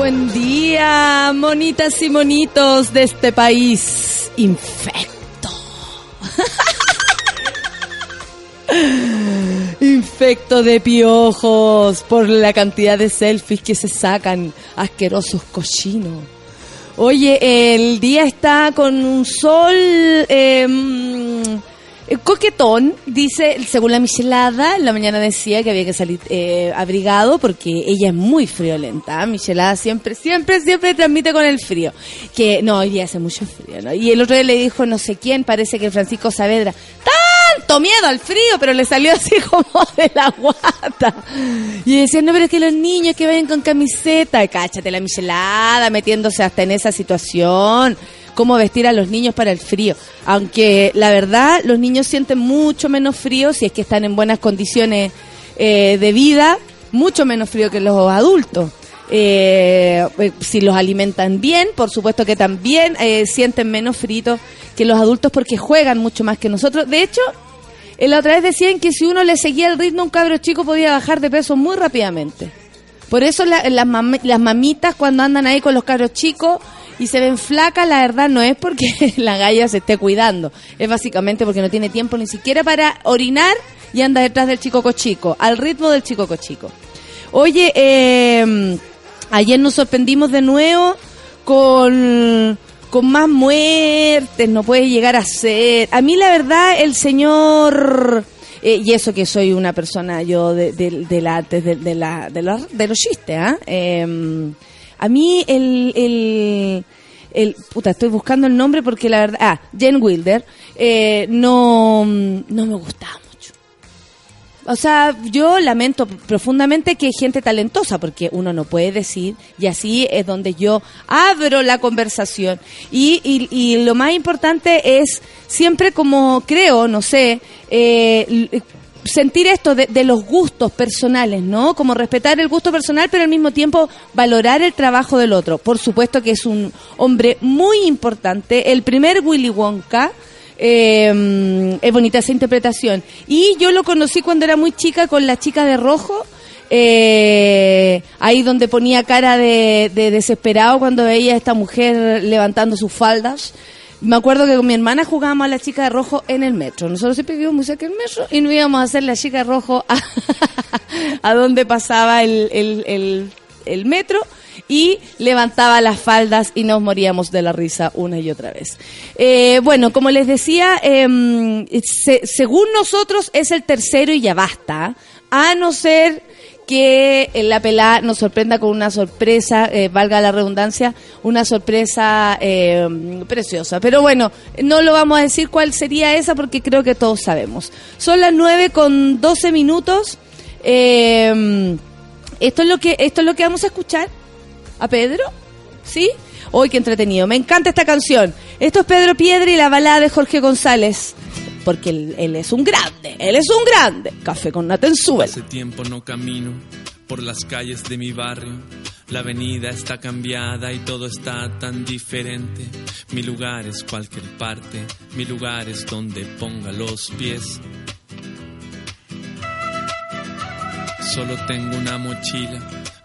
Buen día, monitas y monitos de este país infecto. infecto de piojos por la cantidad de selfies que se sacan, asquerosos cochinos. Oye, el día está con un sol em, coquetón, dice, según la Michelada, en la mañana decía que había que salir eh, abrigado porque ella es muy friolenta. Michelada siempre, siempre, siempre transmite con el frío. Que no, hoy día hace mucho frío, ¿no? Y el otro día le dijo no sé quién, parece que Francisco Saavedra, tanto miedo al frío, pero le salió así como de la guata. Y decía, no, pero es que los niños que vayan con camiseta, cáchate la michelada, metiéndose hasta en esa situación, cómo vestir a los niños para el frío. Aunque la verdad, los niños sienten mucho menos frío si es que están en buenas condiciones eh, de vida, mucho menos frío que los adultos. Eh, eh, si los alimentan bien, por supuesto que también eh, sienten menos frito que los adultos porque juegan mucho más que nosotros. De hecho, la otra vez decían que si uno le seguía el ritmo a un cabro chico podía bajar de peso muy rápidamente. Por eso las, las mamitas cuando andan ahí con los cabros chicos y se ven flacas, la verdad no es porque la galla se esté cuidando, es básicamente porque no tiene tiempo ni siquiera para orinar y anda detrás del chico cochico, al ritmo del chico cochico. Oye, eh, Ayer nos sorprendimos de nuevo con, con más muertes, no puede llegar a ser. A mí la verdad, el señor... Eh, y eso que soy una persona yo de, de, la, de, de, la, de, los, de los chistes, ¿ah? A mí el, el, el, puta, estoy buscando el nombre porque la verdad, ah, Jen Wilder, eh, no, no me gustaba o sea, yo lamento profundamente que hay gente talentosa, porque uno no puede decir, y así es donde yo abro la conversación. Y, y, lo más importante es siempre como creo, no sé, eh, sentir esto de, de, los gustos personales, ¿no? Como respetar el gusto personal, pero al mismo tiempo valorar el trabajo del otro. Por supuesto que es un hombre muy importante, el primer Willy Wonka eh, es bonita esa interpretación. Y yo lo conocí cuando era muy chica con la chica de rojo. Eh, ahí donde ponía cara de, desesperado cuando veía a esta mujer levantando sus faldas. Me acuerdo que con mi hermana jugábamos a la chica de rojo en el metro. Nosotros siempre vivíamos muy cerca del metro y no íbamos a hacer la chica de rojo a, donde pasaba el metro y levantaba las faldas y nos moríamos de la risa una y otra vez. Eh, bueno, como les decía, em, según nosotros es el tercero y ya basta, a no ser que la pelada nos sorprenda con una sorpresa, eh, valga la redundancia, una sorpresa em, preciosa. Pero bueno, no lo vamos a decir cuál sería esa porque creo que todos sabemos. Son las 9 con 12 minutos. Em, esto es lo que esto es lo que vamos a escuchar a Pedro, ¿sí? Hoy qué entretenido. Me encanta esta canción. Esto es Pedro Piedra y la balada de Jorge González. Porque él, es un grande, él es un grande. Café con en Hace tiempo no camino por las calles de mi barrio. La avenida está cambiada y todo está tan diferente. Mi lugar es cualquier parte, mi lugar es donde ponga los pies. Solo tengo una mochila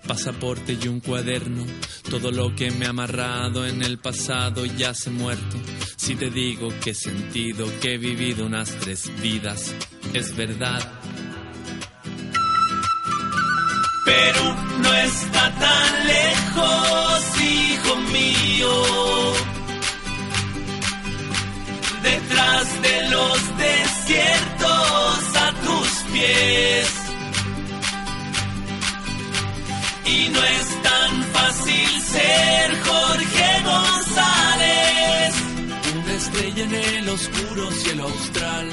pasaporte y un cuaderno. Todo lo que me ha amarrado en el pasado ya se muerto. Si te digo que he sentido que he vivido unas tres vidas, es verdad. Pero no está tan lejos, hijo mío. Detrás de los desiertos a tus pies. Y no es tan fácil ser Jorge González. Una estrella en el oscuro cielo austral.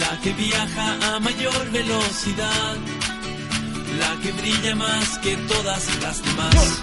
La que viaja a mayor velocidad. La que brilla más que todas las demás.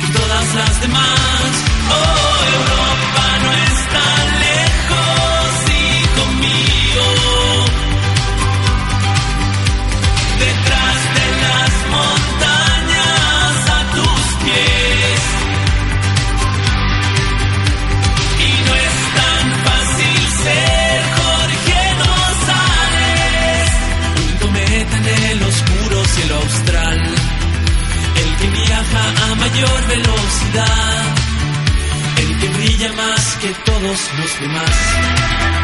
Que todas las demás. Mayor velocidad, el que brilla más que todos los demás.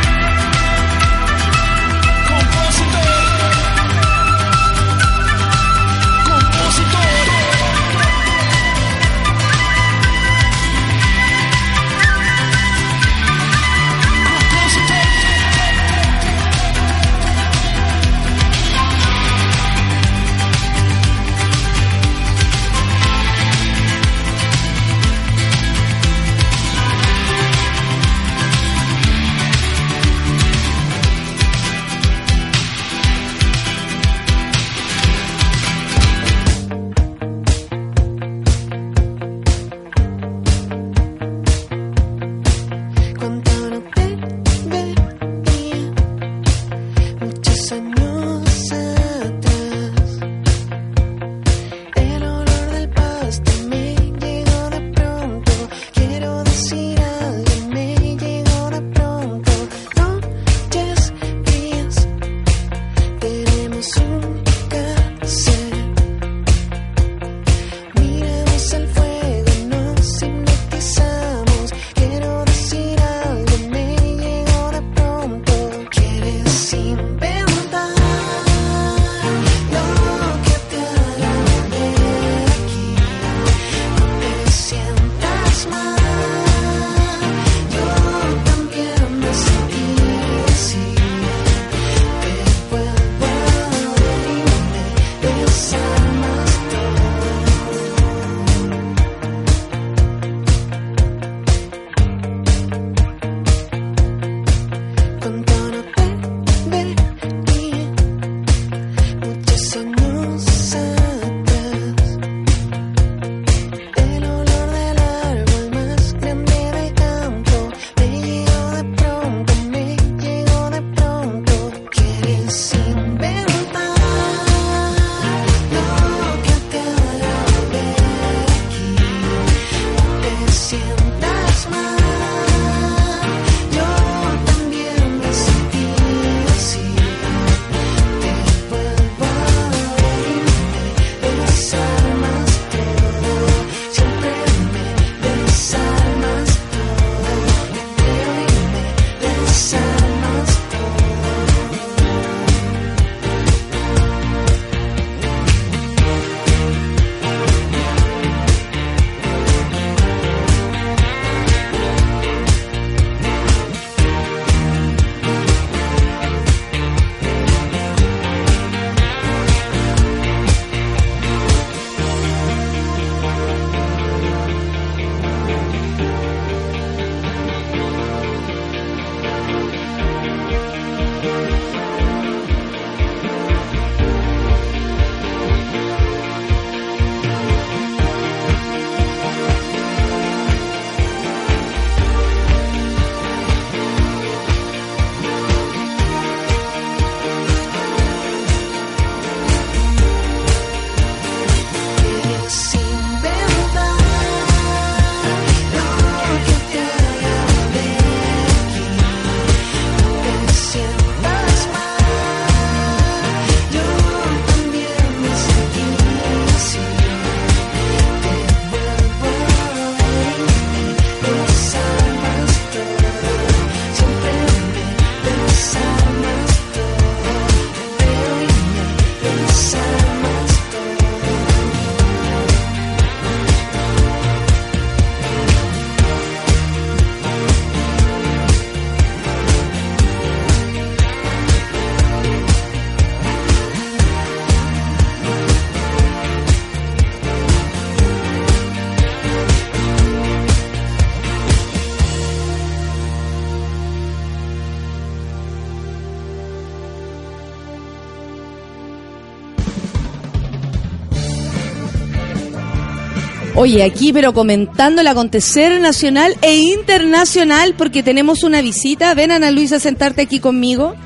Oye, aquí pero comentando el acontecer nacional e internacional porque tenemos una visita. Ven Ana Luisa a sentarte aquí conmigo.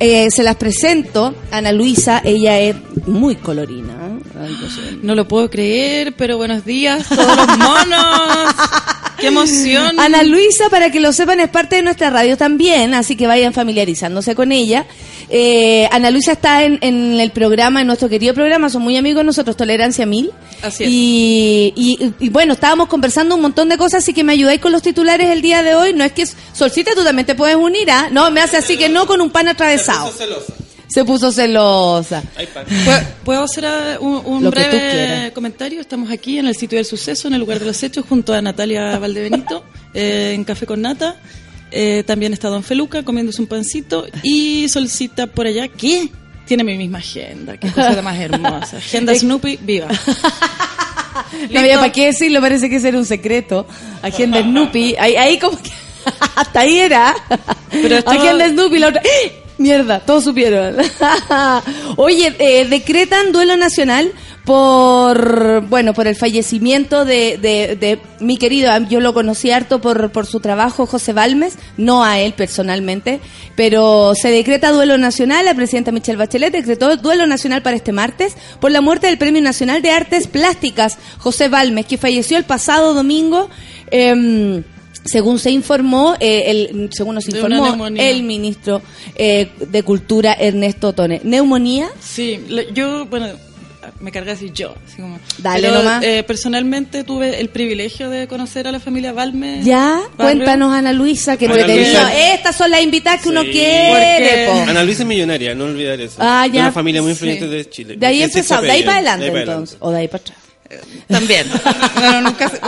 Eh, se las presento. Ana Luisa, ella es muy colorina. ¿eh? No lo puedo creer, pero buenos días, todos los monos. ¡Qué emoción! Ana Luisa, para que lo sepan, es parte de nuestra radio también, así que vayan familiarizándose con ella. Eh, Ana Luisa está en, en el programa, en nuestro querido programa, son muy amigos nosotros, Tolerancia Mil. Así es. Y, y- y bueno, estábamos conversando un montón de cosas, así que me ayudáis con los titulares el día de hoy. No es que, Solcita, tú también te puedes unir, ¿ah? No, me hace así que no con un pan atravesado. Se puso celosa. ¿Puedo, hacer ah, un, breve comentario? Estamos aquí en el sitio del suceso, en el lugar de los hechos, junto a Natalia Valdebenito, eh, en Café con Nata. Eh, también está Don Feluca comiéndose un pancito. Y Solcita por allá, ¿qué? Tiene mi misma agenda, qué cosa de más hermosa. Agenda Snoopy, viva. No había para qué decirlo, parece que ese era un secreto. Agenda Snoopy, ahí, ahí como que hasta ahí era. Pero esto- Agenda Snoopy, la otra. Mierda, todos supieron. Oye, eh, decretan duelo nacional por bueno por el fallecimiento de, de, de mi querido yo lo conocí harto por, por su trabajo José Balmes no a él personalmente pero se decreta duelo nacional la presidenta Michelle Bachelet decretó duelo nacional para este martes por la muerte del Premio Nacional de Artes Plásticas José Balmes que falleció el pasado domingo em, según se informó, eh, el, según nos informó el ministro eh, de Cultura Ernesto Tone. ¿Neumonía? Sí, yo, bueno, me cargué así yo. así como- Dale Pero, nomás. eh, personalmente tuve el privilegio de conocer a la familia Valme. Ya, Barrio. cuéntanos Ana Luisa, que Ana. Luisa. Estas son las invitadas que uno quiere, Porque-. Ana Luisa es millonaria, no olvidar eso. Ah, De una familia muy influyente Sí. de Chile. De ahí empezamos, de ahí para adelante de ahí para entonces, o de ahí para atrás. También. Bueno, nunca se-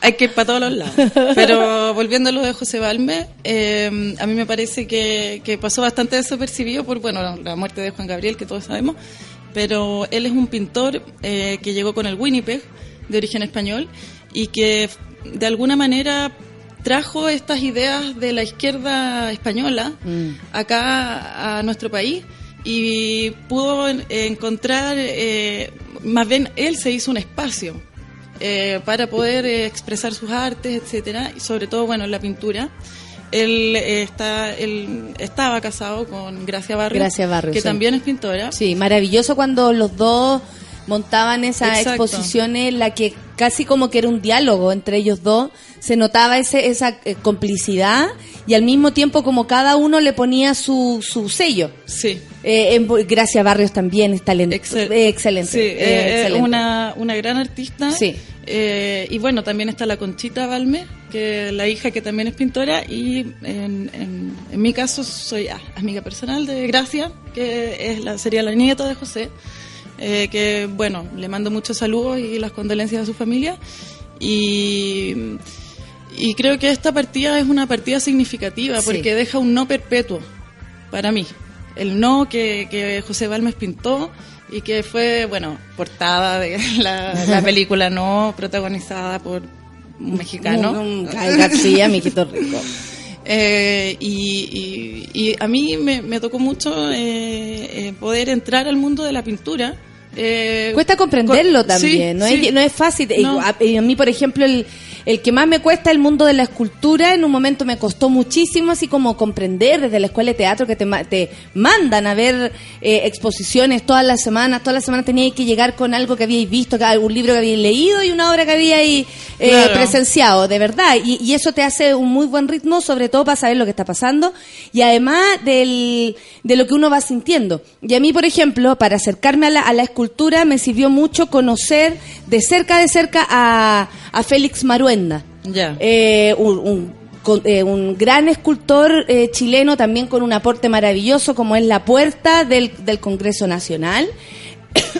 hay que ir para todos los lados. Pero volviendo a lo de José Balme, eh, a mí me parece que, que pasó bastante desapercibido por bueno la muerte de Juan Gabriel, que todos sabemos. Pero él es un pintor eh, que llegó con el Winnipeg, de origen español, y que de alguna manera trajo estas ideas de la izquierda española acá a nuestro país y pudo en- encontrar, eh, más bien él se hizo un espacio eh, para poder eh, expresar sus artes, etcétera, y sobre todo, bueno, en la pintura. Él, eh, está, él estaba casado con Gracia Barrios, Gracia Barrios, que sí. también es pintora. Sí, maravilloso cuando los dos montaban esa Exacto. exposición en la que casi como que era un diálogo entre ellos dos, se notaba ese, esa eh, complicidad y al mismo tiempo como cada uno le ponía su, su sello. Sí. Eh, en- Gracia Barrios también es talento. Excel- eh, excelente. Sí, eh, eh, excelente. una, una gran artista. Sí. Eh, y bueno, también está la Conchita Balme, que la hija que también es pintora. Y en, en- en mi caso soy ah, amiga personal de Gracia, que es la, sería la nieta de José. que bueno, le mando muchos saludos y las condolencias a su familia. Y, y creo que esta partida es una partida significativa Sí. porque deja un no perpetuo para mí. El no que, que José Balmes pintó y que fue, bueno, portada de la, la película no protagonizada por un mexicano. Un, García, mijito rico. Eh, y, y- y a mí me, me tocó mucho eh, eh, poder entrar al mundo de la pintura. Eh, Cuesta comprenderlo co- también, sí, no, sí. es, no es fácil. Y No. A, a mí, por ejemplo, el, el que más me cuesta el mundo de la escultura, en un momento me costó muchísimo, así como comprender desde la escuela de teatro que te, te mandan a ver eh, exposiciones todas las semanas. Todas las semanas teníais que llegar con algo que habíais visto, algún libro que habíais leído y una obra que habíais eh, Claro. presenciado, de verdad. Y, y eso te hace un muy buen ritmo, sobre todo para saber lo que está pasando y además del, de lo que uno va sintiendo. Y a mí, por ejemplo, para acercarme a la, a la escultura me sirvió mucho conocer de cerca de cerca a, a Félix Eh, un, un- con- eh, un gran escultor eh, chileno también con un aporte maravilloso como es la puerta del, del Congreso Nacional.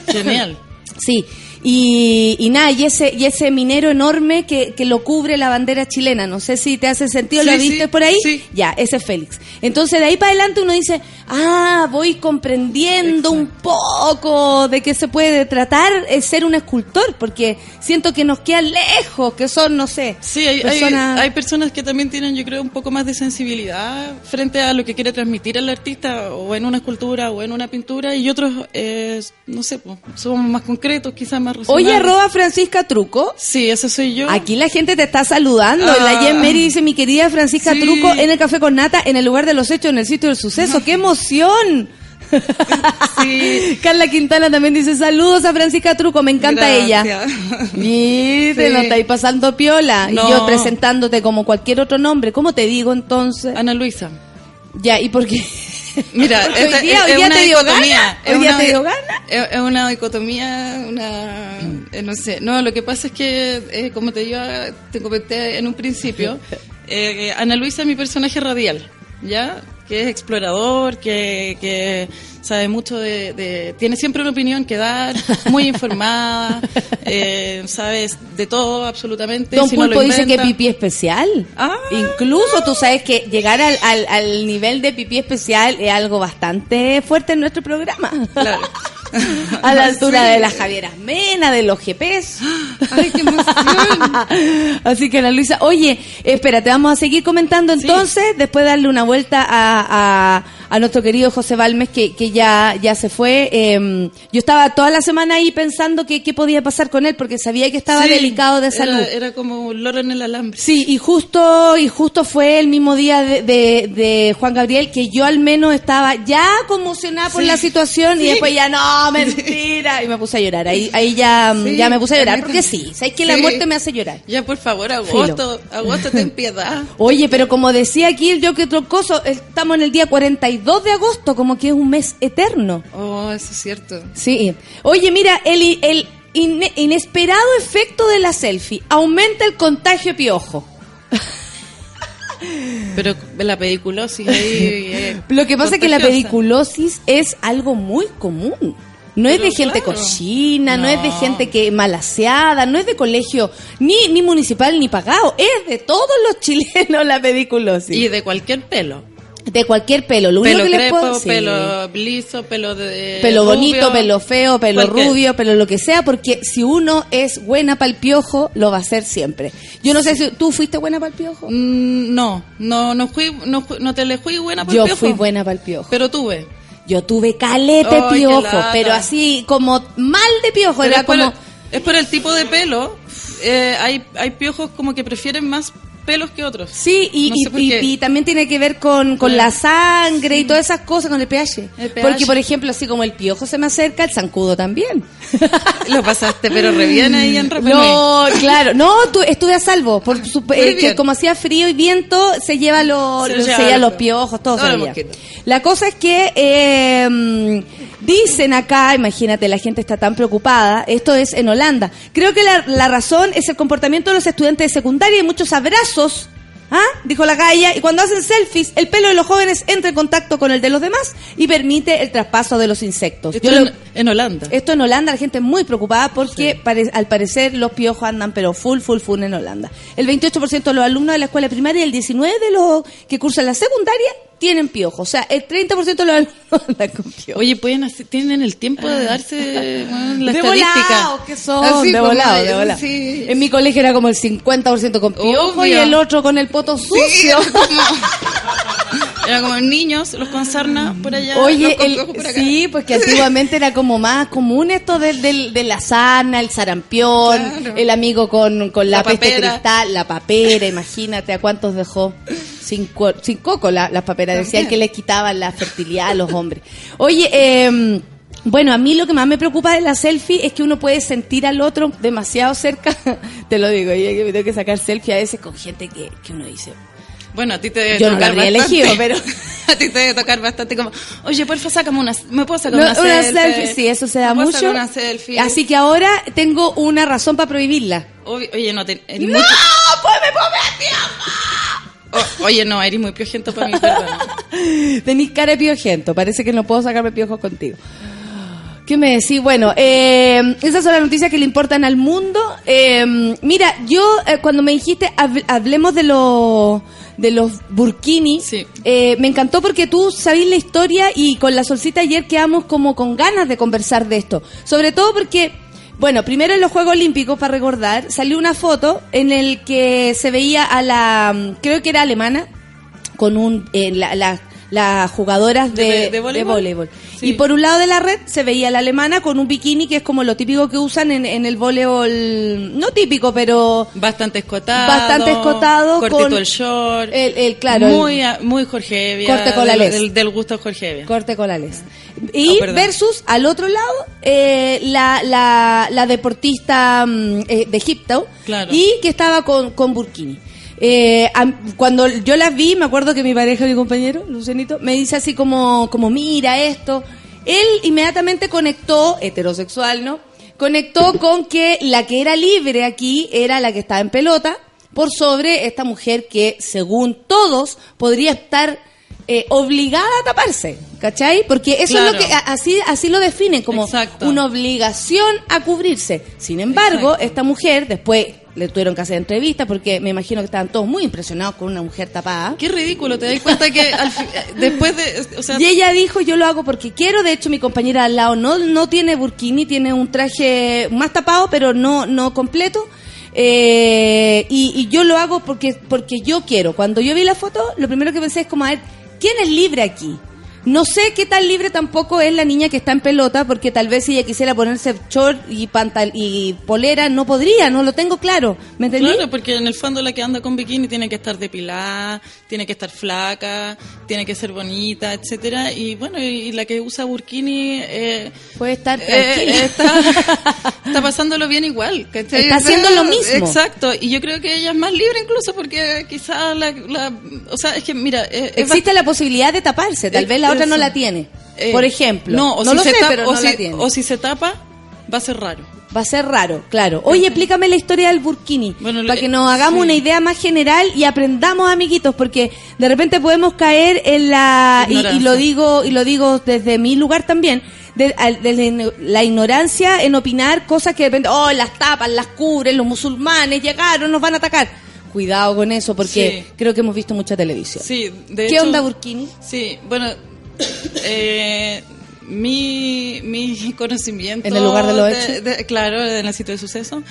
Genial. Sí, y, y nada, y ese, y ese minero enorme que, que lo cubre la bandera chilena, no sé si te hace sentido, ¿lo Sí, viste sí, por ahí? sí. Ya, ese es Félix. Entonces de ahí para adelante uno dice, ah, voy comprendiendo un poco de qué se puede tratar es ser un escultor, porque siento que nos queda lejos, que son, no sé, Sí, hay, personas... hay personas que también tienen, yo creo, un poco más de sensibilidad frente a lo que quiere transmitir el artista, o en una escultura, o en una pintura, y otros, eh, no sé, pues, somos más concretos, quizás más. Oye, arroba Francisca Truco. Sí, ese soy yo. Aquí la gente te está saludando. Ah. La Jen Mary dice, mi querida Francisca Sí. Truco, en el café con nata, en el lugar de los hechos, en el sitio del suceso. ¡Qué emoción! Sí. Carla Quintana también dice, saludos a Francisca Truco, me encanta ella. Gracias. Viste, Sí. no estáis pasando piola. No. Y yo presentándote como cualquier otro nombre. ¿Cómo te digo entonces? Ana Luisa. Ya, ¿y por qué? Mira, Porque esta- hoy día, es- hoy es día una te dio dicotomía, gana. es Hoy día una te di- dio gana. Es, es una dicotomía, una, eh, no sé, no, lo que pasa es que, eh, como te digo, te comenté en un principio, eh, Ana Luisa es mi personaje radial, ¿ya? Que es explorador, que, que sabe mucho de, de- tiene siempre una opinión que dar, muy informada, eh, sabes de todo absolutamente. Don si no dice que pipí especial. Ah. Incluso tú sabes que llegar al, al, al nivel de pipí especial es algo bastante fuerte en nuestro programa. Claro. A la altura de las Javieras Mena, de los GPs. Ay, qué emoción. Así que Ana Luisa, oye, espérate, vamos a seguir comentando entonces, después de darle una vuelta a, a, a nuestro querido José Balmes, que, que ya, ya se fue. Eh, yo estaba toda la semana ahí pensando que qué podía pasar con él, porque sabía que estaba Sí, delicado de salud. Era, como un loro en el alambre. Sí, y justo, y justo fue el mismo día de, de, de Juan Gabriel que yo al menos estaba ya conmocionada por Sí. la situación y después ya no, mentira, y me puse a llorar. Ahí, ahí ya, ya me puse a llorar, porque sí, sabes que la muerte me hace llorar. Ya, por favor, agosto, agosto, ten piedad. Oye, pero como decía aquí yo que trocoso, estamos en el día 42 de agosto, como que es un mes eterno. Oh, eso es cierto. Sí. Oye, mira, el, el ine- inesperado efecto de la selfie aumenta el contagio piojo. Pero la pediculosis ahí... eh, Lo que pasa es que la pediculosis es algo muy común. No es de gente claro. cochina, no. No. es de gente que malaseada, no es de colegio ni, ni municipal ni pagado, es de todos los chilenos la pediculosis. Y de cualquier pelo. De cualquier pelo. Lo único Pelo que les puedo sí. pelo liso, pelo de... Pelo rubio, bonito, pelo feo, pelo cualquier. rubio, pelo lo que sea, porque si uno es buena para el piojo, lo va a hacer siempre. Yo no sé si tú fuiste buena para el piojo. Mm, No, no, no, fui, no, no te le fui buena por Yo piojo, fui buena para el piojo. Pero tuve. Yo tuve calete qué piojo, pero así como mal de piojo, Pero era es, por, como... es por el tipo de pelo. Eh, hay, hay piojos como que prefieren más pelos que otros. Sí, y, No sé también tiene que ver con, con la sangre y todas esas cosas, con el pH. El pH. Porque, por ejemplo, así como el piojo se me acerca, el zancudo también. Lo pasaste, pero re bien ahí en Nui. No, claro, no, tu- estuve a salvo, por su- eh, que como hacía frío y viento, se lleva los, Se se lleva los los piojos, todo mosquitos. La cosa es que eh, dicen acá, imagínate, la gente está tan preocupada, esto es en Holanda. Creo que la, la razón es el comportamiento de los estudiantes de secundaria y muchos abrazos. ¿Ah? Dijo la galla, y cuando hacen selfies, el pelo de los jóvenes entra en contacto con el de los demás y permite el traspaso de los insectos. Esto Yo lo- en, Holanda. esto en Holanda, la gente es muy preocupada porque pare- al parecer los piojos andan pero full, full, full en Holanda. El 28% de los alumnos de la escuela primaria y el 19% de los que cursan la secundaria tienen piojos. O sea, el 30% de los alumnos andan con piojos. Oye, pueden hacer- tienen el tiempo de darse bueno, la de estadística. volado, que son, Así de volado, de- volado. sí. En mi colegio era como el 50% con piojo y Obvio. el otro con el poto Sí, sucio. como, era como niños, los con sarna por allá. Oye, los el- por acá. sí, porque antiguamente era como más común esto del del- de, la sarna, el sarampión, Claro. el amigo con, con la, La peste papera. cristal, la papera, imagínate a cuántos dejó sin, sin coco la- las paperas. Decían que les quitaban la fertilidad a los hombres. Oye, eh, bueno, a mí lo que más me preocupa de la selfie es que uno puede sentir al otro demasiado cerca. Te lo digo, yo que me tengo que sacar selfie a veces con gente que, que uno dice, Bueno, a ti te debe Yo no la tocar habría bastante. elegido, pero- a ti te debe tocar bastante como, oye, porfa, sácame una, ¿me puedo sacar No, una, una selfie? selfie, sí, eso se da ¿Me puedo mucho. sacar una selfie? Así que ahora tengo una razón para prohibirla. Oye, oye, no, te, eres ¡No! muy- ¡Pues me o- oye, no, eres muy piojento para mí, perdón. Tenís cara de piojento, parece que no puedo sacarme piojos contigo. ¿Qué me decís? Bueno, eh, esas son las noticias que le importan al mundo. Eh, mira, yo eh, cuando me dijiste hab- hablemos de los de los burkini. Sí. Eh, me encantó porque tú sabís la historia y con la solcita ayer quedamos como con ganas de conversar de esto. Sobre todo porque, bueno, primero en los Juegos Olímpicos, para recordar, salió una foto en el que se veía a la, mm, creo que era alemana, con un, eh, la, la- las jugadoras de, ¿De- de de voleibol? Sí. Y por un lado de la red se veía la alemana con un bikini que es como lo típico que usan en, en el voleibol, no típico, pero Bastante escotado. Bastante escotado, Cortito con el short. el, el- claro, el Muy, a- muy Jorge Evia. Corte con la del, les. del, del gusto Jorge Evia. corte colales. Y Ah, perdón. versus al otro lado eh, la, la, la deportista mm, eh, de Egipto Claro. y que estaba con, con burkini. Eh, cuando yo las vi, me acuerdo que mi pareja, mi compañero, Lucianito, me dice así como, como mira esto. Él inmediatamente conectó, heterosexual, ¿no? Conectó con que la que era libre aquí era la que estaba en pelota por sobre esta mujer que, según todos, podría estar eh, obligada a taparse, ¿cachai? Porque eso es lo que a- así así lo definen como Exacto. una obligación a cubrirse. Sin embargo, Exacto. esta mujer después le tuvieron que hacer entrevistas porque me imagino que estaban todos muy impresionados con una mujer tapada. Qué ridículo, te das cuenta que al fi- después de. O sea, Y ella dijo, yo lo hago porque quiero, de hecho mi compañera al lado no, no tiene burkini, tiene un traje más tapado, pero no, no completo. Eh, y, y yo lo hago porque, porque yo quiero. Cuando yo vi la foto, lo primero que pensé es como, a ver, ¿quién es libre aquí? No sé qué tan libre tampoco es la niña que está en pelota, porque tal vez si ella quisiera ponerse short y pantal y polera, no podría, no lo tengo claro. ¿Me entendí? Claro, porque en el fondo la que anda con bikini tiene que estar depilada, tiene que estar flaca, tiene que ser bonita, etcétera. Y bueno, y la que usa burkini eh, Puede estar eh, tranquila. está, está pasándolo bien igual. ¿cachai? Está haciendo lo mismo. Exacto. Y yo creo que ella es más libre incluso porque quizás la, la- o sea, es que mira, eh, Existe la posibilidad de taparse, tal Eh, vez la otra no la tiene. Eh, Por ejemplo. No, o no si lo se sé, tapa- pero o no si, la tiene. o si se tapa, va a ser raro. Va a ser raro, claro. Oye, explícame la historia del burkini, Bueno, para que nos hagamos sí. una idea más general y aprendamos, amiguitos, porque de repente podemos caer en la y, y lo digo y lo digo desde mi lugar también, de, desde la ignorancia en opinar cosas que de repente, oh, las tapan, las cubren, los musulmanes llegaron, nos van a atacar. Cuidado con eso, porque Sí. creo que hemos visto mucha televisión. Sí, de ¿Qué hecho- onda burkini? Sí, bueno, eh, mi, mi conocimiento... En el lugar de lo hecho. de- claro, en el sitio de suceso.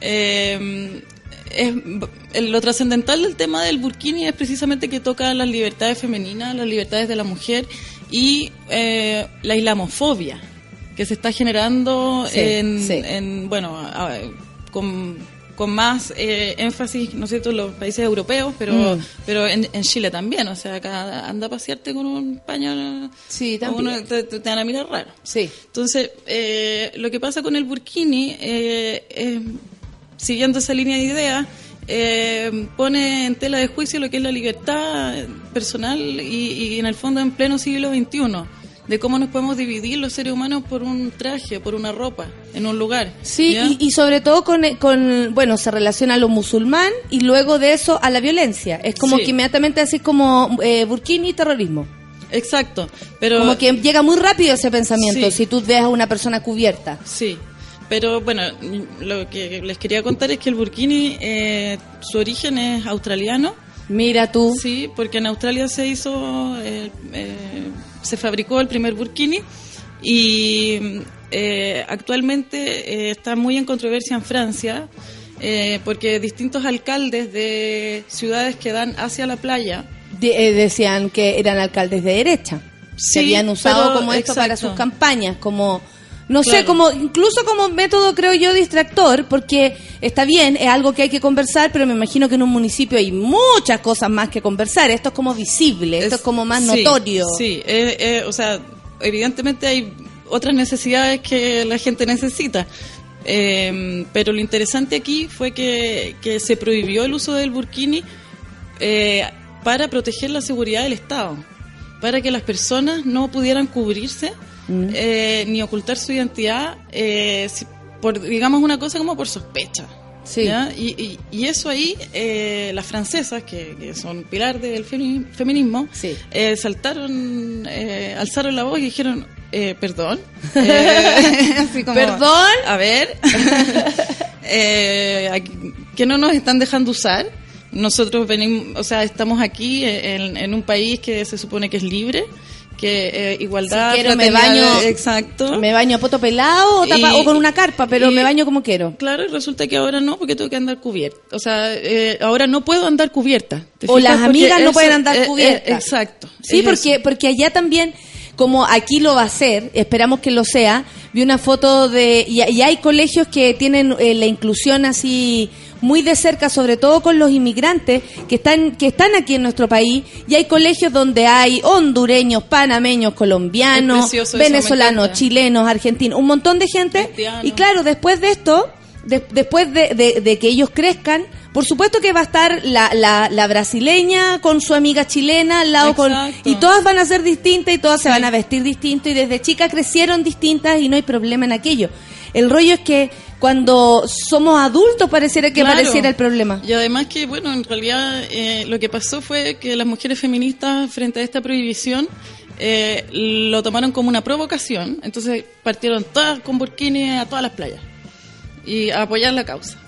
eh, es, el- lo trascendental del tema del burkini es precisamente que toca las libertades femeninas, las libertades de la mujer y eh, la islamofobia que se está generando Sí, en, sí. en, bueno, a- con, con más eh, énfasis, ¿no es cierto?, en los países europeos, pero Mm. pero en, en Chile también, o sea, acá anda a pasearte con un paño, Sí, también. uno te, te- van a mirar raro. Sí. Entonces, eh, lo que pasa con el burkini, eh, siguiendo esa línea de ideas, eh, pone en tela de juicio lo que es la libertad personal y, y en el fondo en pleno siglo XXI, de cómo nos podemos dividir los seres humanos por un traje, por una ropa, en un lugar. Sí, y, y sobre todo con, con, bueno, se relaciona a lo musulmán y luego de eso a la violencia. Es como Sí. que inmediatamente así como eh, burkini y terrorismo. Exacto, pero... como que llega muy rápido ese pensamiento Sí. si tú ves a una persona cubierta. Sí, pero bueno, lo que les quería contar es que el burkini, eh, su origen es australiano. Mira tú. Sí, porque en Australia se hizo, eh, eh, se fabricó el primer burkini y eh, actualmente eh, está muy en controversia en Francia eh, porque distintos alcaldes de ciudades que dan hacia la playa De- decían que eran alcaldes de derecha. Sí, que habían usado pero- como esto para sus campañas, como no sé, como incluso como método creo yo distractor, porque está bien, es algo que hay que conversar, pero me imagino que en un municipio hay muchas cosas más que conversar. Esto es como visible, esto es, como más sí, notorio. Sí, eh, eh, o sea, evidentemente hay otras necesidades que la gente necesita. Eh, pero lo interesante aquí fue que, que se prohibió el uso del burkini eh, para proteger la seguridad del Estado, para que las personas no pudieran cubrirse Mm. eh, ni ocultar su identidad, eh, si- por digamos una cosa como por sospecha. Sí. ¿ya? Y, y- y eso ahí, eh, las francesas, que, que son pilar del femi- feminismo, Sí. eh, saltaron, eh, alzaron la voz y dijeron, eh, perdón. Eh, así como, ¿Perdón? A ver, eh, aquí- que no nos están dejando usar. Nosotros venimos, o sea, estamos aquí en, en un país que se supone que es libre, que eh, igualdad, Si quiero, me baño- exacto. Me baño a poto pelado o, tapa- Y- o con una carpa, pero y- me baño como quiero. Claro, y resulta que ahora no, porque tengo que andar cubierta. O sea, eh, ahora no puedo andar cubierta. ¿te O las Porque amigas no pueden andar eh, cubiertas. exacto. Sí, es porque, eso. porque allá también, como aquí lo va a ser, esperamos que lo sea, vi una foto de... Y, y hay colegios que tienen eh, la inclusión así muy de cerca, sobre todo con los inmigrantes que están, que están aquí en nuestro país, y hay colegios donde hay hondureños, panameños, colombianos, venezolanos, chilenos, argentinos, un montón de gente. Y claro, después de esto, de- después de, de- de que ellos crezcan, por supuesto que va a estar la, la, la brasileña con su amiga chilena al lado con y todas van a ser distintas y todas se van a vestir distinto y desde chicas crecieron distintas y no hay problema en aquello. El rollo es que cuando somos adultos pareciera que Claro. pareciera el problema. Y además que, bueno, en realidad eh, lo que pasó fue que las mujeres feministas frente a esta prohibición eh, lo tomaron como una provocación. Entonces partieron todas con burkini a todas las playas y a apoyar la causa.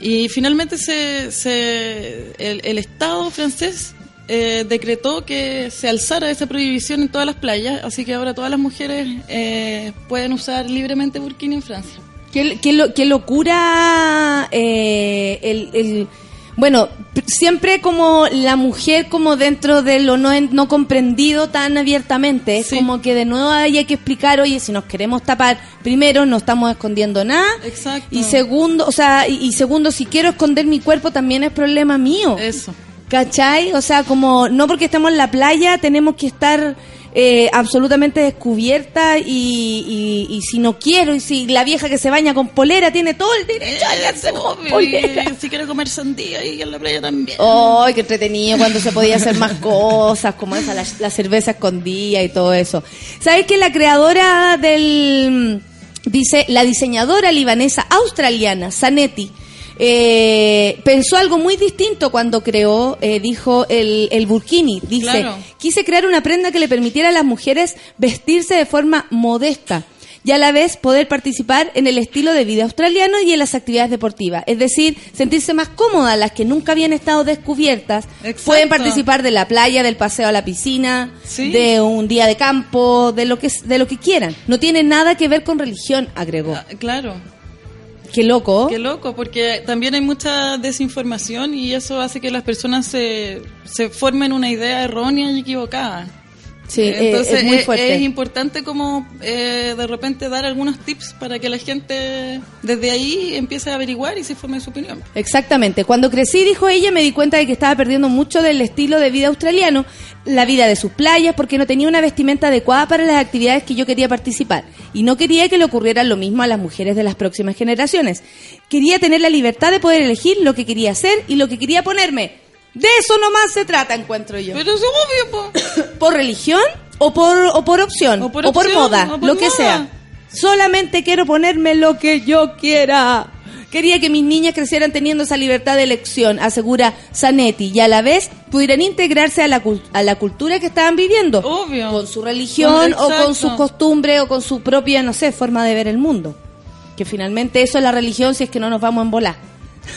Y finalmente se, se- el, el Estado francés eh, decretó que se alzara esa prohibición en todas las playas, así que ahora todas las mujeres eh, pueden usar libremente burkini en Francia. Qué, qué lo- qué locura eh, el, el- bueno siempre como la mujer como dentro de lo no, no comprendido tan abiertamente es Sí. como que de nuevo hay que explicar oye si nos queremos tapar primero no estamos escondiendo nada Exacto. y segundo o sea y, y segundo si quiero esconder mi cuerpo también es problema mío Eso. ¿Cachai? O sea, como no porque estemos en la playa tenemos que estar eh, absolutamente descubierta y, y, y si no quiero, y si la vieja que se baña con polera tiene todo el derecho a Obvio, polera. si quiero comer sandía y en la playa también. ¡Ay, qué entretenido! Cuando se podía hacer más cosas, como esa, la, la cerveza escondida y todo eso. ¿Sabes que la creadora del. Dice, la diseñadora libanesa australiana, Zanetti, eh, pensó algo muy distinto cuando creó, eh, dijo, el, el burkini. Dice, Claro. quise crear una prenda que le permitiera a las mujeres vestirse de forma modesta y a la vez poder participar en el estilo de vida australiano y en las actividades deportivas. Es decir, sentirse más cómodas las que nunca habían estado descubiertas. Exacto. Pueden participar de la playa, del paseo a la piscina, Sí. de un día de campo, de lo que de lo que quieran. No tiene nada que ver con religión, agregó. Ah, claro, Qué loco. qué loco, porque también hay mucha desinformación y eso hace que las personas se, se formen una idea errónea y equivocada. Sí, eh, Entonces es muy es- fuerte. es importante como eh, de repente dar algunos tips para que la gente desde ahí empiece a averiguar y se forme su opinión. Exactamente. Cuando crecí, dijo ella, me di cuenta de que estaba perdiendo mucho del estilo de vida australiano, la vida de sus playas, porque no tenía una vestimenta adecuada para las actividades que yo quería participar. Y no quería que le ocurriera lo mismo a las mujeres de las próximas generaciones. Quería tener la libertad de poder elegir lo que quería hacer y lo que quería ponerme. De eso nomás se trata, encuentro yo. Pero es obvio, po. ¿Por religión o por, o por opción? O por opción, moda, o por lo que sea. Solamente quiero ponerme lo que yo quiera. Quería que mis niñas crecieran teniendo esa libertad de elección, asegura Zanetti, y a la vez pudieran integrarse a la, a la cultura que estaban viviendo. Obvio. Con su religión Con- o con sus costumbres o con su propia, no sé, forma de ver el mundo. Que finalmente eso es la religión si es que no nos vamos a embolar.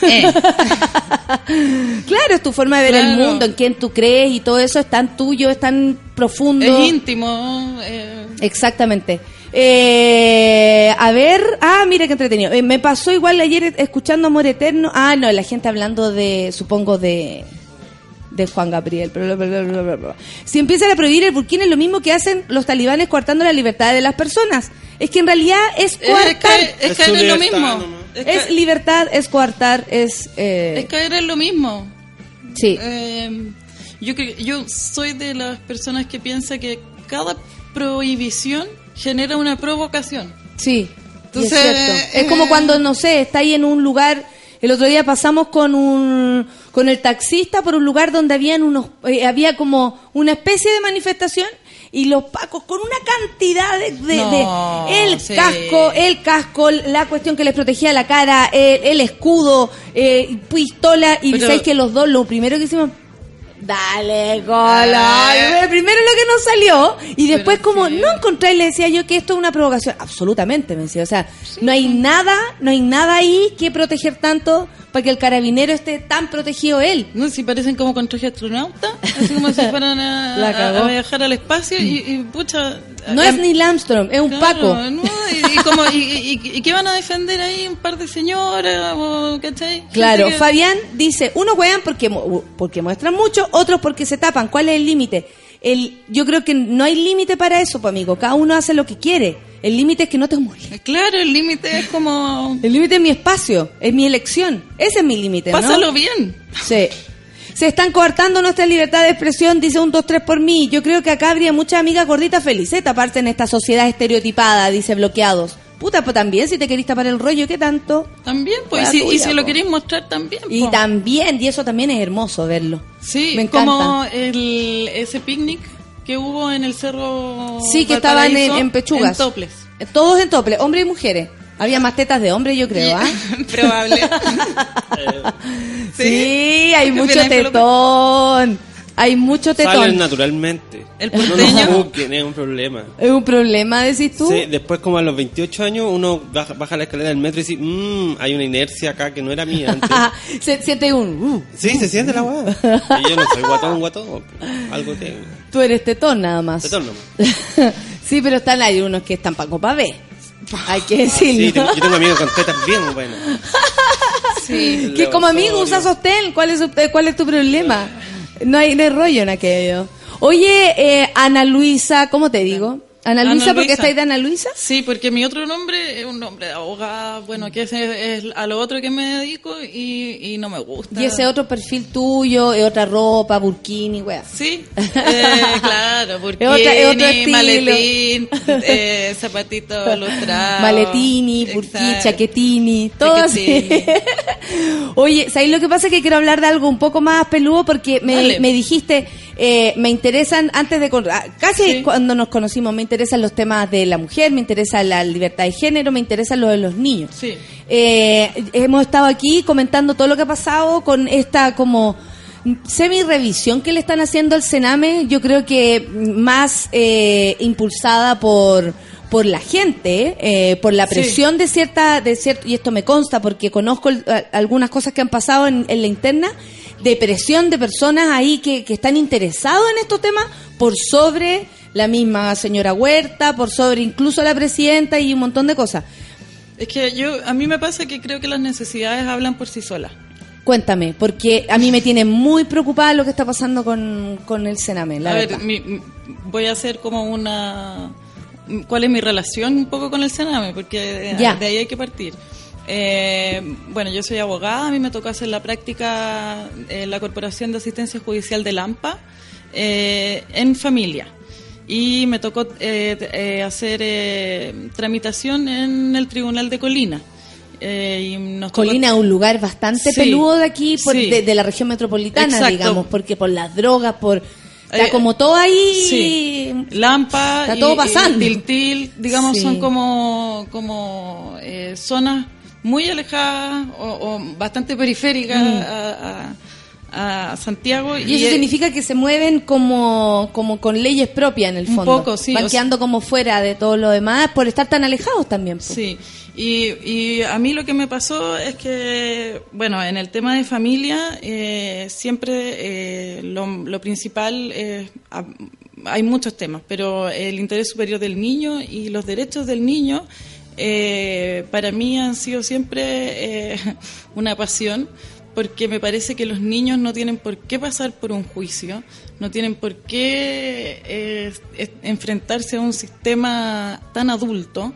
claro, es tu forma de ver el mundo, en quién tú crees y todo eso es tan tuyo, es tan profundo. Es íntimo. eh, Exactamente. Eh, a ver, ah, mira qué entretenido. Eh, me pasó igual ayer escuchando Amor Eterno. Ah, no, la gente hablando de, supongo, de de Juan Gabriel. bla, bla, bla, bla, bla, bla. Si empiezan a prohibir el burkini es lo mismo que hacen los talibanes coartando la libertad de las personas. Es que en realidad es es, coartar. es en lo mismo. nomás. Es, libertad, es coartar, es... eh, es caer en lo mismo. sí. Eh, yo, yo soy de las personas que piensa que cada prohibición genera una provocación. Sí, Entonces, es cierto. Es como eh, cuando, no sé, está ahí en un lugar. El otro día pasamos con un con el taxista por un lugar donde habían unos eh, había como una especie de manifestación y los pacos con una cantidad de, de- No, de- el sí. casco, el casco, la cuestión que les protegía la cara, el, el escudo, eh, pistola y Pero- sabéis que los dos lo primero que hicimos Dale, color. Primero lo que nos salió y después Pero como sí. no encontré y le decía yo que esto es una provocación. Absolutamente, me decía. O sea, no hay nada, no hay nada ahí que proteger tanto para que el carabinero esté tan protegido él. No, si parecen como con traje astronauta, así como si fueran a, a viajar al espacio y, y, pucha... No es Neil Armstrong, es un claro, Paco. no, y, y como, y, qué van a defender ahí un par de señoras? O, ¿cachai? Claro, que- Fabián dice, unos juegan porque, porque muestran mucho, otros porque se tapan. ¿Cuál es el límite? El, yo creo que no hay límite para eso, pues, amigo. Cada uno hace lo que quiere. El límite es que no te molesten. Claro, el límite es como... El límite es mi espacio, es mi elección. Ese es mi límite, ¿no? Pásalo bien. Sí. Se están coartando nuestra libertad de expresión, dice un 2-3 por mí. Yo creo que acá habría muchas amigas gorditas felices taparse en esta sociedad estereotipada, dice bloqueados. Puta, pues también, si te querís tapar el rollo, ¿qué tanto? También, pues, y si, y tuya, si lo queréis mostrar también. Y po. también, y eso también es hermoso verlo. Sí, Me encanta. como el, ese picnic que hubo en el cerro. Sí, que estaban en, en pechugas. En toples. Eh, Todos en tople, hombres y mujeres. Había más tetas de hombre, yo creo, ¿ah? Probable. Sí, hay ¿Qué mucho tetón. Hay mucho Salen tetón. naturalmente. El no porteño. nos busquen, es un problema. ¿Es un problema, decís tú? Sí, después como a los 28 años uno baja, baja la escalera del metro y dice, mmm, hay una inercia acá que no era mía antes. Se siente un... uh, sí, se siente la weá. Y yo no soy guatón, guatón. Algo tengo. tú eres tetón nada más. Tetón nomás. sí, pero están hay unos que están para copa B. Hay que Sí, decirlo. tengo- yo tengo amigos con tetas bien buenas. Sí. que como amigo Osorio. usa sostén. ¿Cuál es, ¿Cuál es tu problema? No hay, no hay rollo en aquello. Oye, eh, Ana Luisa, ¿cómo te digo? Ana Ana Luisa, ¿por qué Luisa. estáis de Ana Luisa? Sí, porque mi otro nombre es un nombre de abogada, bueno, que es, es a lo otro que me dedico y, y no me gusta. Y ese otro perfil tuyo, es otra ropa, burkini, wea. Sí, eh, claro, porque Es otra- es otro maletín, eh, zapatito lustrado. Maletini, burkini, chaquetini, todo así. Oye, ¿sabéis lo que pasa? Que quiero hablar de algo un poco más peludo porque me, Dale. me dijiste, eh, me interesan, antes de, ah, casi Sí. cuando nos conocimos, me interesan los temas de la mujer, me interesa la libertad de género, me interesan lo de los niños. Sí. Eh, hemos estado aquí comentando todo lo que ha pasado con esta como semi-revisión que le están haciendo al Sename, yo creo que más eh, impulsada por por la gente, eh, por la Sí. presión de cierta, de cierto, y esto me consta porque conozco el- a- algunas cosas que han pasado en, en la interna, de presión de personas ahí que, que están interesados en estos temas por sobre la misma señora Huerta, por sobre incluso la presidenta y un montón de cosas. Es que yo, a mí me pasa que creo que las necesidades hablan por sí solas. Cuéntame, porque a mí me tiene muy preocupada lo que está pasando con, con el Sename, la a verdad. ver, mi- voy a hacer como una... ¿Cuál es mi relación un poco con el Sename? Porque Ya. de ahí hay que partir. Eh, bueno, yo soy abogada, a mí me tocó hacer la práctica en la Corporación de Asistencia Judicial de Lampa eh, en familia. Y me tocó eh, eh, hacer eh, tramitación en el Tribunal de Colina. Eh, y nos Colina es un lugar bastante Sí, peludo de aquí, por- sí. de, de la región metropolitana, Exacto. digamos, porque por las drogas, por... Está Eh, como todo ahí... Sí. Lampa Está y- todo y pasando. Tiltil, digamos, son como, como eh, zonas muy alejadas o, o bastante periféricas a, a- a Santiago. Mm. Y eso significa que se mueven como, como con leyes propias en el Un fondo. poco, sí, Van sea- como fuera de todo lo demás por estar tan alejados también. Sí, y, y a mí lo que me pasó es que, bueno, en el tema de familia, eh, siempre eh, lo, lo principal es, ah, hay muchos temas, pero el interés superior del niño y los derechos del niño, eh, para mí han sido siempre eh, una pasión. Porque me parece que los niños no tienen por qué pasar por un juicio, no tienen por qué eh, enfrentarse a un sistema tan adulto,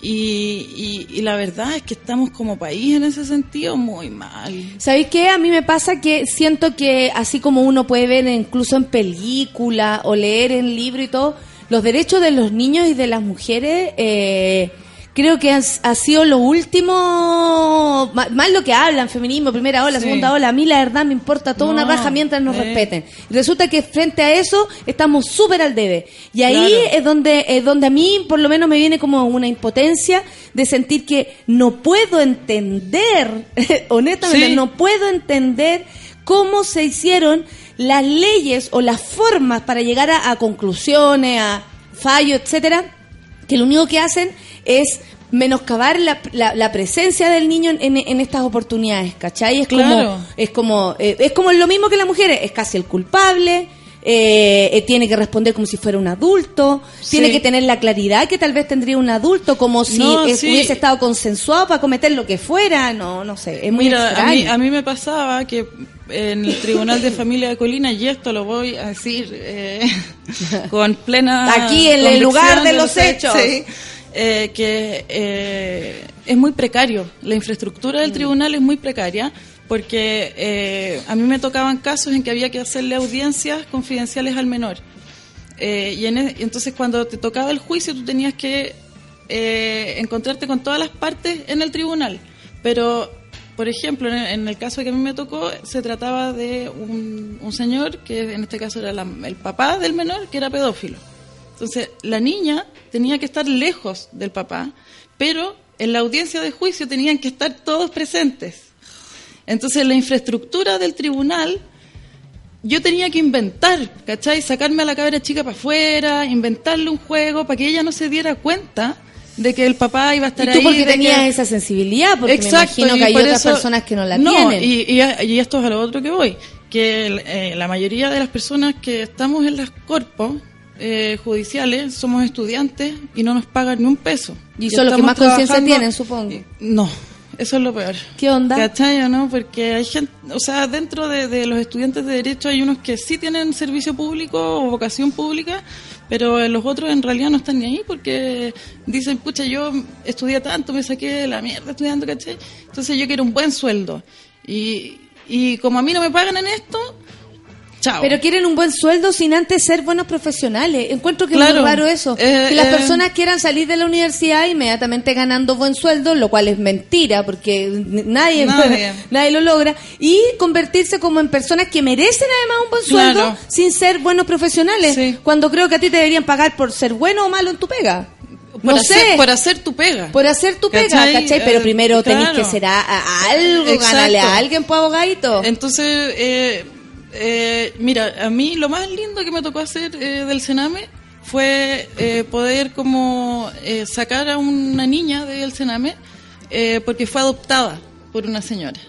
y, y- y la verdad es que estamos como país en ese sentido muy mal. ¿Sabéis qué? A mí me pasa que siento que así como uno puede ver incluso en película o leer en libro y todo, los derechos de los niños y de las mujeres eh, creo que ha, ha sido lo último, más lo que hablan, feminismo, primera ola, Sí. segunda ola, a mí la verdad me importa toda una raja mientras nos eh. respeten. Y resulta que frente a eso estamos súper al debe. Y ahí Claro. es donde, es donde a mí por lo menos me viene como una impotencia de sentir que no puedo entender, honestamente, Sí. no puedo entender cómo se hicieron las leyes o las formas para llegar a, a conclusiones, a fallos, etcétera, que lo único que hacen es menoscabar la, la, la presencia del niño en, en estas oportunidades, ¿cachai? Es Claro. como, es como, eh, es como lo mismo que la mujer, es casi el culpable, eh, eh, tiene que responder como si fuera un adulto, Sí. tiene que tener la claridad que tal vez tendría un adulto, como si No, sí. hubiese estado consensuado para cometer lo que fuera, no, no sé, es muy Mira, a extraño. mí, a mí me pasaba que en el Tribunal de Familia de Colina, y esto lo voy a decir eh, con plena. Aquí, en el lugar de los hechos. sí, eh, que eh, es muy precario. La infraestructura Mm. del tribunal es muy precaria porque eh, a mí me tocaban casos en que había que hacerle audiencias confidenciales al menor. Eh, y en e- entonces cuando te tocaba el juicio tú tenías que eh, encontrarte con todas las partes en el tribunal. Pero, por ejemplo, en el, en el caso que a mí me tocó, se trataba de un, un señor que en este caso era la- el papá del menor, que era pedófilo. Entonces, la niña tenía que estar lejos del papá, pero en la audiencia de juicio tenían que estar todos presentes. Entonces, la infraestructura del tribunal yo tenía que inventar, ¿cachai? Sacarme a la cabra chica para afuera, inventarle un juego para que ella no se diera cuenta de que el papá iba a estar y tú ahí. porque tenías que- esa sensibilidad, porque Exacto, me imagino que hay otras eso- personas que no la no, tienen. Y, y, y esto es a lo otro que voy, que eh, la mayoría de las personas que estamos en las corpos eh, judiciales somos estudiantes y no nos pagan ni un peso. Y son los que más conciencia tienen, supongo. No, eso es lo peor. ¿Qué onda? ¿Cachai o no? Porque hay gente, o sea, dentro de, de los estudiantes de Derecho hay unos que sí tienen servicio público o vocación pública, pero los otros en realidad no están ni ahí porque dicen, pucha, yo estudié tanto, me saqué de la mierda estudiando, ¿cachai? Entonces yo quiero un buen sueldo. Y, y como a mí no me pagan en esto, chao. Pero quieren un buen sueldo sin antes ser buenos profesionales. Encuentro que es Claro. muy raro eso. Eh, que las eh. personas quieran salir de la universidad inmediatamente ganando buen sueldo, lo cual es mentira, porque nadie, Nadie. nadie lo logra. Y convertirse como en personas que merecen además un buen sueldo Claro. sin ser buenos profesionales. Sí. Cuando creo que a ti te deberían pagar por ser bueno o malo en tu pega. por, no hacer, sé. por hacer tu pega. Por hacer tu pega, ¿Cachai? ¿cachai? Pero Eh, primero tenés claro. que ser a, a- algo, Exacto. ganarle a alguien por abogadito. Entonces, eh, eh, mira, a mí lo más lindo que me tocó hacer eh, del Sename fue eh, poder como eh, sacar a una niña del Sename eh, porque fue adoptada por una señora.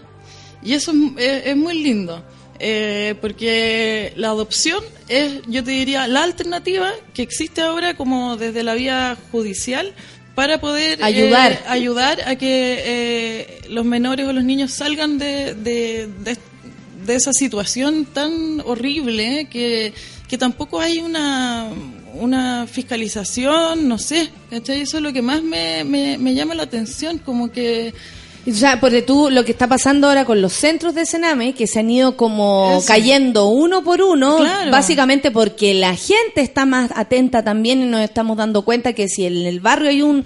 Y eso es, es- es muy lindo. eh, porque la adopción es, yo te diría, la alternativa que existe ahora como desde la vía judicial para poder Ayudar. ayudar a que eh, los menores o los niños salgan de, de, de- de esa situación tan horrible que, que tampoco hay una, una fiscalización, no sé, ¿cachai? Eso es lo que más me, me llama la atención, como que... O sea, porque tú, lo que está pasando ahora con los centros de Sename, que se han ido como Eso. cayendo uno por uno, Claro. básicamente porque la gente está más atenta también y nos estamos dando cuenta que si en el barrio hay un,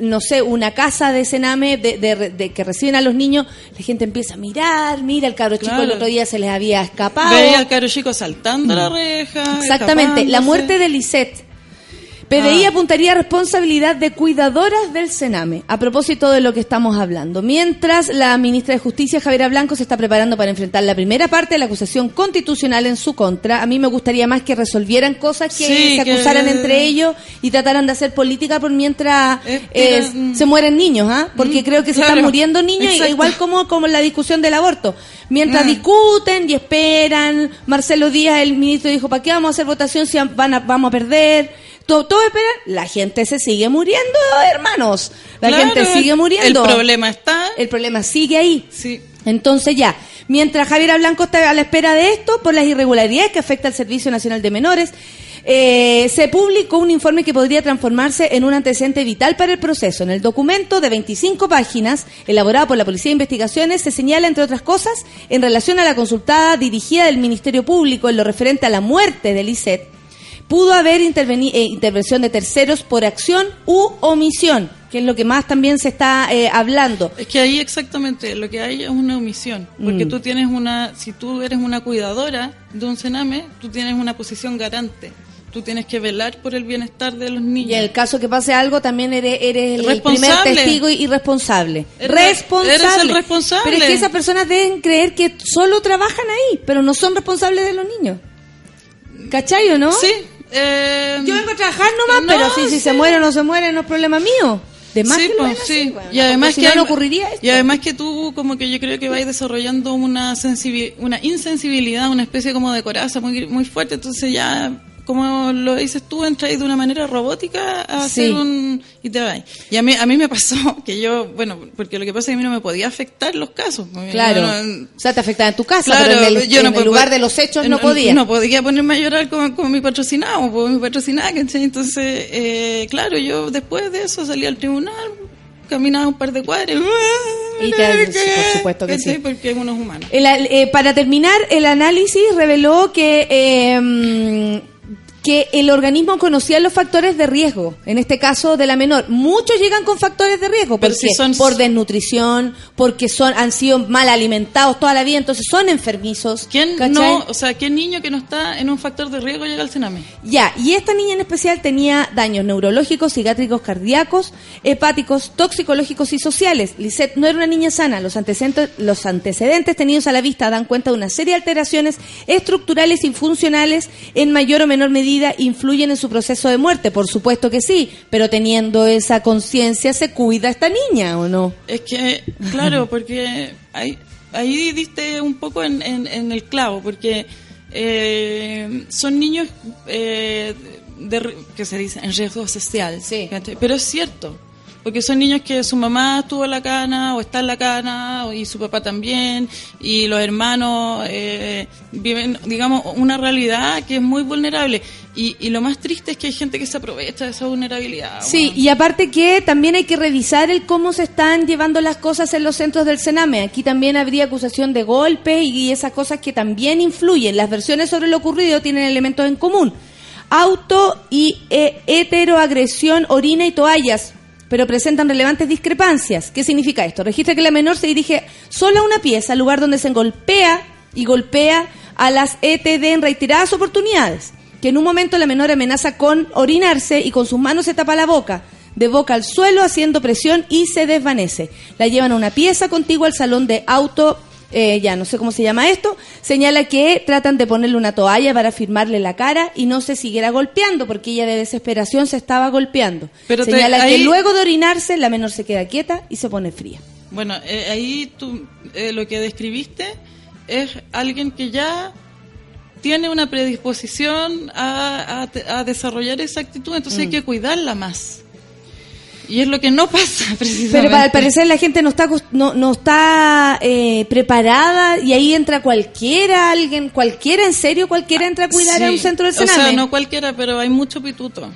no sé, una casa de Sename de, de- de que reciben a los niños, la gente empieza a mirar, mira, el cabro chico el otro día se les había escapado. Veía al caro chico saltando la reja. Exactamente, la muerte de Lisette. PDI Ah. apuntaría a responsabilidad de cuidadoras del Sename, a propósito de lo que estamos hablando. Mientras la ministra de Justicia, Javiera Blanco, se está preparando para enfrentar la primera parte de la acusación constitucional en su contra, a mí me gustaría más que resolvieran cosas que Sí, se que- acusaran entre ellos y trataran de hacer política por mientras Eh, eh, se mueren niños, ¿ah? Porque Mm, creo que se claro. están muriendo niños, Exacto. igual como, como la discusión del aborto. Mientras Mm. discuten y esperan, Marcelo Díaz, el ministro, dijo, ¿para qué vamos a hacer votación si van a- vamos a perder? Todo, todo esperan, la gente se sigue muriendo, hermanos. La Claro, gente sigue muriendo. El problema está. El problema sigue ahí. Sí. Entonces ya, mientras Javiera Blanco está a la espera de esto, por las irregularidades que afecta al Servicio Nacional de Menores, eh, se publicó un informe que podría transformarse en un antecedente vital para el proceso. En el documento de 25 páginas, elaborado por la Policía de Investigaciones, se señala, entre otras cosas, en relación a la consultada dirigida del Ministerio Público en lo referente a la muerte de Lisette, pudo haber interveni- eh, intervención de terceros por acción u omisión, que es lo que más también se está eh, hablando. Es que ahí exactamente lo que hay es una omisión, porque Mm. tú tienes una, si tú eres una cuidadora de un cename, tú tienes una posición garante. tú tienes que velar por el bienestar de los niños. Y en el caso que pase algo, también eres, eres el primer testigo y, y responsable. Eres- responsable. eres el responsable. Pero es que esas personas deben creer que solo trabajan ahí, pero no son responsables de los niños. ¿Cachai o no? Sí. Eh, Yo vengo a trabajar nomás, No, pero si, si sí. se muere o no se muere, no es problema mío. De más sí, que pues, así, sí. bueno, y además si que no, hay- no ocurriría esto. y además que tú como que yo creo que vais desarrollando una una insensibilidad una especie como de coraza muy muy fuerte entonces ya como lo dices tú entras de una manera robótica a Sí. hacer un y te vas y a mí a mí me pasó que yo bueno porque lo que pasa es que a mí no me podía afectar los casos Claro. no- o sea, te afectaba en tu casa, Claro, pero en el, yo en no el puedo- lugar de los hechos no, podía. No podía ponerme a llorar con, con mi patrocinado, con mi patrocinada, ¿cachai? Entonces, eh, claro, yo después de eso salí al tribunal, caminaba un par de cuadras. Y te- por supuesto que sí. Porque uno es humano. El- eh, para terminar, el análisis reveló que, eh, que el organismo conocía los factores de riesgo, en este caso de la menor. Muchos llegan con factores de riesgo, porque si son- por desnutrición, porque son han sido mal alimentados toda la vida, entonces son enfermizos. ¿Quién ¿cachai? no, o sea, qué niño que no está en un factor de riesgo llega al cename? Ya, y esta niña en especial tenía daños neurológicos, psiquiátricos, cardíacos, hepáticos, toxicológicos y sociales. Lisette no era una niña sana. Los antecedentes, los antecedentes tenidos a la vista dan cuenta de una serie de alteraciones estructurales y funcionales en mayor o menor medida influyen en su proceso de muerte. Por supuesto que sí, pero teniendo esa conciencia se cuida esta niña, ¿o no? Es que, claro, porque ahí, ahí diste un poco en, en- en el clavo, porque eh, son niños eh, de, que se dice en riesgo social. Sí. Pero es cierto, porque son niños que su mamá estuvo en la cana o está en la cana y su papá también, y los hermanos eh, viven, digamos, una realidad que es muy vulnerable. Y, y lo más triste es que hay gente que se aprovecha de esa vulnerabilidad. Sí, y aparte que también hay que revisar el cómo se están llevando las cosas en los centros del Sename. Aquí también habría acusación de golpe y esas cosas que también influyen. Las versiones sobre lo ocurrido tienen elementos en común. Auto y eh, heteroagresión, orina y toallas, pero presentan relevantes discrepancias. ¿Qué significa esto? Registra que la menor se dirige solo a una pieza, lugar donde se golpea y golpea a las ETD en reiteradas oportunidades que en un momento la menor amenaza con orinarse y con sus manos se tapa la boca, de boca al suelo haciendo presión y se desvanece. La llevan a una pieza contigua al salón de auto, eh, ya no sé cómo se llama esto, señala que tratan de ponerle una toalla para firmarle la cara y no se siguiera golpeando porque ella de desesperación se estaba golpeando. Pero te- señala que luego de orinarse la menor se queda quieta y se pone fría. Bueno, eh, ahí tú, eh, lo que describiste es alguien que ya tiene una predisposición a, a desarrollar esa actitud, entonces Mm. hay que cuidarla más. Y es lo que no pasa, precisamente. Pero para, al parecer la gente no está no, no está eh, preparada y ahí entra cualquiera, alguien, cualquiera, en serio, cualquiera entra a cuidar a un centro del O sea, Sename. no cualquiera, pero hay mucho pituto.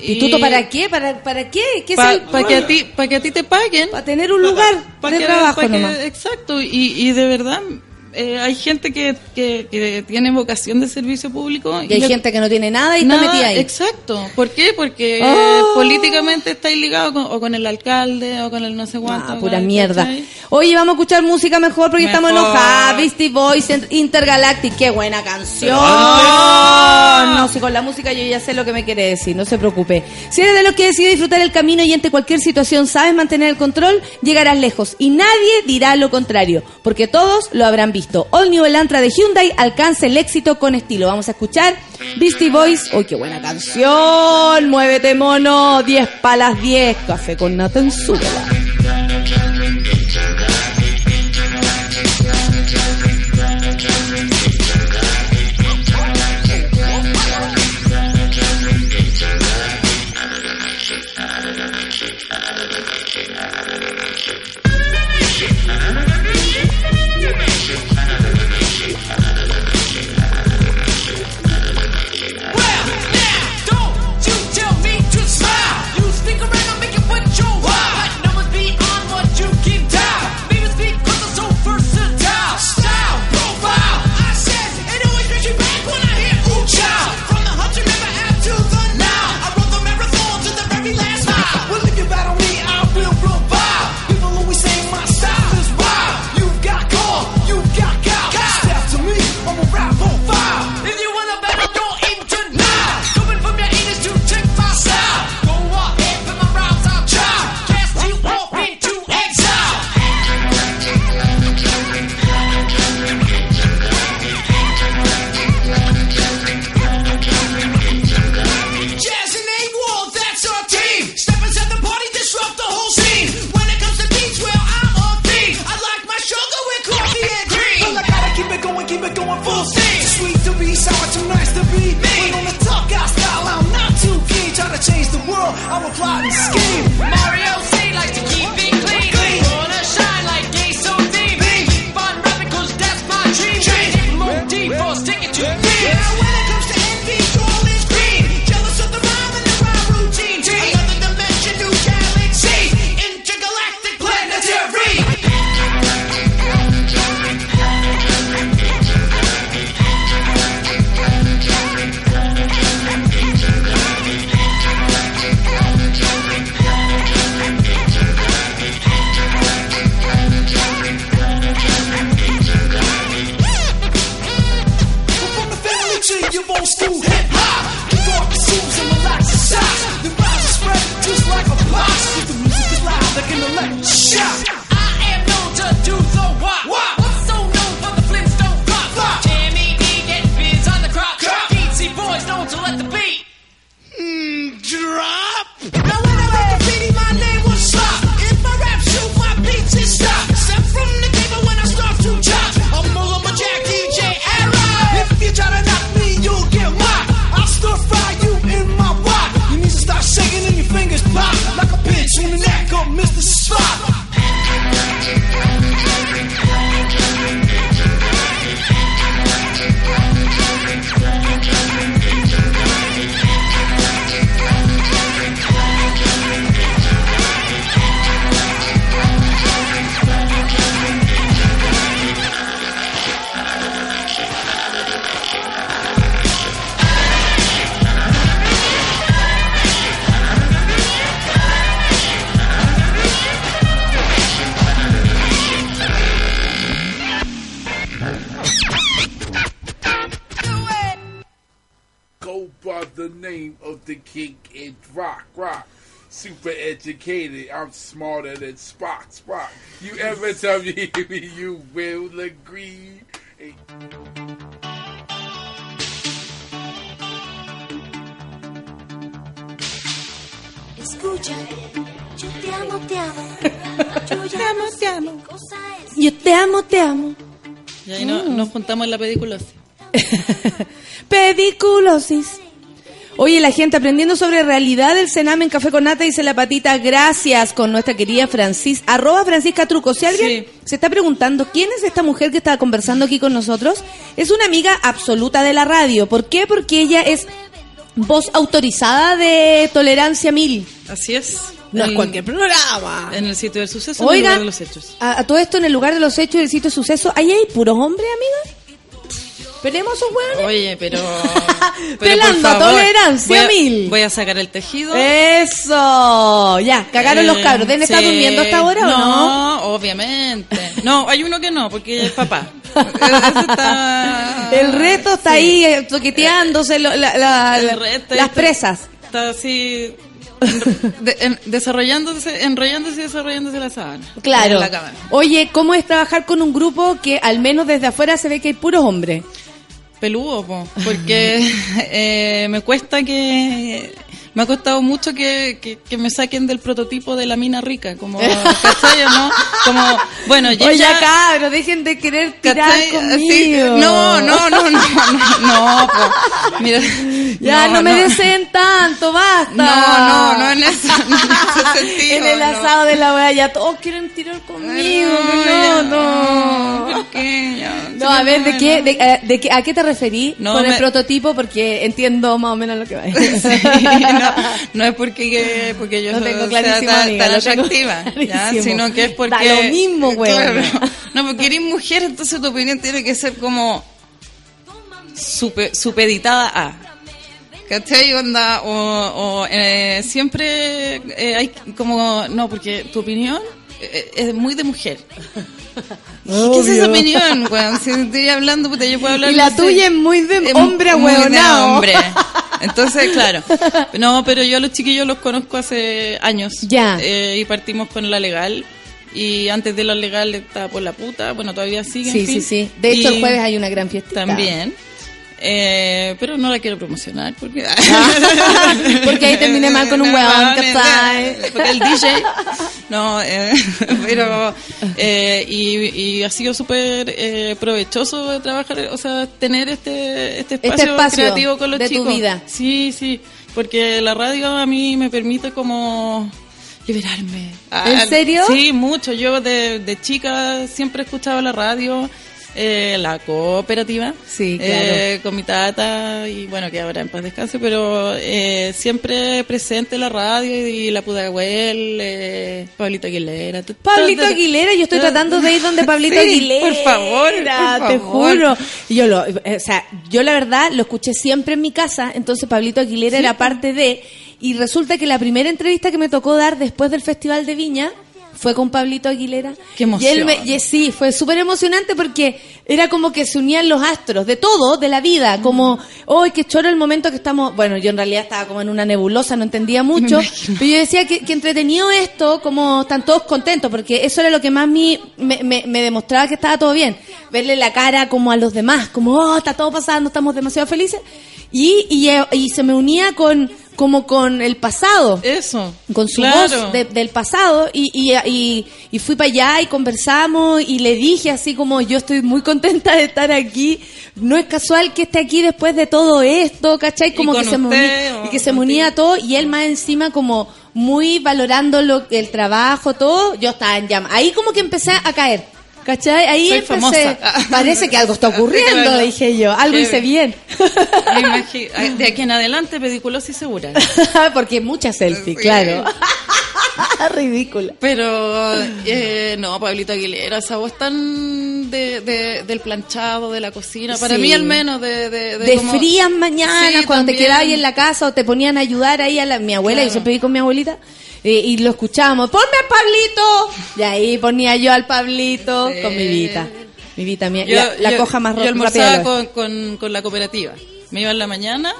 ¿Pituto para qué? ¿Para, para qué? ¿Qué Para el- que, a ti, pa' que a ti te paguen. Para tener un lugar Pa' de que- trabajo pa' que- nomás. Exacto, y, y de verdad eh, hay gente que, que, que tiene vocación de servicio público. Y hay le- gente que no tiene nada y está Nada, metida ahí. Exacto. ¿Por qué? Porque Oh. políticamente está ligado con, o con el alcalde o con el no sé cuánto. Ah, pura ¿cachai? mierda. Oye, vamos a escuchar música mejor porque estamos Mejor. enojadas. Beastie Boys Int- Intergalactic, qué buena canción. No, si con la música yo ya sé lo que me quiere decir, no se preocupe. Si eres de los que decide disfrutar el camino y ante cualquier situación sabes mantener el control, llegarás lejos y nadie dirá lo contrario, porque todos lo habrán visto. All New Elantra de Hyundai alcanza el éxito con estilo. Vamos a escuchar Beastie Boys. ¡Uy, qué buena canción! Muévete, mono. 10 palas 10. Café con nata en. Smarter than Spock, Spock. You ever tell me you will agree? Escucha, yo te amo, te amo. Yo Te amo, te amo. Yo te amo, te amo. Y ahí no- nos juntamos en la película. Pediculosis. La gente aprendiendo sobre realidad del Sename en Café con Nata, dice la patita, gracias con nuestra querida Francis, arroba Francisca Truco. Si alguien Sí. se está preguntando quién es esta mujer que está conversando aquí con nosotros, es una amiga absoluta de la radio. ¿Por qué? Porque ella es voz autorizada de Tolerancia Mil. Así es. No es cualquier programa. En el sitio del suceso, en el Oiga, lugar de los hechos. A, a todo esto en el lugar de los hechos y el sitio de suceso, ¿ahí hay puros hombres, amiga? ¿Pelemos esos hueones? Oye, pero. Pelando, por favor, tolerancia voy a- mil. Voy a sacar el tejido. Eso, ya, cagaron los Eh, cabros. ¿Den está sí. durmiendo hasta ahora o no? obviamente. No, hay uno que no, porque es papá. Está- El reto está Sí. ahí eh, toqueteándose la- la- la- las está- presas. Está así. en- de- en- desarrollándose, enrollándose y desarrollándose la sábana. Claro. La. Oye, ¿cómo es trabajar con un grupo que al menos desde afuera se ve que hay puros hombres? Peludo, po, porque eh, me cuesta que... Me ha costado mucho que, que, que me saquen del prototipo de la mina rica, como, ¿cachai o no? Como, bueno, yo Oye, ya... cabros, dejen de querer tirar ¿cachai? conmigo. Así, no, no, no, no, no, no, po. Mira, Ya, no, me deseen tanto, basta. No, no, no en ese, no en ese sentido. En el no. asado de la wea ya todos quieren tirar conmigo. No, no. Ya, No, a ver, ¿de qué, de, eh, de qué- ¿a qué te referí No, con el me- prototipo? Porque entiendo más o menos lo que va a decir. Sí, no, no es porque, que- porque yo soy- tengo sea tan, amiga, tan atractiva, sino que es porque... Da lo mismo, weón. Claro. No, porque eres mujer, entonces tu opinión tiene que ser como supe- supeditada a... ¿Cachai? Onda, o, o, eh, siempre eh, hay como... No, porque tu opinión es muy de mujer. ¿Qué es esa opinión, weón? Si estoy hablando, puta, yo puedo hablar... Y la no sé, tuya es muy de es hombre muy de hombre. Entonces, claro. No, pero yo a los chiquillos los conozco hace años. Ya. Eh, y partimos con la legal. Y antes de la legal estaba por la puta. Bueno, todavía sigue. en Sí, fin. sí, sí. De hecho, Y el jueves hay una gran fiesta. También. Eh, pero no la quiero promocionar porque Porque ahí terminé mal con un ¿cachai? porque el DJ no eh, pero eh, y, y ha sido súper eh, provechoso trabajar o sea tener este este espacio, espacio creativo con los de tu chicos vida. sí sí porque la radio a mí me permite como liberarme ¿En serio? sí mucho yo de, de chica siempre escuchaba la radio eh, la cooperativa Sí, claro. eh, con mi tata y bueno que ahora en paz descanse pero eh, siempre presente la radio y, la Pudahuel eh, Pablito Aguilera Pablito Aguilera, yo estoy tratando de ir donde Pablito Sí, Aguilera. por favor, por te favor. juro. Y Yo lo, o sea, yo la verdad lo escuché siempre en mi casa, entonces Pablito Aguilera era parte de y resulta que la primera entrevista que me tocó dar después del Festival de Viña fue con Pablito Aguilera. Qué emoción. Y él me- y sí, fue súper emocionante porque era como que se unían los astros de todo, de la vida, como, ¡ay, qué choro el momento que estamos! Bueno, yo en realidad estaba como en una nebulosa, no entendía mucho, pero yo decía que, que entretenido esto, como están todos contentos, porque eso era lo que más mi- me, me, me demostraba que estaba todo bien, verle la cara como a los demás, como, ¡oh, está todo pasando, estamos demasiado felices! Y, y, y se me unía con como con el pasado. Eso con su claro. voz de- del pasado. Y, y, y, y fui para allá y conversamos y le dije así como yo estoy muy contenta de estar aquí. No es casual que esté aquí después de todo esto ¿cachai? como que se unía, y que se me unía todo y él más encima como muy valorando lo el trabajo todo. Yo estaba en llama. Ahí como que empecé a caer ¿Cachai? Ahí Soy empecé. famosa. Parece que algo está ocurriendo, dije yo. Algo hice bien. De aquí en adelante pediculosis segura Porque muchas selfies, Sí. claro. Ridícula. Pero eh, no, Pablito Aguilera, esa voz tan de, de- del planchado, de la cocina, para Sí. mí al menos de... De, de como- frías mañanas Sí, cuando te quedabas ahí en la casa o te ponían a ayudar ahí a la, mi abuela, Claro. yo siempre vi con mi abuelita y lo escuchábamos, ponme a Pablito y ahí ponía yo al Pablito Sí. con mi Vita, mi Vita mía, Yo- la, la yo- coja más Yo almorzaba rápida. con, con, con la cooperativa. Me iba en la mañana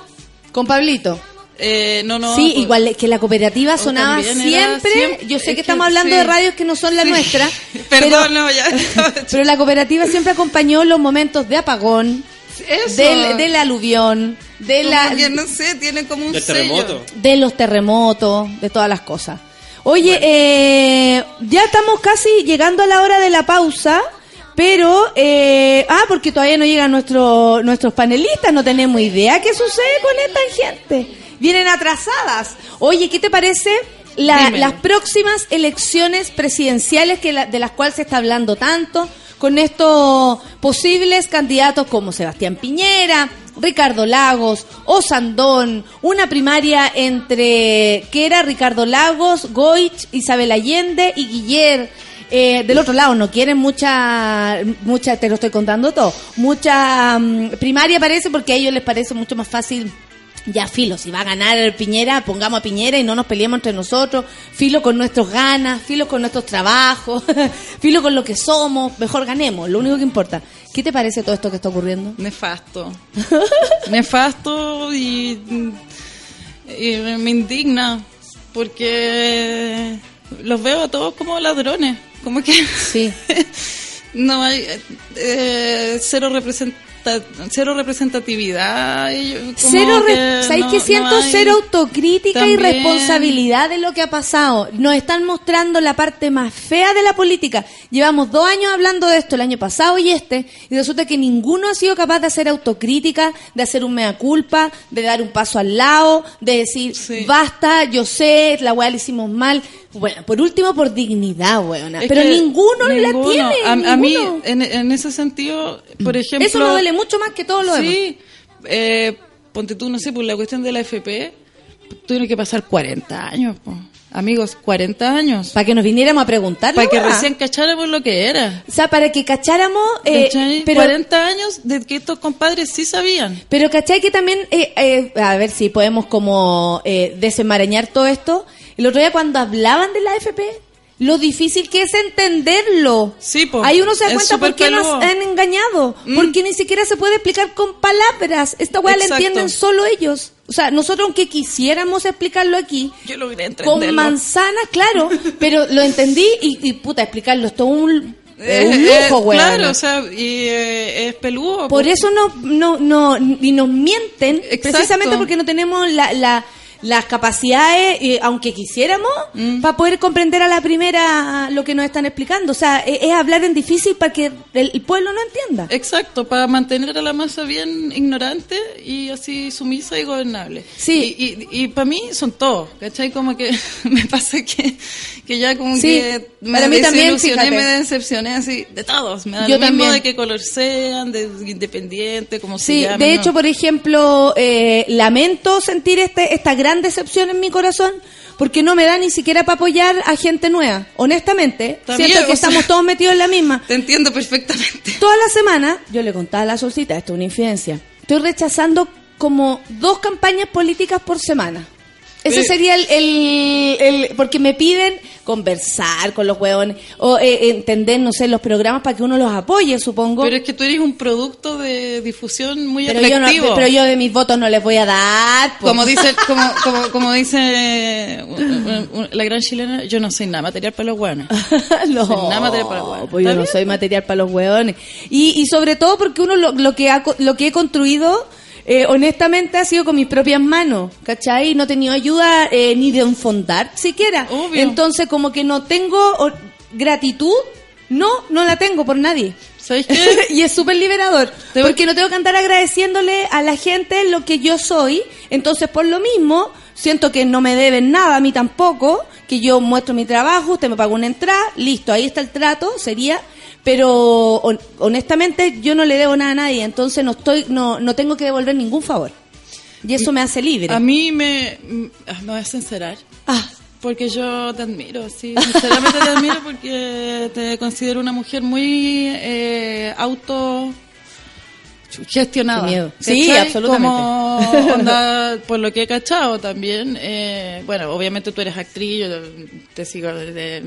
Con Pablito. Eh, no, no. sí, pues, igual que la cooperativa sonaba siempre. siempre- Yo sé es que, que estamos hablando sí. de radios que no son la Sí. nuestra. Perdón, pero, no, ya. pero la cooperativa siempre acompañó los momentos de apagón, del, del aluvión, de Como la, que, no sé, tiene como un Del sello. terremoto. de los terremotos, de todas las cosas. Oye, eh, ya estamos casi llegando a la hora de la pausa, pero, eh, ah, porque todavía no llegan nuestro, nuestros panelistas, no tenemos idea qué sucede con esta gente. Vienen atrasadas. Oye, ¿qué te parece la- las próximas elecciones presidenciales que la- de las cuales se está hablando tanto? Con estos posibles candidatos como Sebastián Piñera, Ricardo Lagos, Osandón, una primaria entre que era Ricardo Lagos, Goich, Isabel Allende y Guiller. Eh, del otro lado, no quieren mucha, mucha, te lo estoy contando todo, mucha mm, primaria parece porque a ellos les parece mucho más fácil ya, filo, si va a ganar Piñera, pongamos a Piñera y no nos peleemos entre nosotros. Filo con nuestros ganas, filo con nuestros trabajos, filo con lo que somos. Mejor ganemos, lo único que importa. ¿Qué te parece todo esto que está ocurriendo? Nefasto. Nefasto y, y me indigna porque los veo a todos como ladrones. Como que Sí. no hay eh, cero representa- cero representatividad. Cero, que ¿sabéis no- que no siento hay- cero autocrítica y responsabilidad de lo que ha pasado? Nos están mostrando la parte más fea de la política. Llevamos dos años hablando de esto, el año pasado y este, y resulta que ninguno ha sido capaz de hacer autocrítica, de hacer un mea culpa, de dar un paso al lado, de decir, Sí. basta, yo sé, la weá la hicimos mal. Bueno, por último, por dignidad, weona. Es Pero que ninguno, la ninguno. tiene. A, a mí, ninguno. en, en ese sentido, por ejemplo. Eso me duele mucho más que todo lo demás. Sí, eh, ponte tú, no sé, por la cuestión de la FP, tuvieron que pasar 40 años, po. amigos, 40 años. Para que nos viniéramos a preguntar. Para que recién cacháramos lo que era. O sea, para que cacháramos... eh, pero 40 años de que estos compadres sí sabían. Pero ¿cachai que también, eh, eh, a ver si podemos como eh, desenmarañar todo esto? El otro día cuando hablaban de la AFP, lo difícil que es entenderlo. Sí, po. Ahí uno se da Es cuenta por qué nos han engañado. Mm. Porque ni siquiera se puede explicar con palabras. Esta weá la entienden solo ellos. O sea, nosotros aunque quisiéramos explicarlo aquí, Yo logré con manzanas, claro, pero lo entendí y, y, puta, explicarlo es todo un, Eh, un eh, lujo, weón. Claro, o sea, y eh, es peludo. Por po. eso no, no, no, y nos mienten, Exacto. precisamente porque no tenemos la, la- las capacidades, eh, aunque quisiéramos, Mm. para poder comprender a la primera lo que nos están explicando. O sea, es, es hablar en difícil para que el, el pueblo no entienda. Exacto, para mantener a la masa bien ignorante y así sumisa y gobernable. Sí. Y, y, para mí son todos, ¿cachai? Como que me pasa que, que ya como Sí, que me para mí también, fíjate. me decepcioné así, de todos. Me da Yo lo mismo también. de qué color sean, de independiente, como se Sí, llamen, de ¿no? hecho, por ejemplo, eh, lamento sentir este, esta gran decepción en mi corazón porque no me da ni siquiera para apoyar a gente nueva. Honestamente, También, siento que sea- estamos todos metidos en la misma. Te entiendo perfectamente. Toda la semana, yo le contaba a la solcita, esto es una infidencia, estoy rechazando como dos campañas políticas por semana. Ese Eh. sería el, el- el- Porque me piden conversar con los huevones, o eh, entender, no sé, los programas para que uno los apoye, supongo. Pero es que tú eres un producto de difusión muy Pero yo, no- pero yo de mis votos no les voy a dar. po. Como dice, como, como, como dice uh, la gran chilena, yo no soy nada material para los buenos. no, Soy nada material para los hueones. pues yo ¿Está no soy material para los hueones. Y, y sobre todo porque uno lo, lo que ha, lo que he construido, eh, honestamente, ha sido con mis propias manos, ¿cachai? No he tenido ayuda eh, ni de un fondar siquiera. Obvio. Entonces, como que no tengo o- gratitud, no, no la tengo por nadie. ¿Sabes qué? y es súper liberador. Porque no tengo que andar agradeciéndole a la gente lo que yo soy. Entonces, por lo mismo, siento que no me deben nada a mí tampoco. Que yo muestro mi trabajo, usted me paga una entrada, listo, ahí está el trato, sería. Pero hon- honestamente, yo no le debo nada a nadie. Entonces, no, estoy, no, no tengo que devolver ningún favor. Y eso me hace libre. A mí me, ah, me voy a sincerar. Ah, Porque yo te admiro, sí, sinceramente te admiro porque te considero una mujer muy eh, auto gestionada. Miedo. Sí, absolutamente. Como onda, por lo que he cachado también. eh, bueno, obviamente tú eres actriz, yo te sigo desde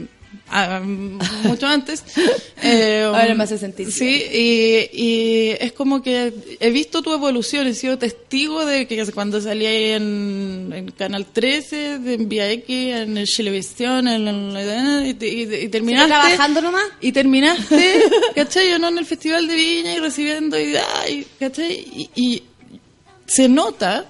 mucho antes. Eh, Ahora me hace sentido. Sí, y, y es como que he visto tu evolución, he sido testigo de que cuando salí ahí en, en Canal 13, de en Vía X, en el Chilevisión, en, el- y, y- y terminaste... trabajando nomás? Y terminaste, ¿cachai? Yo no en el Festival de Viña y recibiendo, y, ay, ¿cachai? Y, y se nota,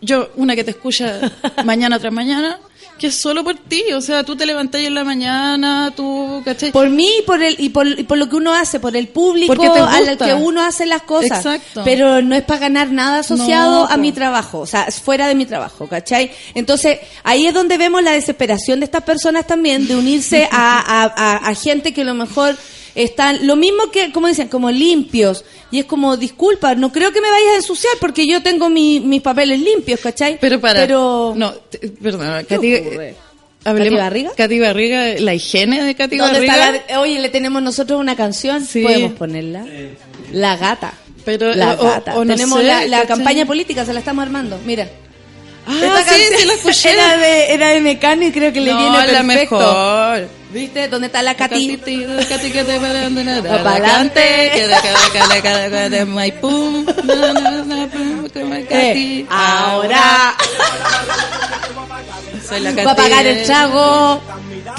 yo, una que te escucha mañana tras mañana, que es solo por ti, o sea, tú te levantás en la mañana, tú, ¿cachai? Por mí y por, el, y, por, y por lo que uno hace, por el público al que uno hace las cosas. Exacto. Pero no es para ganar nada asociado No, a mi trabajo, o sea, es fuera de mi trabajo, ¿cachai? Entonces, ahí es donde vemos la desesperación de estas personas también de unirse a, a, a- a gente que a lo mejor están, lo mismo que, como dicen, como limpios. Y es como, disculpa, no creo que me vayas a ensuciar porque yo tengo mi- mis papeles limpios, ¿cachai? Pero para. Pero, No, te- perdón, ¿Qué Katy. ocurre? eh, hablemos- ¿Katy Barriga? Katy Barriga, la higiene de Katy ¿Dónde Barriga. está la- Oye, le tenemos nosotros una canción, Sí. podemos ponerla. La gata. Pero, la o- gata. o no tenemos sé, la, campaña política, se la estamos armando. Mira. Ah, Esta sí, canción sí la escuché. Era de, era de Mecano y creo que le No, viene la perfecto. mejor. ¿Viste? ¿Dónde está la Katy? Katy, Katy, que te para. Que de de Maipú. Eh, ahora Soy la Katy. va a pagar el trago.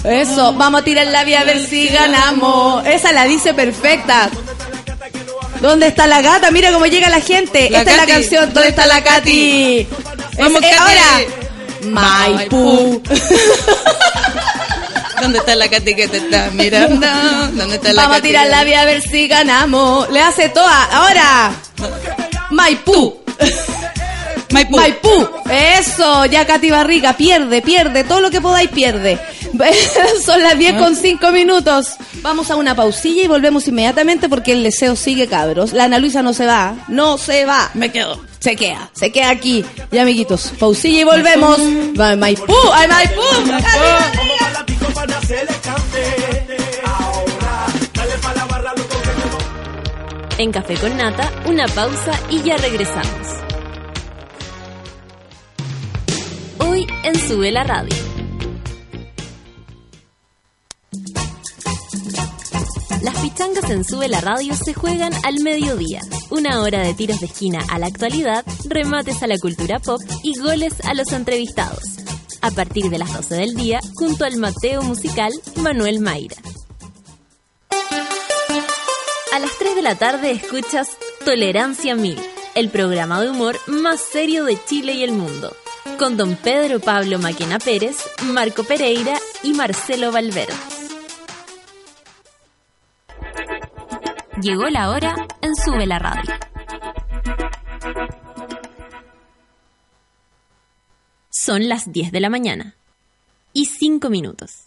Eso, vamos a tirar la vía a ver si ganamos. Esa la dice perfecta. ¿Dónde está la gata? Mira cómo llega la gente. La Esta es la Katy. canción. ¿Dónde está la Katy? Vamos, Es- Katy. Ahora. Maipú. ¿Dónde está la Katy que te está mirando? ¿Dónde está la Vamos a Katy? tirar la vía a ver si ganamos. Le hace toda. Ahora. Maipú. Maipú. Maipú. Eso, ya Katy Barriga, pierde, pierde, todo lo que podáis pierde. Son las 10 con 5 minutos. Vamos a una pausilla y volvemos inmediatamente porque el deseo sigue, cabros. La Ana Luisa no se va, no se va. Me quedo. Se queda, se queda aquí. Ya, amiguitos, pausilla y volvemos. Va, Maipú, ay, Maipú. En Café con Nata, una pausa y ya regresamos. En Sube la Radio. Las pichangas en Sube la Radio se juegan al mediodía. Una hora de tiros de esquina a la actualidad, remates a la cultura pop y goles a los entrevistados. A partir de las 12 del día, junto al Mateo musical Manuel Mayra. A las 3 de la tarde escuchas Tolerancia Mil, el programa de humor más serio de Chile y el mundo, con don Pedro Pablo Maquena Pérez, Marco Pereira y Marcelo Valverde. Llegó la hora en Sube la Radio. Son las 10 de la mañana y 5 minutos.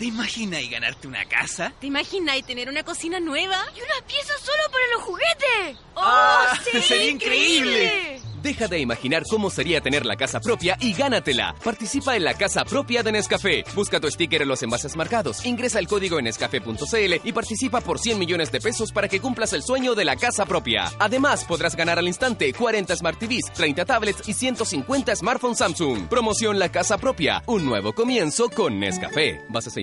¿Te imaginas ganarte una casa? ¿Te imaginas tener una cocina nueva? Y una pieza solo para los juguetes. ¡Oh, ¡Ah! sí! ¡Sería increíble! Deja de imaginar cómo sería tener la casa propia y gánatela. Participa en la casa propia de Nescafé. Busca tu sticker en los envases marcados. Ingresa el código en nescafé.cl y participa por 100 millones de pesos para que cumplas el sueño de la casa propia. Además, podrás ganar al instante 40 Smart TVs, 30 tablets y 150 smartphones Samsung. Promoción La Casa Propia. Un nuevo comienzo con Nescafé. Bases e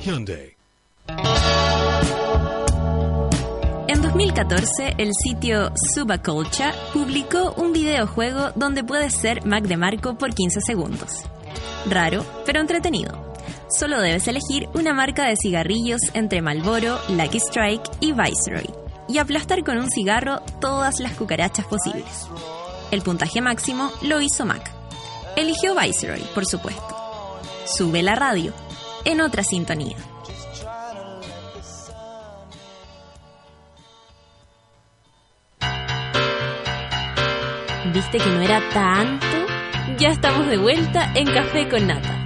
Hyundai. En 2014, el sitio Subaculture publicó un videojuego donde puedes ser Mac de Marco por 15 segundos. Raro, pero entretenido. Solo debes elegir una marca de cigarrillos entre Marlboro, Lucky Strike y Viceroy y aplastar con un cigarro todas las cucarachas posibles. El puntaje máximo lo hizo Mac. Eligió Viceroy, por supuesto. Sube la radio, en otra sintonía. ¿Viste que no era tanto? Ya estamos de vuelta en Café con Nata.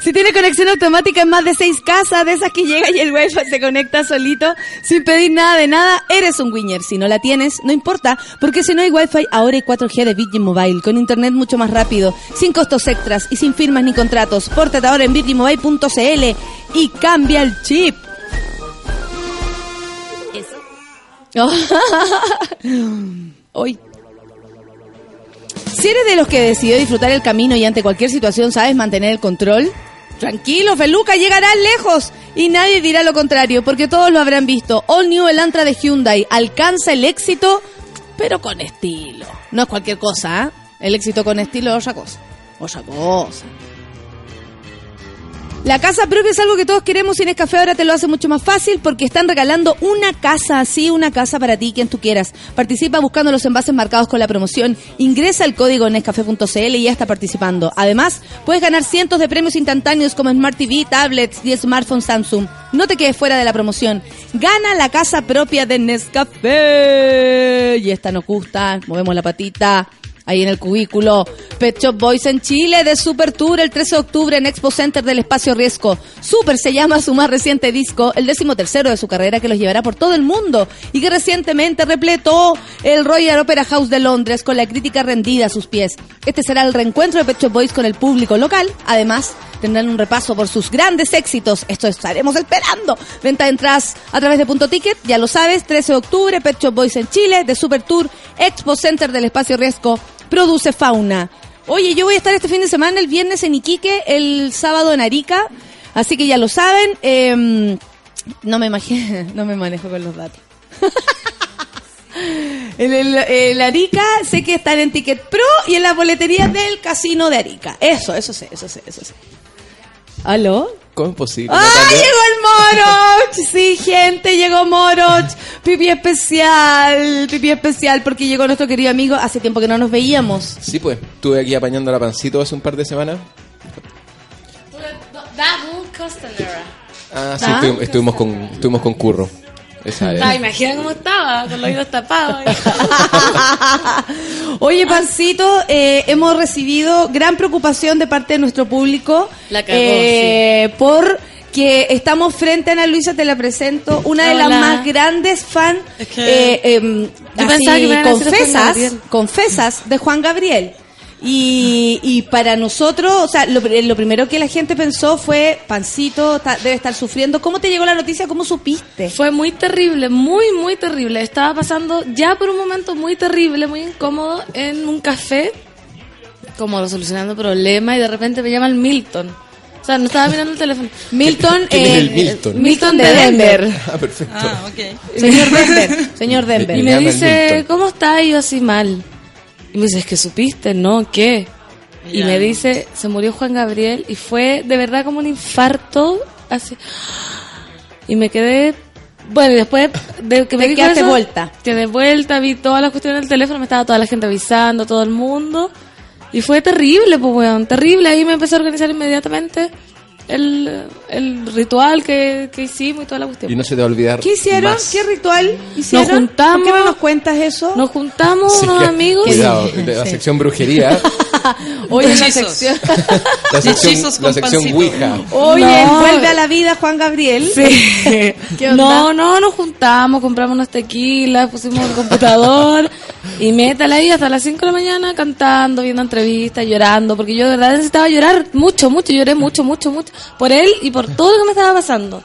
Si tiene conexión automática en más de seis casas, de esas que llega y el wifi se conecta solito, sin pedir nada de nada, eres un winner. Si no la tienes, no importa, porque si no hay wifi, ahora hay 4G de Virgin Mobile, con internet mucho más rápido, sin costos extras y sin firmas ni contratos. Pórtate ahora en virginmobile.cl y cambia el chip. Hoy. Si eres de los que decidió disfrutar el camino y ante cualquier situación sabes mantener el control, tranquilo, Feluca, llegarás lejos y nadie dirá lo contrario, porque todos lo habrán visto. All New Elantra de Hyundai alcanza el éxito, pero con estilo. No es cualquier cosa, ¿eh? El éxito con estilo es otra cosa. Otra cosa. La casa propia es algo que todos queremos y Nescafé ahora te lo hace mucho más fácil porque están regalando una casa así, una casa para ti, quien tú quieras. Participa buscando los envases marcados con la promoción. Ingresa el código nescafé.cl y ya está participando. Además, puedes ganar cientos de premios instantáneos como Smart TV, tablets y smartphones Samsung. No te quedes fuera de la promoción. Gana la casa propia de Nescafé. Y esta nos gusta. Movemos la patita ahí en el cubículo. Pet Shop Boys en Chile de Super Tour el 13 de octubre en Expo Center del Espacio Riesgo. Super se llama su más reciente disco, el décimo tercero de su carrera que los llevará por todo el mundo y que recientemente repletó el Royal Opera House de Londres con la crítica rendida a sus pies. Este será el reencuentro de Pet Shop Boys con el público local. Además, tendrán un repaso por sus grandes éxitos. Esto estaremos esperando. Venta de entradas a través de Punto Ticket, ya lo sabes, 13 de octubre, Pet Shop Boys en Chile, de Super Tour, Expo Center del Espacio Riesgo, produce Fauna. Oye, yo voy a estar este fin de semana, el viernes en Iquique, el sábado en Arica, así que ya lo saben. eh, no me imagino, no me manejo con los datos. El, el Arica sé que están en Ticket Pro y en las boleterías del casino de Arica. Eso, eso sé, eso sé, eso sé. ¿Aló? ¿Cómo es posible? ¡Ah, llegó el Moroch! Sí, gente, llegó Moroch. Pipi especial, pipi especial, porque llegó nuestro querido amigo. Hace tiempo que no nos veíamos. Sí, pues. Estuve aquí apañando la pancito hace un par de semanas. Costanera. Ah, sí, Ah. estuvimos, estuvimos con, estuvimos con Curro. Esa es. imagina cómo estaba, con los oídos tapados. Oye, Pancito, eh, hemos recibido gran preocupación de parte de nuestro público La cagó, eh, por que estamos frente a Ana Luisa, te la presento, una de las más grandes fan, Es que eh, em, yo así, pensaba que me iban a decir Juan confesas, confesas de Juan Gabriel. Y, y para nosotros, o sea, lo, lo primero que la gente pensó fue, Pancito debe estar sufriendo. ¿Cómo te llegó la noticia? ¿Cómo supiste? Fue muy terrible, muy, muy terrible. Estaba pasando ya por un momento muy terrible, muy incómodo en un café, como solucionando problemas, y de repente me llama el Milton. O sea, no estaba mirando el teléfono. Milton, ¿Quién es eh, el Milton? Milton de Denver. Ah, perfecto. Ah, ok. Señor Denver, señor Denver. Y Me dice. ¿cómo estás? Y yo así mal. Y me dice, es que supiste, ¿no? ¿Qué? Y me dice, se murió Juan Gabriel y fue de verdad como un infarto, así. Y me quedé, bueno, y después de que me Te dijo quedaste eso, vuelta. Quedé vuelta, vi todas las cuestiones del teléfono, me estaba toda la gente avisando, todo el mundo. Y fue terrible, pues, weón, terrible. Ahí me empecé a organizar inmediatamente el, el ritual que, que hicimos y toda la cuestión. Y no se te va a olvidar. ¿Qué hicieron? más. ¿Qué ritual hicieron? Nos juntamos. ¿Por qué no nos cuentas eso? Nos juntamos Sí, unos que- amigos. Cuidado, de la Sí. sección brujería, Oye, la Hechizos. sección. la sección, la sección. Ouija. Oye, No. vuelve a la vida Juan Gabriel. Sí. ¿Qué onda? No, no, nos juntamos, compramos unos tequilas, pusimos el computador y métala ahí hasta las 5 de la mañana cantando, viendo entrevistas, llorando, porque yo de verdad necesitaba llorar mucho, mucho, lloré mucho, mucho, mucho por él y por todo lo que me estaba pasando.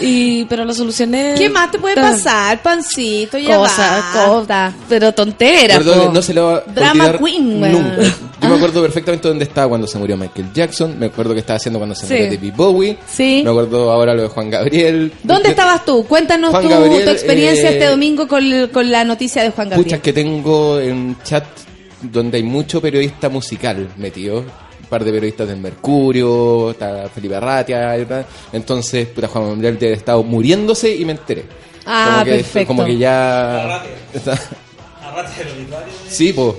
Y, pero lo solucioné. ¿Qué más te puede pasar, pancito? Ya Cosas, basta. cosas. Pero tontera, Perdón, po. no se lo va a Drama queen, weón. nunca. Yo me acuerdo perfectamente dónde estaba cuando se murió Michael Jackson. Me acuerdo que estaba haciendo cuando se Sí. murió David Bowie. Sí. Me acuerdo ahora lo de Juan Gabriel. ¿Dónde estabas tú? Cuéntanos tu, Gabriel, tu experiencia eh, este domingo con, con la noticia de Juan Gabriel. Puchas que tengo en chat donde hay mucho periodista musical metido. Par de periodistas del Mercurio, está Felipe Arratia, y tal. entonces puta, Juan Gabriel debe haber estado muriéndose y me enteré. Ah, como que, perfecto. Como que ya... está- Sí, pues.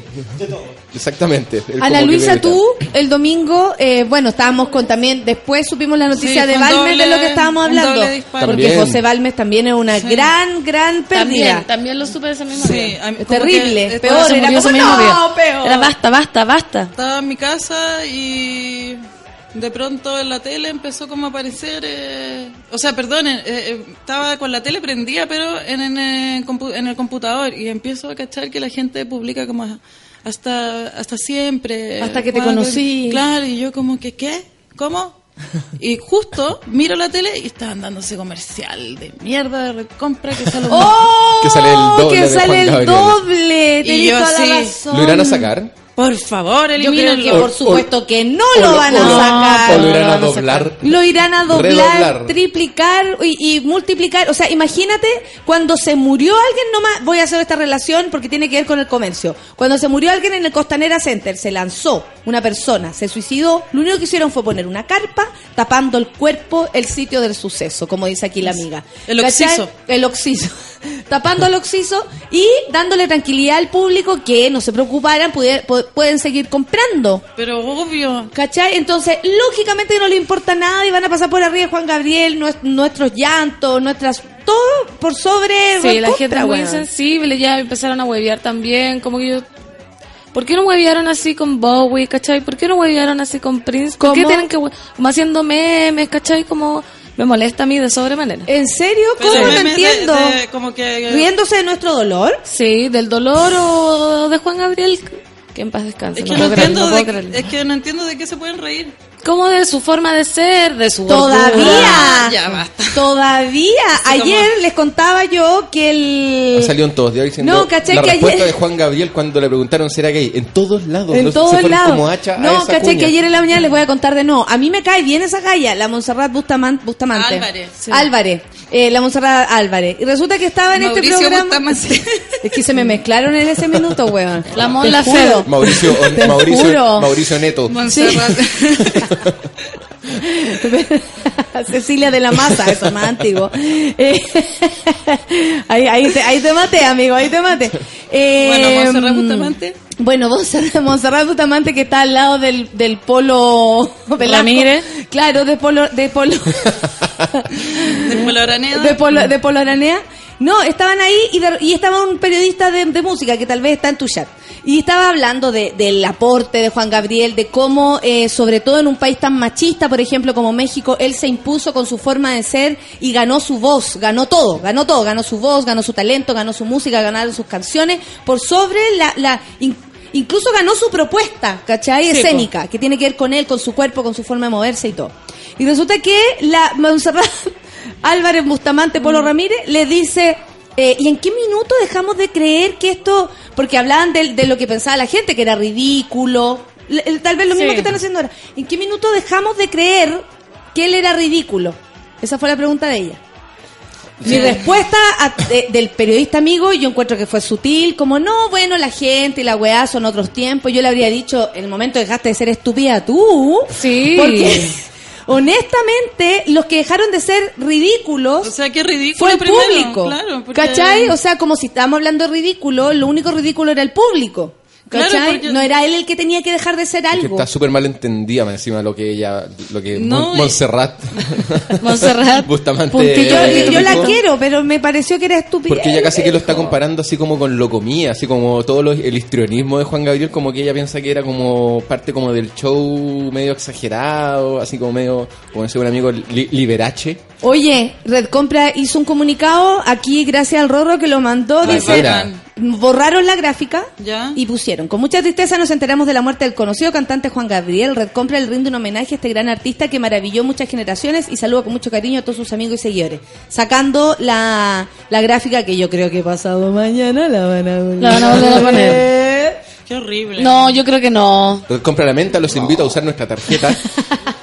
Exactamente. Él Ana como que Luisa, tú el domingo, eh, bueno, estábamos con también, después supimos la noticia Sí, de Balmes doble- de lo que estábamos hablando. Porque. José Balmes también es una Sí. gran, gran pérdida. También, también lo supe ese mismo Sí, día. Es terrible, que peor, era como, no, peor. Era basta, basta, basta. Estaba en mi casa y de pronto en la tele empezó como a aparecer, eh, o sea, perdón, eh, eh, estaba con la tele prendida, pero en, en, el compu- en el computador y empiezo a cachar que la gente publica como hasta hasta siempre. Hasta que te conocí. Claro, y yo como que, ¿qué? ¿Cómo? Y justo miro la tele y estaban dándose comercial de mierda de compra que sale un- ¡Oh! Que sale el doble que de sale el doble. Y yo así, razón. ¿Lo irán a sacar? Por favor, creo que por supuesto que no lo van a o sacar. lo irán No a doblar. Lo irán a doblar, Redoblar. triplicar y, y multiplicar. O sea, imagínate cuando se murió alguien nomás. Voy a hacer esta relación porque tiene que ver con el comercio. Cuando se murió alguien en el Costanera Center, se lanzó una persona, se suicidó. Lo único que hicieron fue poner una carpa tapando el cuerpo, el sitio del suceso, como dice aquí la amiga. El ¿Cachai? occiso. El occiso. Tapando el occiso y dándole tranquilidad al público que no se preocuparan, pudier- pu- pueden seguir comprando. Pero obvio. ¿Cachai? Entonces, lógicamente no le importa nada y van a pasar por arriba Juan Gabriel, nues- nuestros llantos, nuestras. Todo por sobre. Sí, la contra, gente muy sensible, ya empezaron a huevear también, como que yo... ¿Por qué no huevearon así con Bowie, cachai? ¿Por qué no huevearon así con Prince? ¿Por qué ¿Cómo? tienen que como haciendo memes, cachai? Como me molesta a mí de sobremanera. ¿En serio? Pero ¿Cómo no memes de- entiendo? de- como que ¿Riéndose de nuestro dolor? Sí, del dolor o de Juan Gabriel, que en paz descanse. No que no, no de, es que no entiendo de qué se pueden reír. Como de su forma de ser, de su gordura. Todavía. Ya basta. Todavía. Así Ayer como- les contaba yo que el. Ha salido en todos días diciendo No, caché la que respuesta ayer- de Juan Gabriel cuando le preguntaron si era gay. En todos lados. En no- todos lados. como hacha a no, esa caché cuña. que ayer en la mañana les voy a contar de no. A mí me cae bien esa galla, la Montserrat Bustamante. Bustamante. Álvarez, sí. Álvarez. Eh, la Montserrat Álvarez. Y resulta que estaba en Mauricio este programa. Bustamante. Es que se me mezclaron en ese minuto, weón. La Mon. Mauricio, Mauricio. Mauricio Neto. Montserrat. Cecilia de la Maza, eso es más antiguo. Eh, ahí, ahí, te, ahí te maté, amigo, ahí te maté. Eh, Bueno, Montserrat Bustamante. Bueno, Montserrat Bustamante que está al lado del, del polo Velasco. Ramírez. Claro, de polo, de polo, de Polo Araneda. de polo, de polo Aranea. No, estaban ahí y, de- y estaba un periodista de, de música que tal vez está en tu chat. Y estaba hablando de, del aporte de Juan Gabriel, de cómo, eh, sobre todo en un país tan machista, por ejemplo, como México, él se impuso con su forma de ser y ganó su voz, ganó todo, ganó todo, ganó su voz, ganó su talento, ganó su música, ganaron sus canciones, por sobre la... la in- Incluso ganó su propuesta, ¿cachai? Sí, po. Escénica, que tiene que ver con él, con su cuerpo, con su forma de moverse y todo. Y resulta que la Montserrat Álvarez Bustamante Polo Ramírez le dice, eh, ¿y en qué minuto dejamos de creer que esto, porque hablaban de, de lo que pensaba la gente, que era ridículo, tal vez lo mismo Sí. que están haciendo ahora, ¿en qué minuto dejamos de creer que él era ridículo? Esa fue la pregunta de ella. Mi respuesta a- de- del periodista amigo, yo encuentro que fue sutil, como no, bueno, la gente y la weá son otros tiempos. Yo le habría dicho, en el momento dejaste de ser estúpida tú. Sí. Porque, honestamente, los que dejaron de ser ridículos O sea, qué ridículo fue el primero, público. Claro, porque- ¿Cachai? O sea, como si estábamos hablando de ridículo, lo único ridículo era el público. Claro, ¿Cachai? porque- No era él el que tenía que dejar de ser Es que algo. está súper mal entendida encima lo que ella, lo que No, Mon- Montserrat, Montserrat. Bustamante. Porque yo, eh, yo la quiero, pero me pareció que era estúpido. Porque ella casi que lo está comparando así como con locomía, así como todo lo- el histrionismo de Juan Gabriel, como que ella piensa que era como parte como del show medio exagerado, así como medio, como decía un amigo, li- liberache. Oye, Red Compra hizo un comunicado aquí gracias al Rorro que lo mandó. La dice, borraron la gráfica Ya. y pusieron, con mucha tristeza nos enteramos de la muerte del conocido cantante Juan Gabriel. Red Compra le rinde un homenaje a este gran artista que maravilló muchas generaciones y saluda con mucho cariño a todos sus amigos y seguidores. Sacando la, la gráfica que yo creo que pasado mañana la van a volver, La van a volver a poner. Qué horrible. No, yo creo que no. Compra la menta, los invito a usar nuestra tarjeta.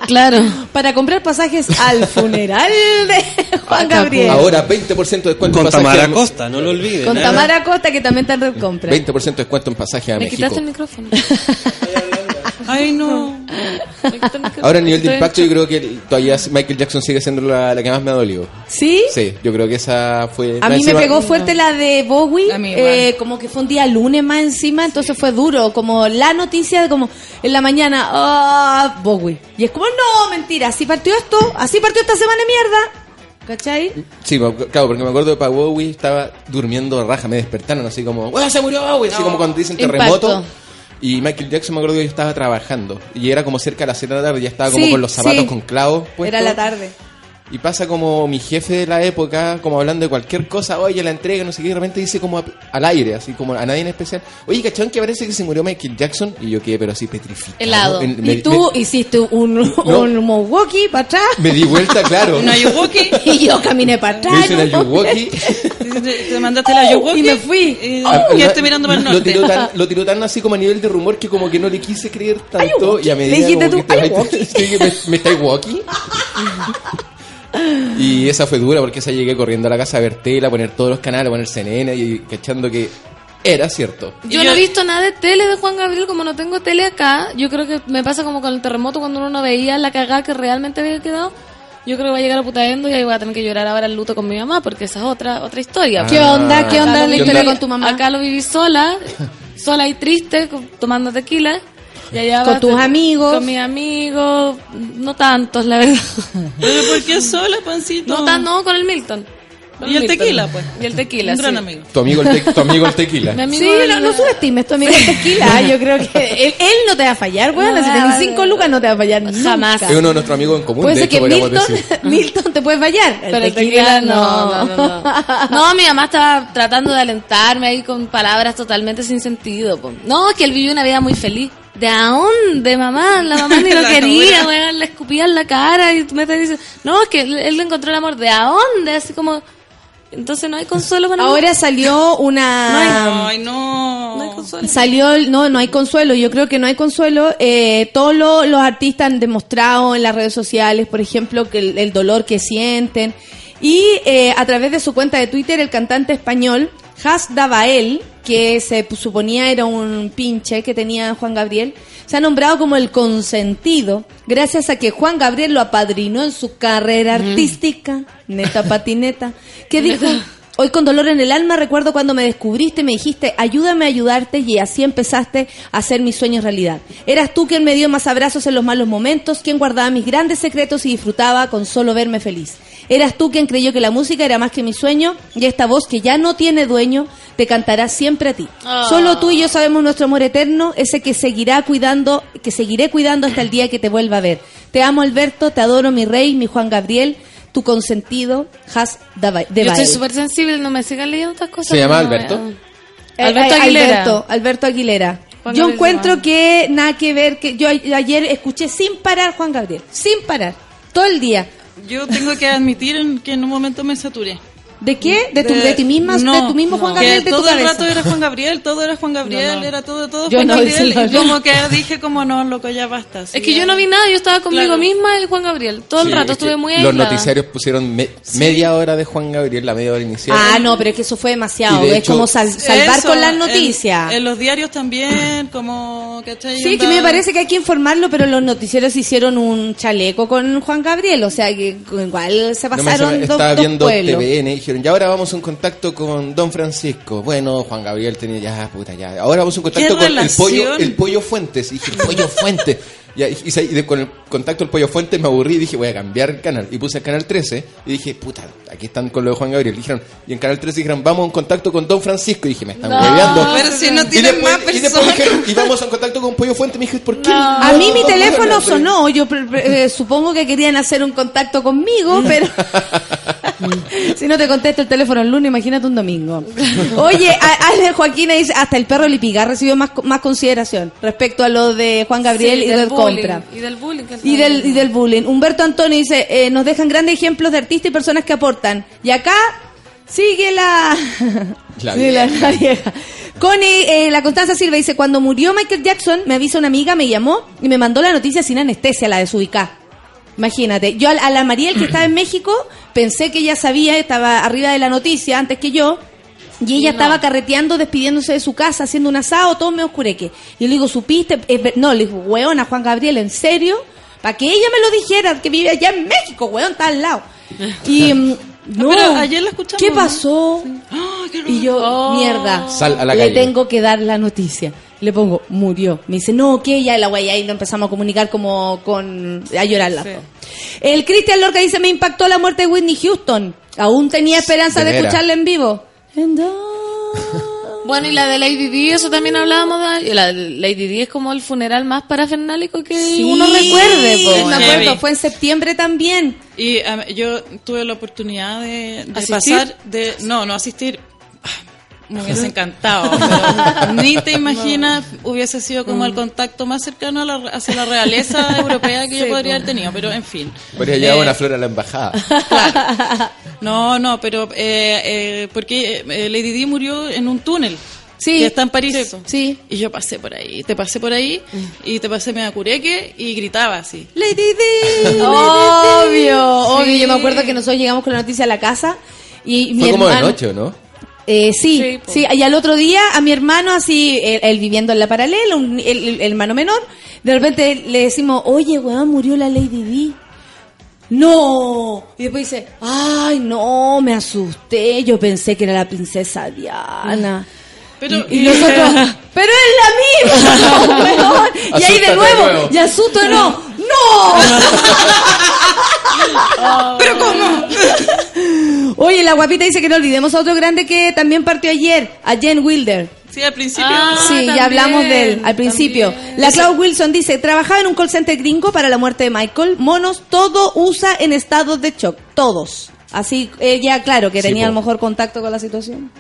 Claro. Para comprar pasajes al funeral de Juan Gabriel. Ahora 20% de descuento Con en pasaje Tamara Costa, no lo olviden. Con ¿eh? Tamara Costa, que también está en Red Compra. 20% de descuento en pasaje a Me México. quitaste el micrófono. Ay, no. Ahora a nivel de impacto yo creo que todavía Michael Jackson sigue siendo la, la que más me ha dolido. ¿Sí? Sí, yo creo que esa fue... A mí me pegó fuerte la de Bowie, A mí igual. eh, como que fue un día lunes más encima, entonces fue duro, como la noticia de como en la mañana, ah, Bowie. Y es como, no, mentira, así partió esto, así partió esta semana de mierda. ¿Cachai? Sí, me- claro, porque me acuerdo de Pa Bowie estaba durmiendo raja, me despertaron así como, ¡Bueno, se murió Bowie! Así como cuando dicen terremoto. Impacto. Y Michael Jackson me acuerdo que yo estaba trabajando. Y era como cerca de las 7 de la tarde, ya estaba como Sí, con los zapatos sí. con clavos. puestos. Era la tarde. Y pasa como mi jefe de la época, como hablando de cualquier cosa, oye, la entrega, no sé qué, y de repente dice como a- al aire, así como a nadie en especial, oye, cachón, que parece que se murió Michael Jackson, y yo quedé, pero así petrificado. Helado. En- me- Y tú hiciste un, un Milwaukee para atrás. Me, di vuelta, claro. ¿Una Yuwoki? Y yo caminé para atrás. Me hice una ¿no? Yuwoki. ¿Te, te mandaste la Yuwoki? Y me fui. Y Ah, quedaste mirando para el lo norte. tiró, tan, lo tiró tan así como a nivel de rumor que como que no le quise creer tanto y a medida Le estáis walkie. Y esa fue dura porque esa llegué corriendo a la casa a ver tela, a poner todos los canales, a poner CNN y cachando que era cierto. Yo no he visto nada de tele de Juan Gabriel, como no tengo tele acá. Yo creo que me pasa como con el terremoto cuando uno no veía la cagada que realmente había quedado. Yo creo que va a llegar a Putaendo y ahí voy a tener que llorar ahora el luto con mi mamá, porque esa es otra otra historia. ¿Qué onda? ¿Qué Acá onda lo la historia con tu mamá? Acá lo viví sola, sola y triste, tomando tequila. Y allá Con tus amigos. Con mis amigos, no tantos, la verdad. ¿Pero por qué sola, pancito? No, tan, no, con el Milton. Con Y el Milton. tequila, pues. Y el tequila, Un gran amigo. Tu amigo el, te- tu amigo el tequila. Mi amigo Sí, el- no, no subestimes tu amigo el tequila. Yo creo que él, él no te va a fallar, weón. No, si tenés cinco lucas no te va a fallar Jamás. Es uno de nuestros amigos en común, Puede de ser que Milton. Milton te puede fallar. El Pero el tequila, tequila no, no, no, no. No, mi mamá estaba tratando de alentarme ahí con palabras totalmente sin sentido. po. No, es que él vivió una vida muy feliz. ¿De dónde, mamá? La mamá ni lo quería, weón, le escupía en la cara y tú me te dices, no, es que él, él encontró el amor. ¿De dónde? Así como, entonces no hay consuelo para mí. Ahora salió una... Ay, no. No hay consuelo. Salió, no, no hay consuelo. Yo creo que no hay consuelo. Eh, todos lo- los artistas han demostrado en las redes sociales, por ejemplo, que el, el dolor que sienten. Y eh, a través de su cuenta de Twitter, el cantante español Has Davael, que se suponía era un pinche que tenía Juan Gabriel, se ha nombrado como el consentido, gracias a que Juan Gabriel lo apadrinó en su carrera artística, neta patineta, que dijo, Hoy con dolor en el alma recuerdo cuando me descubriste, me dijiste, ayúdame a ayudarte y así empezaste a hacer mis sueños realidad. Eras tú quien me dio más abrazos en los malos momentos, quien guardaba mis grandes secretos y disfrutaba con solo verme feliz. Eras tú quien creyó que la música era más que mi sueño y esta voz que ya no tiene dueño te cantará siempre a ti. Ah. Solo tú y yo sabemos nuestro amor eterno, ese que seguirá cuidando, que seguiré cuidando hasta el día que te vuelva a ver. Te amo Alberto, te adoro mi rey, mi Juan Gabriel, tu consentido, Has de Yo estoy súper sensible, no me sigan leyendo estas cosas. ¿Se llama no, Alberto? weón. Eh, Alberto eh, Aguilera. Alberto, Alberto Aguilera. Juan yo Gabriel encuentro que nada que ver, que yo ayer escuché sin parar Juan Gabriel, sin parar, todo el día. Yo tengo que admitir que en un momento me saturé. ¿De qué? ¿De, tu, de ti misma? no, ¿De tu mismo Juan. Gabriel? Que de tu todo el cabeza? rato era Juan Gabriel, todo era Juan Gabriel, No, no. era todo, todo Yo Juan no, Gabriel. y como que dije como no, loco, ya basta. Es que yo no vi nada, yo estaba conmigo Claro. misma y Juan Gabriel. Todo el Sí, rato es estuve muy Los aislada. noticiarios pusieron me- media hora de Juan Gabriel, la media hora inicial. Ah, no, pero es que eso fue demasiado. De es hecho- como sal- salvar Eso, con las noticias. En, los diarios también, como, ¿cachai? Sí, que me parece que hay que informarlo, pero los noticieros hicieron un chaleco con Juan Gabriel, o sea que igual se pasaron dos, estaba dos viendo pueblos. TVN y ya ahora vamos a un contacto con Don Francisco. Bueno, Juan Gabriel tenía ya, puta, ya. Ahora vamos a un contacto ¿Qué con el pollo, el pollo Fuentes. Y dije, el pollo Fuentes. Ya, y, y se- y de- con el contacto del Pollo Fuente me aburrí y dije, voy a cambiar el canal. Y puse el canal 13 y dije, puta, aquí están con lo de Juan Gabriel. Y, dijeron, y en canal 13 dijeron, vamos a un contacto con Don Francisco. Y dije, me están No, hueveando. pero si no Y tienen después- más Y después personas. dijeron, y vamos a un contacto con Pollo Fuente. Me dije, ¿por qué? A mí mi No, teléfono no, no, sonó, yo eh, supongo que querían hacer un contacto conmigo, pero si no te contesto el teléfono el lunes, imagínate un domingo. Oye, a- Ale Joaquina dice, hasta el perro Lipigar recibió más, más consideración respecto a lo de Juan Gabriel Sí, y del compra. Y del bullying. que Y del, y del bullying. Humberto Antonio dice, eh, nos dejan grandes ejemplos de artistas y personas que aportan. Y acá sigue la... La vieja. la vieja. Connie, eh, la Constanza Silva dice, cuando murió Michael Jackson, me avisa una amiga, me llamó y me mandó la noticia sin anestesia, la de su Imagínate, yo a, a la Mariel que estaba en México, pensé que ella sabía, estaba arriba de la noticia antes que yo, y ella no. estaba carreteando, despidiéndose de su casa, haciendo un asado, todo me oscureque. Y yo le digo, ¿supiste? No, le digo, weona, Juan Gabriel, ¿en serio? Para que ella me lo dijera, que vive allá en México, weón, está al lado. Y, mm, no, pero ayer la escuchamos, ¿Qué ¿no? pasó? y yo, mierda, Sal a la le calle. tengo que dar la noticia. Le pongo, murió. Me dice, no, que ya la güey, ahí lo empezamos a comunicar como con, a llorar las dos. El Cristian Lorca dice, me impactó la muerte de Whitney Houston. Aún tenía esperanza De escucharla en vivo. Bueno, y la de Lady Di, eso también hablábamos de... y La de Lady Di es como el funeral más parafernálico que Sí, uno recuerde. po. me acuerdo, fue en septiembre también. Y um, yo tuve la oportunidad de, de pasar, de no, no asistir. Me hubiese encantado. pero ni te imaginas, hubiese sido como el contacto más cercano a la, hacia la realeza europea que yo Sí, podría po. haber tenido. Pero en fin. Podría llevar Eh, una flor a la embajada. No, no, pero eh, eh, porque eh, Lady Di murió en un túnel. Sí. Que está en París. Sí. Y yo pasé por ahí. Te pasé por ahí y te pasé media cureque y gritaba así. Lady Di. Obvio, obvio. Sí. Yo me acuerdo que nosotros llegamos con la noticia a la casa y mi Fue como de noche, ¿o no? Eh, sí, Sí, y al otro día a mi hermano, así, él, él viviendo en la paralela, un- el, el hermano menor, de repente le decimos, oye, weón, murió la Lady Di. No. Y después dice, ay, no, me asusté, yo pensé que era la princesa Diana. Pero, Y, y nosotros, pero es la misma, weón. Y ahí de nuevo, nuevo. y asusto nuevo, ¡no! ¿Pero cómo? Oye, la guapita dice que no olvidemos a otro grande que también partió ayer, a Jen Wilder. Sí, al principio. Ah, Sí, también, ya hablamos de él al principio. también. La Cloud Wilson dice, trabajaba en un call center gringo para la muerte de Michael. Monos, todo usa en estados de shock. Todos. Así, ella, claro, que Sí, tenía a lo mejor contacto con la situación.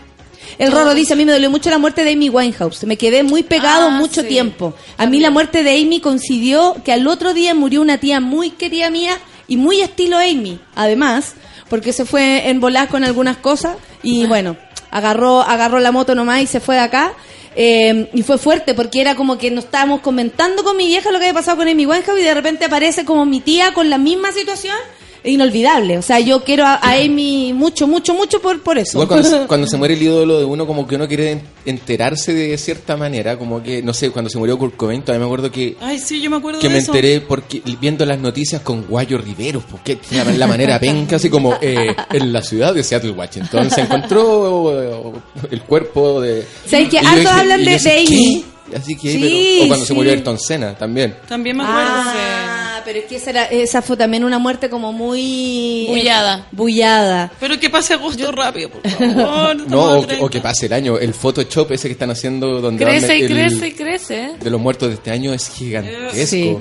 El Roro dice, a mí me dolió mucho la muerte de Amy Winehouse. Me quedé muy pegado Ah, mucho sí. tiempo. A mí la muerte de Amy coincidió que al otro día murió una tía muy querida mía y muy estilo Amy. Además, porque se fue en volar con algunas cosas y bueno, agarró, agarró la moto nomás y se fue de acá. Eh, y fue fuerte porque era como que nos estábamos comentando con mi vieja lo que había pasado con Amy Winehouse y de repente aparece como mi tía con la misma situación. Inolvidable. O sea, yo quiero a, a Amy mucho, mucho, mucho por, por eso. Igual cuando, se- cuando se muere el ídolo de uno, como que uno quiere en- enterarse de cierta manera, como que, no sé, cuando se murió Kurt Cobain, todavía me acuerdo que, Ay, sí, yo me acuerdo que de me eso. enteré porque viendo las noticias con Guayo Riveros, porque la, la manera penca, así como eh, en la ciudad de Seattle, Washington, se encontró eh, el cuerpo de... Yo Harto dije- hablan de- de ¿qué? Amy. Así que, Sí, pero, o cuando se murió Ayrton Senna también. También me acuerdo. Ah, pero es que esa, era- esa fue también una muerte como muy... Bullada. eh, bullada. Pero que pase agosto rápido, por favor. No, o, que- o que pase el año. El Photoshop ese que están haciendo donde Crece y el- crece y crece. de los muertos de este año es gigantesco. Sí.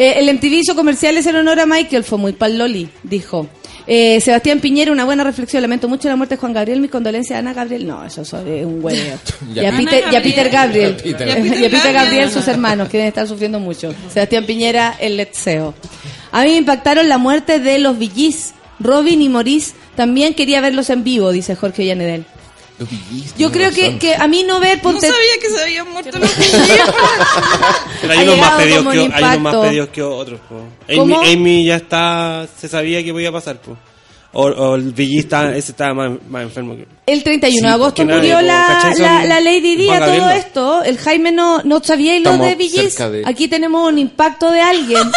Eh, el MTV hizo comerciales en honor a Michael, fue muy pal Loli, dijo. Eh, Sebastián Piñera, una buena reflexión. Lamento mucho la muerte de Juan Gabriel. Mis condolencias a Ana Gabriel. No, eso es un huevo. y, a Peter, y a Peter Gabriel. Y a Peter. Y a Peter Gabriel, sus hermanos, que deben estar sufriendo mucho. Sebastián Piñera, el letseo. A mí me impactaron la muerte de los Villis. Robin y Maurice. También quería verlos en vivo, dice Jorge Llanedel. Los VGs, Yo creo que, que a mí no ver No ponte- sabía que se habían muerto los Pero hay Ha unos, más pedidos que, un hay unos más pedidos que otros. po. Amy, ya está, se sabía que podía pasar. Po. O, o el VG está, ese estaba más, más enfermo que... El 31 Sí, de agosto murió la, la, la Lady Di a todo no. esto. El Jaime no, no sabía y lo de Villis. cerca de- Aquí tenemos un impacto de alguien.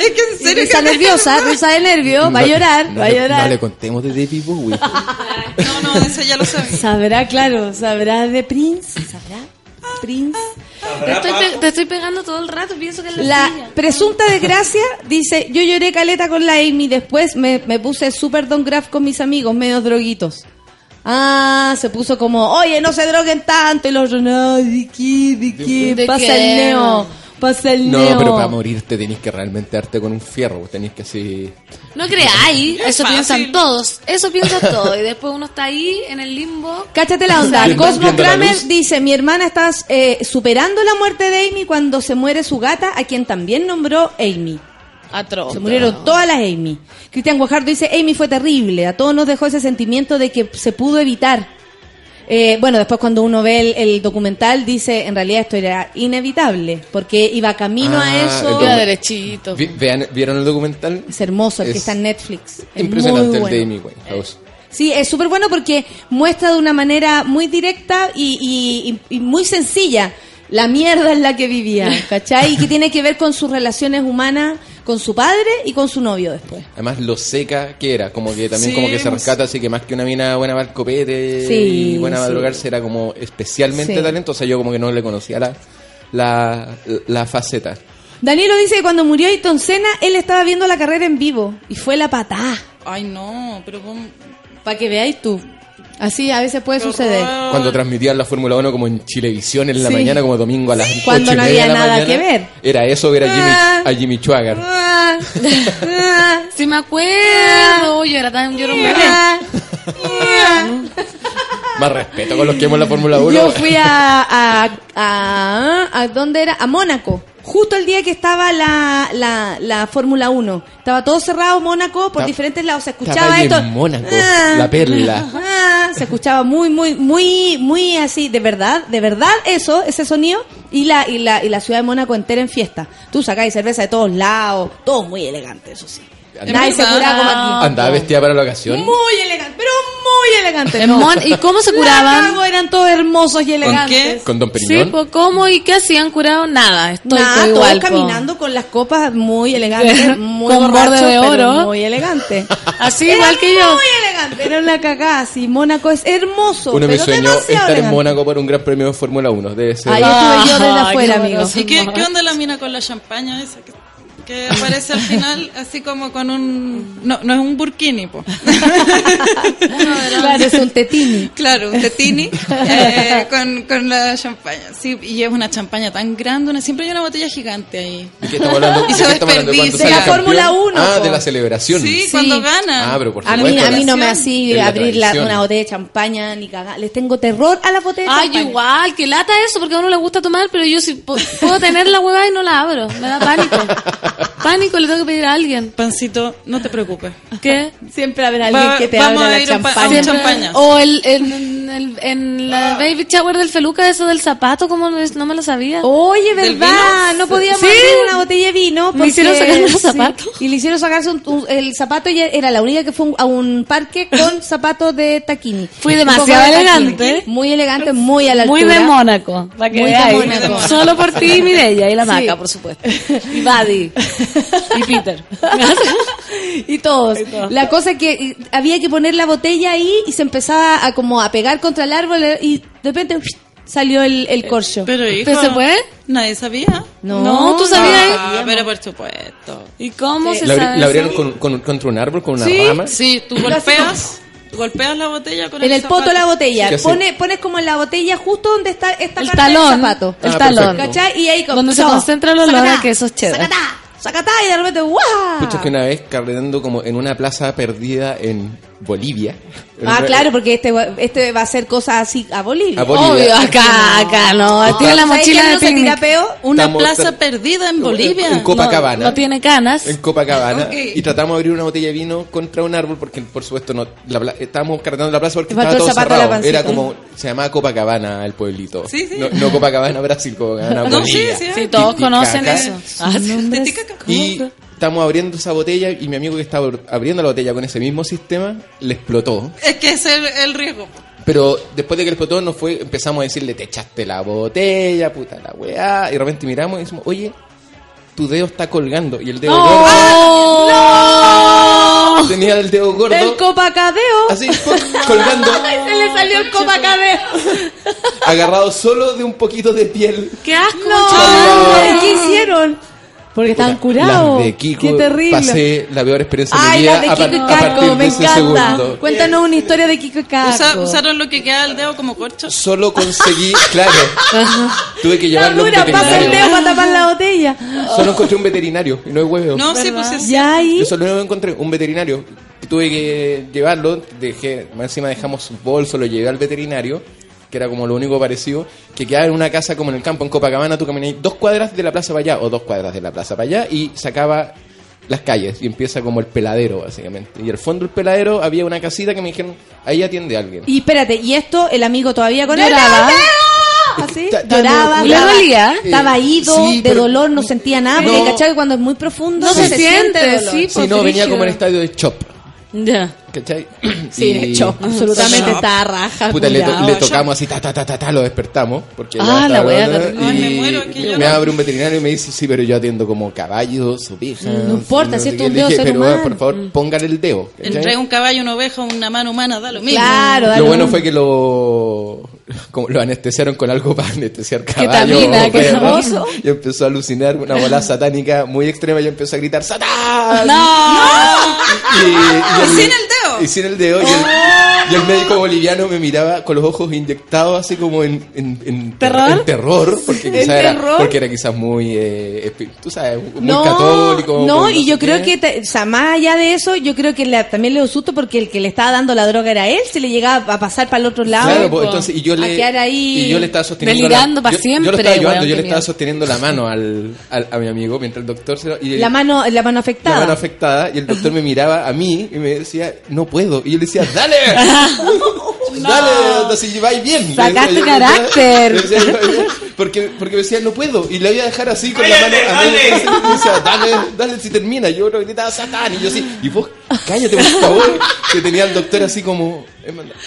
Es que en serio. Risa nerviosa, risa de nervio, va a No- llorar, no va a le- llorar. No le contemos de David Bowie. No, no, ese ya lo sabía. Sabrá, claro, sabrá de Prince, sabrá Prince. Te estoy, pe- te estoy pegando todo el rato, pienso que es la, presunta desgracia dice, yo lloré caleta con la Amy, después me, me puse super Don Graf con mis amigos, medio droguitos. Ah, se puso como, oye, no se droguen tanto, y los otros, no, ¿de qué, de qué? ¿De Pasa qué? el neo, pasa el No, neo. pero para morirte tenés que realmente darte con un fierro. Tenés que así. No creáis, Es eso fácil. piensan todos. Eso piensan todos. Y después uno está ahí en el limbo. Cáchate la onda. Viendo- Cosmo viendo la Kramer luz. dice, mi hermana está eh, superando la muerte de Amy cuando se muere su gata, a quien también nombró Amy. Atroz. Se murieron todas las Amy. Cristian Guajardo dice, Amy fue terrible, a todos nos dejó ese sentimiento de que se pudo evitar. Eh, bueno, después cuando uno ve el, el documental dice, en realidad esto era inevitable, porque iba camino Ah, a eso. el Iba derechito. Vi- vean- ¿Vieron el documental? Es hermoso, el que Es está en Netflix. Es Impresionante el de Amy Winehouse. Sí, es súper bueno porque muestra de una manera muy directa y, y- y- y muy sencilla la mierda en la que vivía, ¿cachai? Y que tiene que ver con sus relaciones humanas con su padre y con su novio después. Además, lo seca que era, como que también Sí, como que se rescata, así que más que una mina buena para el copete Sí, y buena para sí. drogarse, era como especialmente Sí. talentosa. Yo como que no le conocía la, la, la faceta. Danilo dice que cuando murió Ayrton Senna, él estaba viendo la carrera en vivo y fue la patá. Ay, no, pero ¿cómo? Para que veáis tú. Así a veces puede suceder. Cuando transmitían la Fórmula 1 como en Chilevisión en la Sí. mañana, como domingo a las Cuando ocho y no media había de la nada mañana, que ver. Era eso ver a Jimmy, Ah. a Jimmy Schwager. Ah, ah, Sí me acuerdo. Yo era tan yo era un bebé. ah, ah. Más respeto con los que vemos la Fórmula 1. Yo fui a, a, a, a- ¿dónde era? A Mónaco. Justo el día que estaba la, la, la Fórmula 1. Estaba todo cerrado Mónaco por Ta- diferentes lados. Se escuchaba esto. en Mónaco, Ah, la perla. ah, se escuchaba muy, muy, muy, muy así, de verdad, de verdad eso, ese sonido. Y la, y la, y la ciudad de Mónaco entera en fiesta. Tú sacáis cerveza de todos lados. Todo muy elegante, eso sí. Nadie se curaba como aquí. Andaba vestida para la ocasión. Muy elegante, pero muy elegante. En no. ¿Y cómo se curaban? cago, eran todos hermosos y elegantes. Con Don Sí, Periñón. pues ¿cómo y qué hacían curados? Nada, estoy Nada, igual. todos po. caminando con las copas muy elegantes, muy Con borde de oro. muy elegante. Así Era igual que yo. Muy elegante, era una cagada así. Mónaco es hermoso, Uno es demasiado estar en elegante. Mónaco por un gran premio de Fórmula 1. Debe ser. Ahí estuve yo desde afuera, qué amigo. bueno. ¿Y qué, qué onda la mina con la champaña esa que, que aparece al final así como con un... No, no es un burkini, po. Claro, es un tetini. Claro, un tetini eh, con, con la champaña. Sí, y es una champaña tan grande, una, siempre hay una botella gigante ahí. ¿De qué estamos hablando? Y ¿De se desperdicia. De la? Fórmula 1, Ah, po. de la celebración. Sí, cuando gana. Ah, pero por A mí, a mí no me así abrir la- una botella de champaña ni cagar. Les tengo terror a la botella de Ay, yo champaña. igual, que lata eso, porque a uno le gusta tomar, pero yo sí puedo tener la hueva y no la abro. Me da pánico. Pánico, le tengo que pedir a alguien. Pancito, no te preocupes. ¿Qué? Siempre habrá alguien Va- que te vamos abra a la ir a un pa- a un champaña. champ- champaña. O el, en, en el- en la baby shower del Feluca, eso del zapato, como no, me lo sabía. Oye, ¿Del ¿verdad? No podíamos Sí. abrir una botella de vino. Me porque- hicieron sacarme los sí. zapatos. Y le hicieron sacarse un- un- el zapato y era la única que fue un- a un parque con zapatos de taquini. Fui demasiado de elegante. Muy elegante, muy a la Muy altura. de Mónaco, para que Muy de. Mónaco. Solo por ti y Mireia, y la Sí. maca, por supuesto. Y Buddy. y Peter. y todos. La cosa es que eh, había que poner la botella ahí y se empezaba a como a pegar contra el árbol eh, y de repente salió el, el corcho. Pero hijo, ¿Pero se puede? Nadie sabía. No, No, ¿tú sabías? Ah, pero por supuesto. ¿Y cómo se ¿La, sabe la abrieron con, con- contra un árbol, con una Sí, rama? Sí, tú golpeas, golpeas la botella con En el zapato. poto la botella. Pone, pones como en la botella justo donde está esta El parte talón. del zapato. El Ah, talón. perfecto. ¿Cachai? Y ahí como... Donde se concentra el olor a quesos cheddar. Sacatá, y de repente ¡guau! Escucho que una vez carreando como en una plaza perdida en Bolivia. Ah, claro, porque este, va- este va a hacer cosas así a Bolivia. A Bolivia. Obvio, acá, acá, no. Tiene la ¿Sabes mochila de no se tira picnic. peo? Una Estamos plaza tra- perdida en Bolivia. En Copacabana. No tiene canas. En Copacabana. Ok. Y tratamos de abrir una botella de vino contra un árbol porque, por supuesto, no, la estábamos cargando la plaza porque estaba todo cerrado. Era como, se llamaba Copacabana el pueblito. Sí, sí. No, no Copacabana, Brasil, Copacabana, Bolivia. sí. Sí, todos conocen eso. Ah. Y estamos abriendo esa botella y mi amigo que estaba abriendo la botella con ese mismo sistema le explotó. Es que ese es el, el riesgo. Pero después de que le explotó, nos fue, empezamos a decirle, te echaste la botella, puta la weá. Y de repente miramos y decimos, oye, tu dedo está colgando. Y el dedo ¡No! gordo. ¡No! Tenía el dedo gordo. Del copacadeo. Así, colgando, se le salió el copacadeo. agarrado solo de un poquito de piel. ¡Qué asco! No, ¿y qué hicieron? Porque estaban curados. Las de Kiko. Qué terrible. Pasé la peor experiencia de Ay, mi vida las de a, Kiko y a partir Caco, de me ese encanta. segundo. Cuéntanos una historia de Kiko y Caco. Usa- ¿Usaron lo que queda del dedo como corcho? Solo conseguí, claro, tuve que llevarlo a un dura, pasa el dedo veterinario. para tapar la botella. Solo encontré un veterinario y no es huevo. No, sí, pues es Ya ahí. Yo solo encontré un veterinario. Tuve que llevarlo, dejé, más encima dejamos su bolso, lo llevé al veterinario, que era como lo único parecido, que quedaba en una casa como en el campo, en Copacabana, tú caminas dos cuadras de la plaza para allá, o dos cuadras de la plaza para allá, y sacaba las calles, y empieza como el peladero, básicamente. Y al fondo del peladero había una casita que me dijeron, ahí atiende alguien. Y espérate, y esto, el amigo todavía con él. Así, ta- lloraba, no, ¿Le estaba, dolía? estaba ido, Sí, de dolor, no sentía nada, porque No. ¿cachai? Cuando es muy profundo No se siente, dolor. sí, Si pues, no, venía como en estadio de chop, Ya. ¿Cachai? Sí, de hecho, absolutamente No. está raja. Puta, le, to- le tocamos así, ta, ta, ta, ta, ta, lo despertamos. Porque Ah, la wea me muero, yo me no- abre un veterinario y me dice, sí, pero yo atiendo como caballos, ovejas. No importa, si es un dedo dije, pero humano. por favor, póngale el dedo. ¿cachai? Entre un caballo, una oveja, una mano humana, da lo mismo. Claro, dale Lo bueno un- fue que lo, como lo anestesiaron con algo para anestesiar caballo. Qué perro. Y empezó a alucinar una bola satánica muy extrema y empezó a gritar ¡Satán! ¡No! Y, y sin el dedo. Y sin el dedo. Y el, y el médico boliviano me miraba con los ojos inyectados así como en, en, en ¿Terror? en terror, porque ¿En quizás era, terror? porque era quizás muy, eh, tú sabes, muy no, católico. No, y yo creo que, te- o sea, más allá de eso, yo creo que le- también le dio susto porque el que le estaba dando la droga era él, se le llegaba a pasar para el otro lado. Claro, pues, entonces, y yo a le, ahí. y yo le estaba sosteniendo Delirando la, yo- Yo, siempre, lo estaba ayudando, weón, yo le estaba sosteniendo la mano al, al- a mi amigo mientras el doctor se lo, y La mano, la mano la afectada. mano afectada y el doctor me miraba a mí y me decía, no puedo. Y yo le decía, dale, dale, entonces vais bien. Sacaste carácter. porque, porque me decía, no puedo. Y le voy a dejar así con la mano a dale, dale si termina. Yo lo gritaba, Satán. Y yo así, y vos, cállate por favor. Que tenía el doctor así como...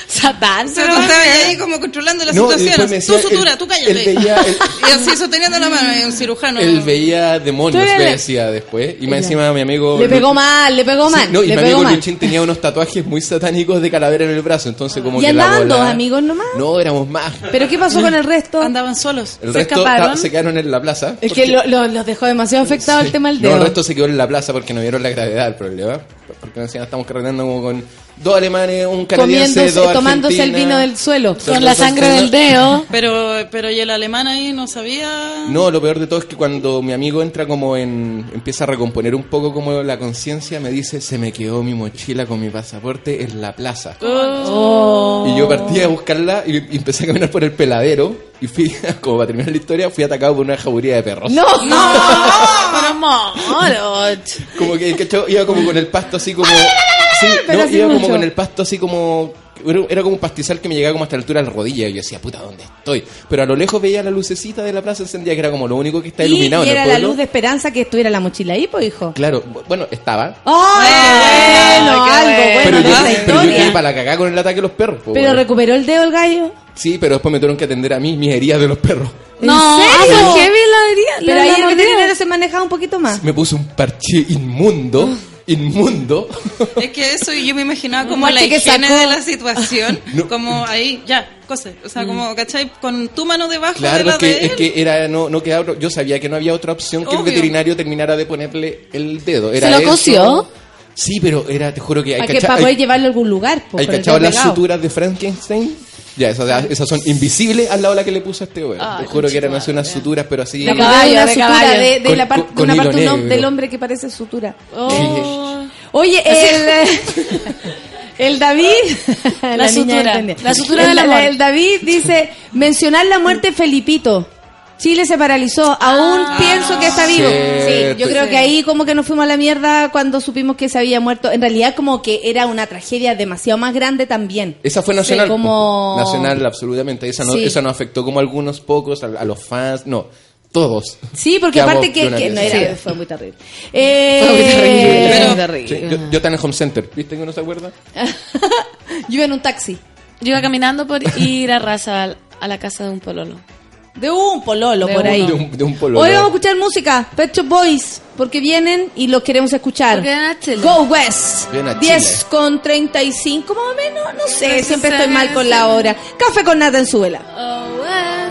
Satán. O sea, tú estabas ahí como controlando la No, y situación. después me tú decía, sutura, él- tú cállate. él veía- él- y así sosteniendo la mano, un cirujano. Él veía demonios, me decía después. Y más encima mi amigo... Le pegó mal, le pegó Sí, mal. no, y le mi amigo. Luchín tenía unos tatuajes muy satánicos de calavera en el brazo, entonces como Y que la andaban dos amigos nomás. No, éramos más. ¿Pero qué pasó con el resto? Andaban solos. El ¿Se resto escaparon? ta- se quedaron en la plaza. Es porque- que lo- lo- los dejó demasiado afectado el tema del No, dedo. el resto se quedó en la plaza porque no vieron la gravedad del problema. Porque encima estamos carreteando como con dos alemanes, un canadiense, Comiéndose- dos tomándose el vino del suelo. Con la sangre del dedo. Pero, pero y el alemán ahí no sabía. No, lo peor de todo es que cuando mi amigo entra como en... Empieza a recomponer un poco como la conciencia, me dice, se me quedó mi mochila con mi pasaporte en la plaza. Oh. Y yo partí a buscarla y, y empecé a caminar por el peladero y fui, como para terminar la historia, fui atacado por una jauría de perros. No, no, pero moro. Como que, ¿cachai? Iba como con el pasto así como... Sí, Pero no, iba como mucho. con el pasto así como... Era era como un pastizal que me llegaba como hasta la altura de la rodilla y yo decía, puta, ¿dónde estoy? Pero a lo lejos veía la lucecita de la plaza encendida que era como lo único que está Y, iluminado y en el era la luz de esperanza que estuviera la mochila ahí, pues, hijo. Claro, bu- bueno, estaba. ¡Ay, qué bueno! algo bueno. bueno pero, de yo, esa pero yo quedé para la cagada con el ataque de los perros. po, Pero weón. recuperó el dedo el gallo. Sí, pero después me tuvieron que atender a mí mis heridas de los perros. ¿En No, serio? ah, heavy la herida. Pero la- ahí la el veterinario se manejaba un poquito más. Me puse un parche inmundo, inmundo. Es que eso yo me imaginaba como la higiene sacó. de la situación. No. Como ahí, ya, cose. O sea, como, ¿cachai? Con tu mano debajo de Claro, la es que, de es que era, no, no quedaba, yo sabía que no había otra opción que el veterinario terminara de ponerle el dedo. Era ¿Se lo eso. cosió? Sí, pero era, te juro que hay que, para poder llevarlo a algún lugar. ¿Hay cachado las pegado. suturas de Frankenstein? Ya, esas, esas son invisibles al lado de la que le puso a este weón. Ah, Te juro que eran así unas suturas, pero así. La De caballo, caballo, una de sutura caballo. de, de Con- la parte, con- de una parte negro. del hombre que parece sutura. Oh. Oye, el, el David. La niña sutura, la sutura el, del amor. el David dice: mencionar la muerte de Felipito. Chile se paralizó. Aún pienso que está vivo. Sí, yo creo Sí. que ahí como que nos fuimos a la mierda cuando supimos que se había muerto. En realidad como que era una tragedia demasiado más grande también. Esa fue nacional. Sí, como- po. Nacional, absolutamente. Esa no, Sí. esa no afectó como a algunos pocos, a, a los fans, no. Todos. Sí, porque aparte que, no era, fue muy terrible. Eh, Fue muy terrible. Pero- muy terrible. Sí, yo, yo estaba en el home center, ¿viste que no se acuerda? Yo iba en un taxi. Yo iba caminando por ir a raza a la casa de un pololo. De un pololo por ahí. Hoy vamos a escuchar música, Pecho Boys, porque vienen y los queremos escuchar. Go West. Bien a 10 Chile. con 35 más o menos, no sé, siempre estoy mal con la hora. Café con nata en su vela. Oh, well.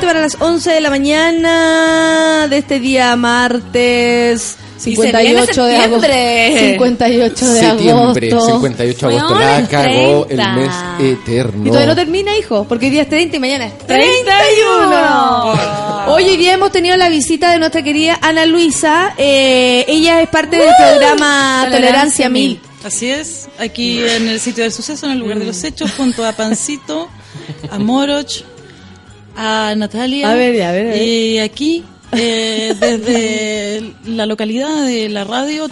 20 para las 11 de la mañana de este día martes. Y se viene 58 de agosto. septiembre. 58 de Septiembre, agosto. 58 de agosto. La cagó el 30. mes eterno. Y todavía no termina, hijo, porque hoy día es 30 y mañana es 31. Hoy hoy día hemos tenido la visita de nuestra querida Ana Luisa. Eh, ella es parte del programa Tolerancia, Tolerancia Mil. Así es, aquí en el sitio del suceso, en el lugar de los hechos, junto a Pancito, a Moroch, a Natalia. A ver, a ver, a ver. Y aquí, eh, desde la localidad de la radio,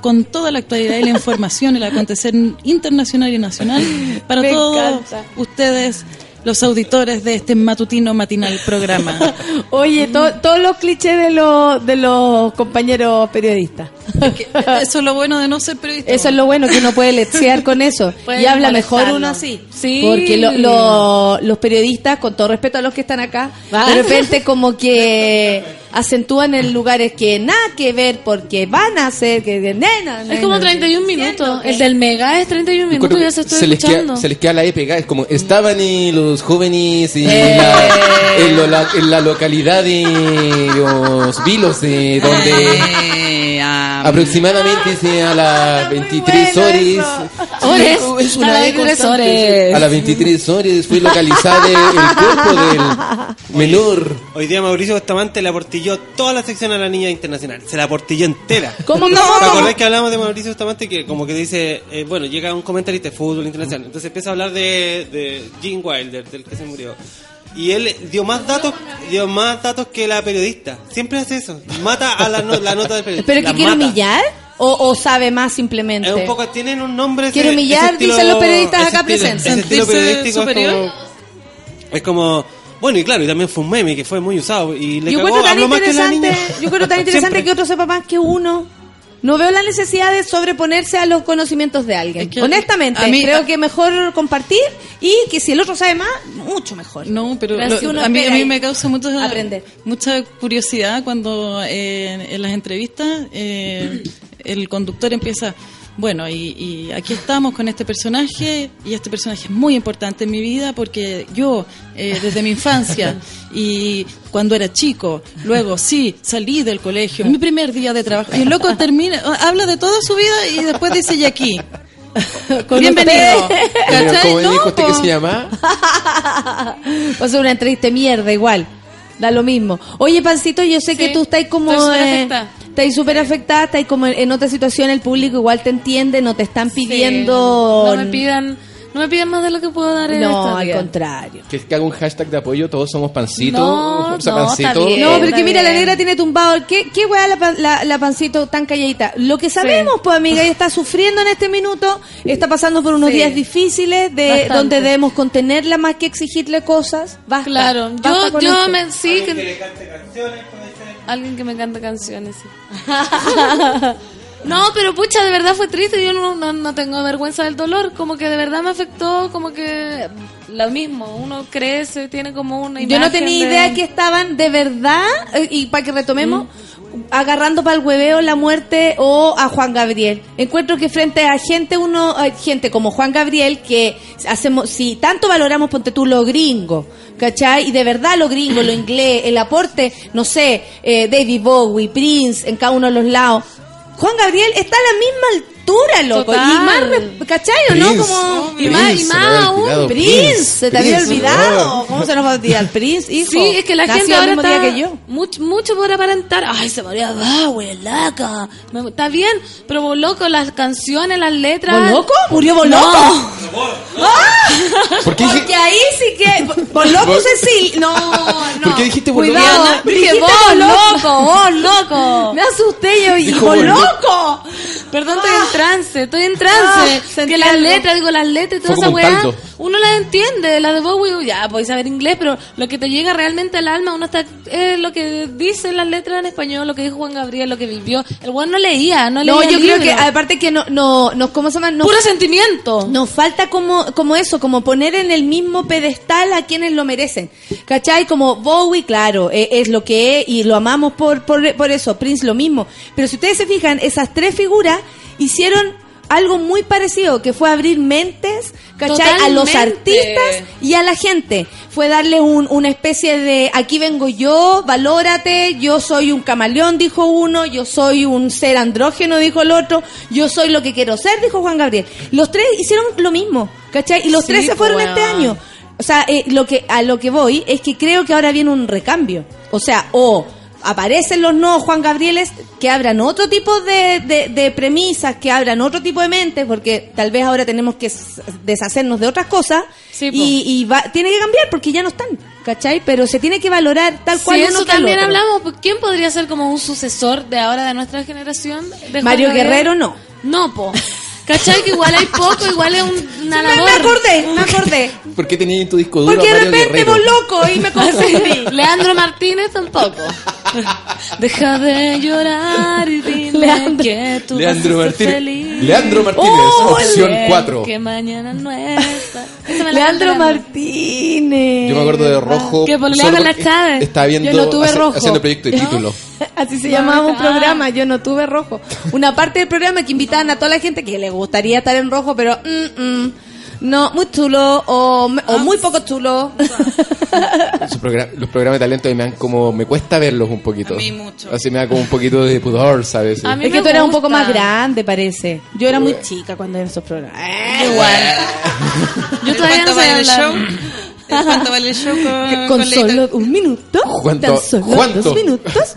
con toda la actualidad y la información, el acontecer internacional y nacional, para Me todos encanta. ustedes, los auditores de este matutino matinal programa. Oye, to- todos los clichés de los, de los compañeros periodistas. Eso es lo bueno de no ser periodista. Eso es lo bueno, que uno puede lechear con eso. Y habla mejor uno así. Sí. Porque lo- lo- los periodistas, con todo respeto a los que están acá, Ah. de repente como que acentúan en lugares que nada que ver porque van a hacer que que nena, Es como 31 minutos. El del Mega es 31 minutos, ya se estoy se les, escuchando. queda, se les queda la E pegada. Es como estaban y los jóvenes y Eh. la- en, lo- la, en la localidad de los Vilos, de donde Eh, aproximadamente sí, a las 23 horas. Sí, es A una las 23 constante. horas. A las 23 horas fue localizado el cuerpo del menor. Hoy día Mauricio Bustamante le aportilló toda la sección a la niña internacional. Se la aportilló entera. ¿Cómo, ¿Te cómo, cómo? acordás que hablamos de Mauricio Bustamante? Que como que dice, eh, bueno, llega un comentarista de fútbol internacional. Entonces empieza a hablar de, de Gene Wilder, del que se murió. Y él dio más datos dio más datos que la periodista. Siempre hace eso. Mata a la, no- la nota del periodista. ¿Pero que quiere mata. humillar? ¿O, o sabe más simplemente? Es un poco, tienen un nombre. Quiere humillar, ese estilo- dicen los periodistas ese acá estilo- presentes. Ese estilo ¿Sentirse periodístico es es como. Bueno, y claro, y también fue un meme que fue muy usado. Y le yo cagó, encuentro tan habló más que la interesante, niña. yo encuentro tan interesante que otro sepa más que uno. No veo la necesidad de sobreponerse a los conocimientos de alguien. Es que Honestamente, a mí- creo a- que mejor compartir y que si el otro sabe más, mucho mejor. No, pero lo- a, mí, a mí me causa mucho, Aprender. mucha curiosidad cuando eh, en las entrevistas eh, el conductor empieza, bueno, y, y aquí estamos con este personaje y este personaje es muy importante en mi vida porque yo eh, desde mi infancia y cuando era chico, luego sí, salí del colegio, mi primer día de trabajo y el loco termina, habla de toda su vida y después dice y aquí. Con Bienvenido. ¿Cómo No, dijo usted que se llama? Va a ser una entrevista mierda igual. Da lo mismo. Oye, Pancito, yo sé que tú estás como... estoy súper eh, afectada. Estás súper afectada, estás como en otra situación, el público igual te entiende, no te están pidiendo... No me pidan, no me pidan más de lo que puedo dar en No, esta al vida. contrario. Que, que haga un hashtag de apoyo, todos somos pancito. No, o sea, no, pancito. está bien. No, pero está que mira, la bien. negra tiene tumbado. ¿Qué, qué weá la, pan- la, la pancito tan calladita? Lo que sabemos, pues, amiga, ella está sufriendo en este minuto, está pasando por unos Sí. días difíciles de Bastante. donde debemos contenerla más que exigirle cosas. Basta. Claro, Basta yo, con yo me, sí, que, alguien que me cante canciones, sí. No, pero pucha, de verdad fue triste. Yo no, no, no tengo vergüenza del dolor. Como que de verdad me afectó, como que lo mismo. Uno crece, tiene como una Yo no imagen tenía de- idea que estaban de verdad, eh, y para que retomemos, agarrando para el hueveo la muerte o a Juan Gabriel. Encuentro que frente a gente uno, a gente como Juan Gabriel, que hacemos, si tanto valoramos, ponte tú, lo gringo, ¿cachai? Y de verdad lo gringo, lo inglés, el aporte, no sé, eh, David Bowie, Prince, en cada uno de los lados. Juan Gabriel está a la misma altura, loco. Total. Y más, ¿cachai o no? Como, Y más, y Prince, se más aún. Prince, se te había olvidado. oh. ¿Cómo se nos va a olvidar? Prince, hijo. Sí, es que la Nació gente el ahora mismo está día que yo. Mucho, mucho por aparentar. Ay, se María Bauer, laca. Me- Está bien, pero vos loco, las canciones, las letras. ¿Vos loco? ¿Murió vos No. loco? ¿Por qué dije- Porque ahí sí que... Por loco, ¿Vos- Cecil. No, no. ¿Por qué dijiste vos Cuidado. Dije Dijiste vos loco, vos loco. Me asusté yo y Dijo vos vos loco. Perdón, estoy Ah. Trance, estoy en Ah, trance. se que las letras, digo, las letras y toda esa un weá, uno las entiende. La de Bowie, ya, podéis saber inglés, pero lo que te llega realmente al alma, uno está, es lo que dice las letras en español, lo que dijo Juan Gabriel, lo que vivió. El weón no leía, no leía. No, yo creo que aparte que no, no, no ¿cómo se llama? No, Puro sentimiento. Nos falta como, como eso, como poner en el mismo pedestal a quienes lo merecen. ¿Cachai? Como Bowie, claro, eh, es lo que es y lo amamos por, por, por eso. Prince lo mismo. Pero si ustedes se fijan, esas tres figuras hicieron algo muy parecido, que fue abrir mentes, ¿cachai? A los artistas y a la gente. Fue darle un, una especie de, aquí vengo yo, valórate, yo soy un camaleón, dijo uno, yo soy un ser andrógeno, dijo el otro, yo soy lo que quiero ser, dijo Juan Gabriel. Los tres hicieron lo mismo, ¿cachai? Y los Sí, tres se fueron este año. O sea, eh, lo que, a lo que voy es que creo que ahora viene un recambio. O sea, o aparecen los nuevos Juan Gabrieles que abran otro tipo de, de- de premisas, que abran otro tipo de mente, porque tal vez ahora tenemos que deshacernos de otras cosas Sí, y, y va- tiene que cambiar porque ya no están, ¿cachai? Pero se tiene que valorar tal cual Sí, uno eso que también otro. hablamos. pues, ¿Quién podría ser como un sucesor de ahora de nuestra generación? de Mario Gabriel? Guerrero no. No, po. ¿Cachai? Que igual hay poco, igual es un, una Me, labor. me acordé, me acordé. ¿Por qué tenías en tu disco duro Porque de repente vos loco y me confundí. Leandro Martínez tampoco. Deja de llorar y dile Leandro- que tú Leandro vas a ser Martínez. feliz. Leandro Martínez, ¡Oh, opción Bien, 4. Que mañana no está. Esa me la Leandro Martínez. Yo me acuerdo de Rojo. Que por con las Chávez. Estaba viendo, Yo no tuve hace- rojo. haciendo proyecto de No. título. Así se No, llamaba un programa, yo no tuve rojo. Una parte del programa que invitaban a toda la gente que le gustaría estar en rojo, pero mm, mm, no, muy chulo o, Ah. o muy poco chulo. Los programas de talento me dan como. Me cuesta verlos un poquito. A mí mucho. Así me da como un poquito de pudor, ¿sabes? A mí es que tú eras un poco más grande, parece. Yo era muy chica cuando en esos programas. Igual. Yo todavía no ¿Cuánto sé vale el hablar. show? ¿Cuánto vale el show con, Con Leito? solo un minuto, ¿Cuánto? tan solo ¿Cuánto? dos minutos.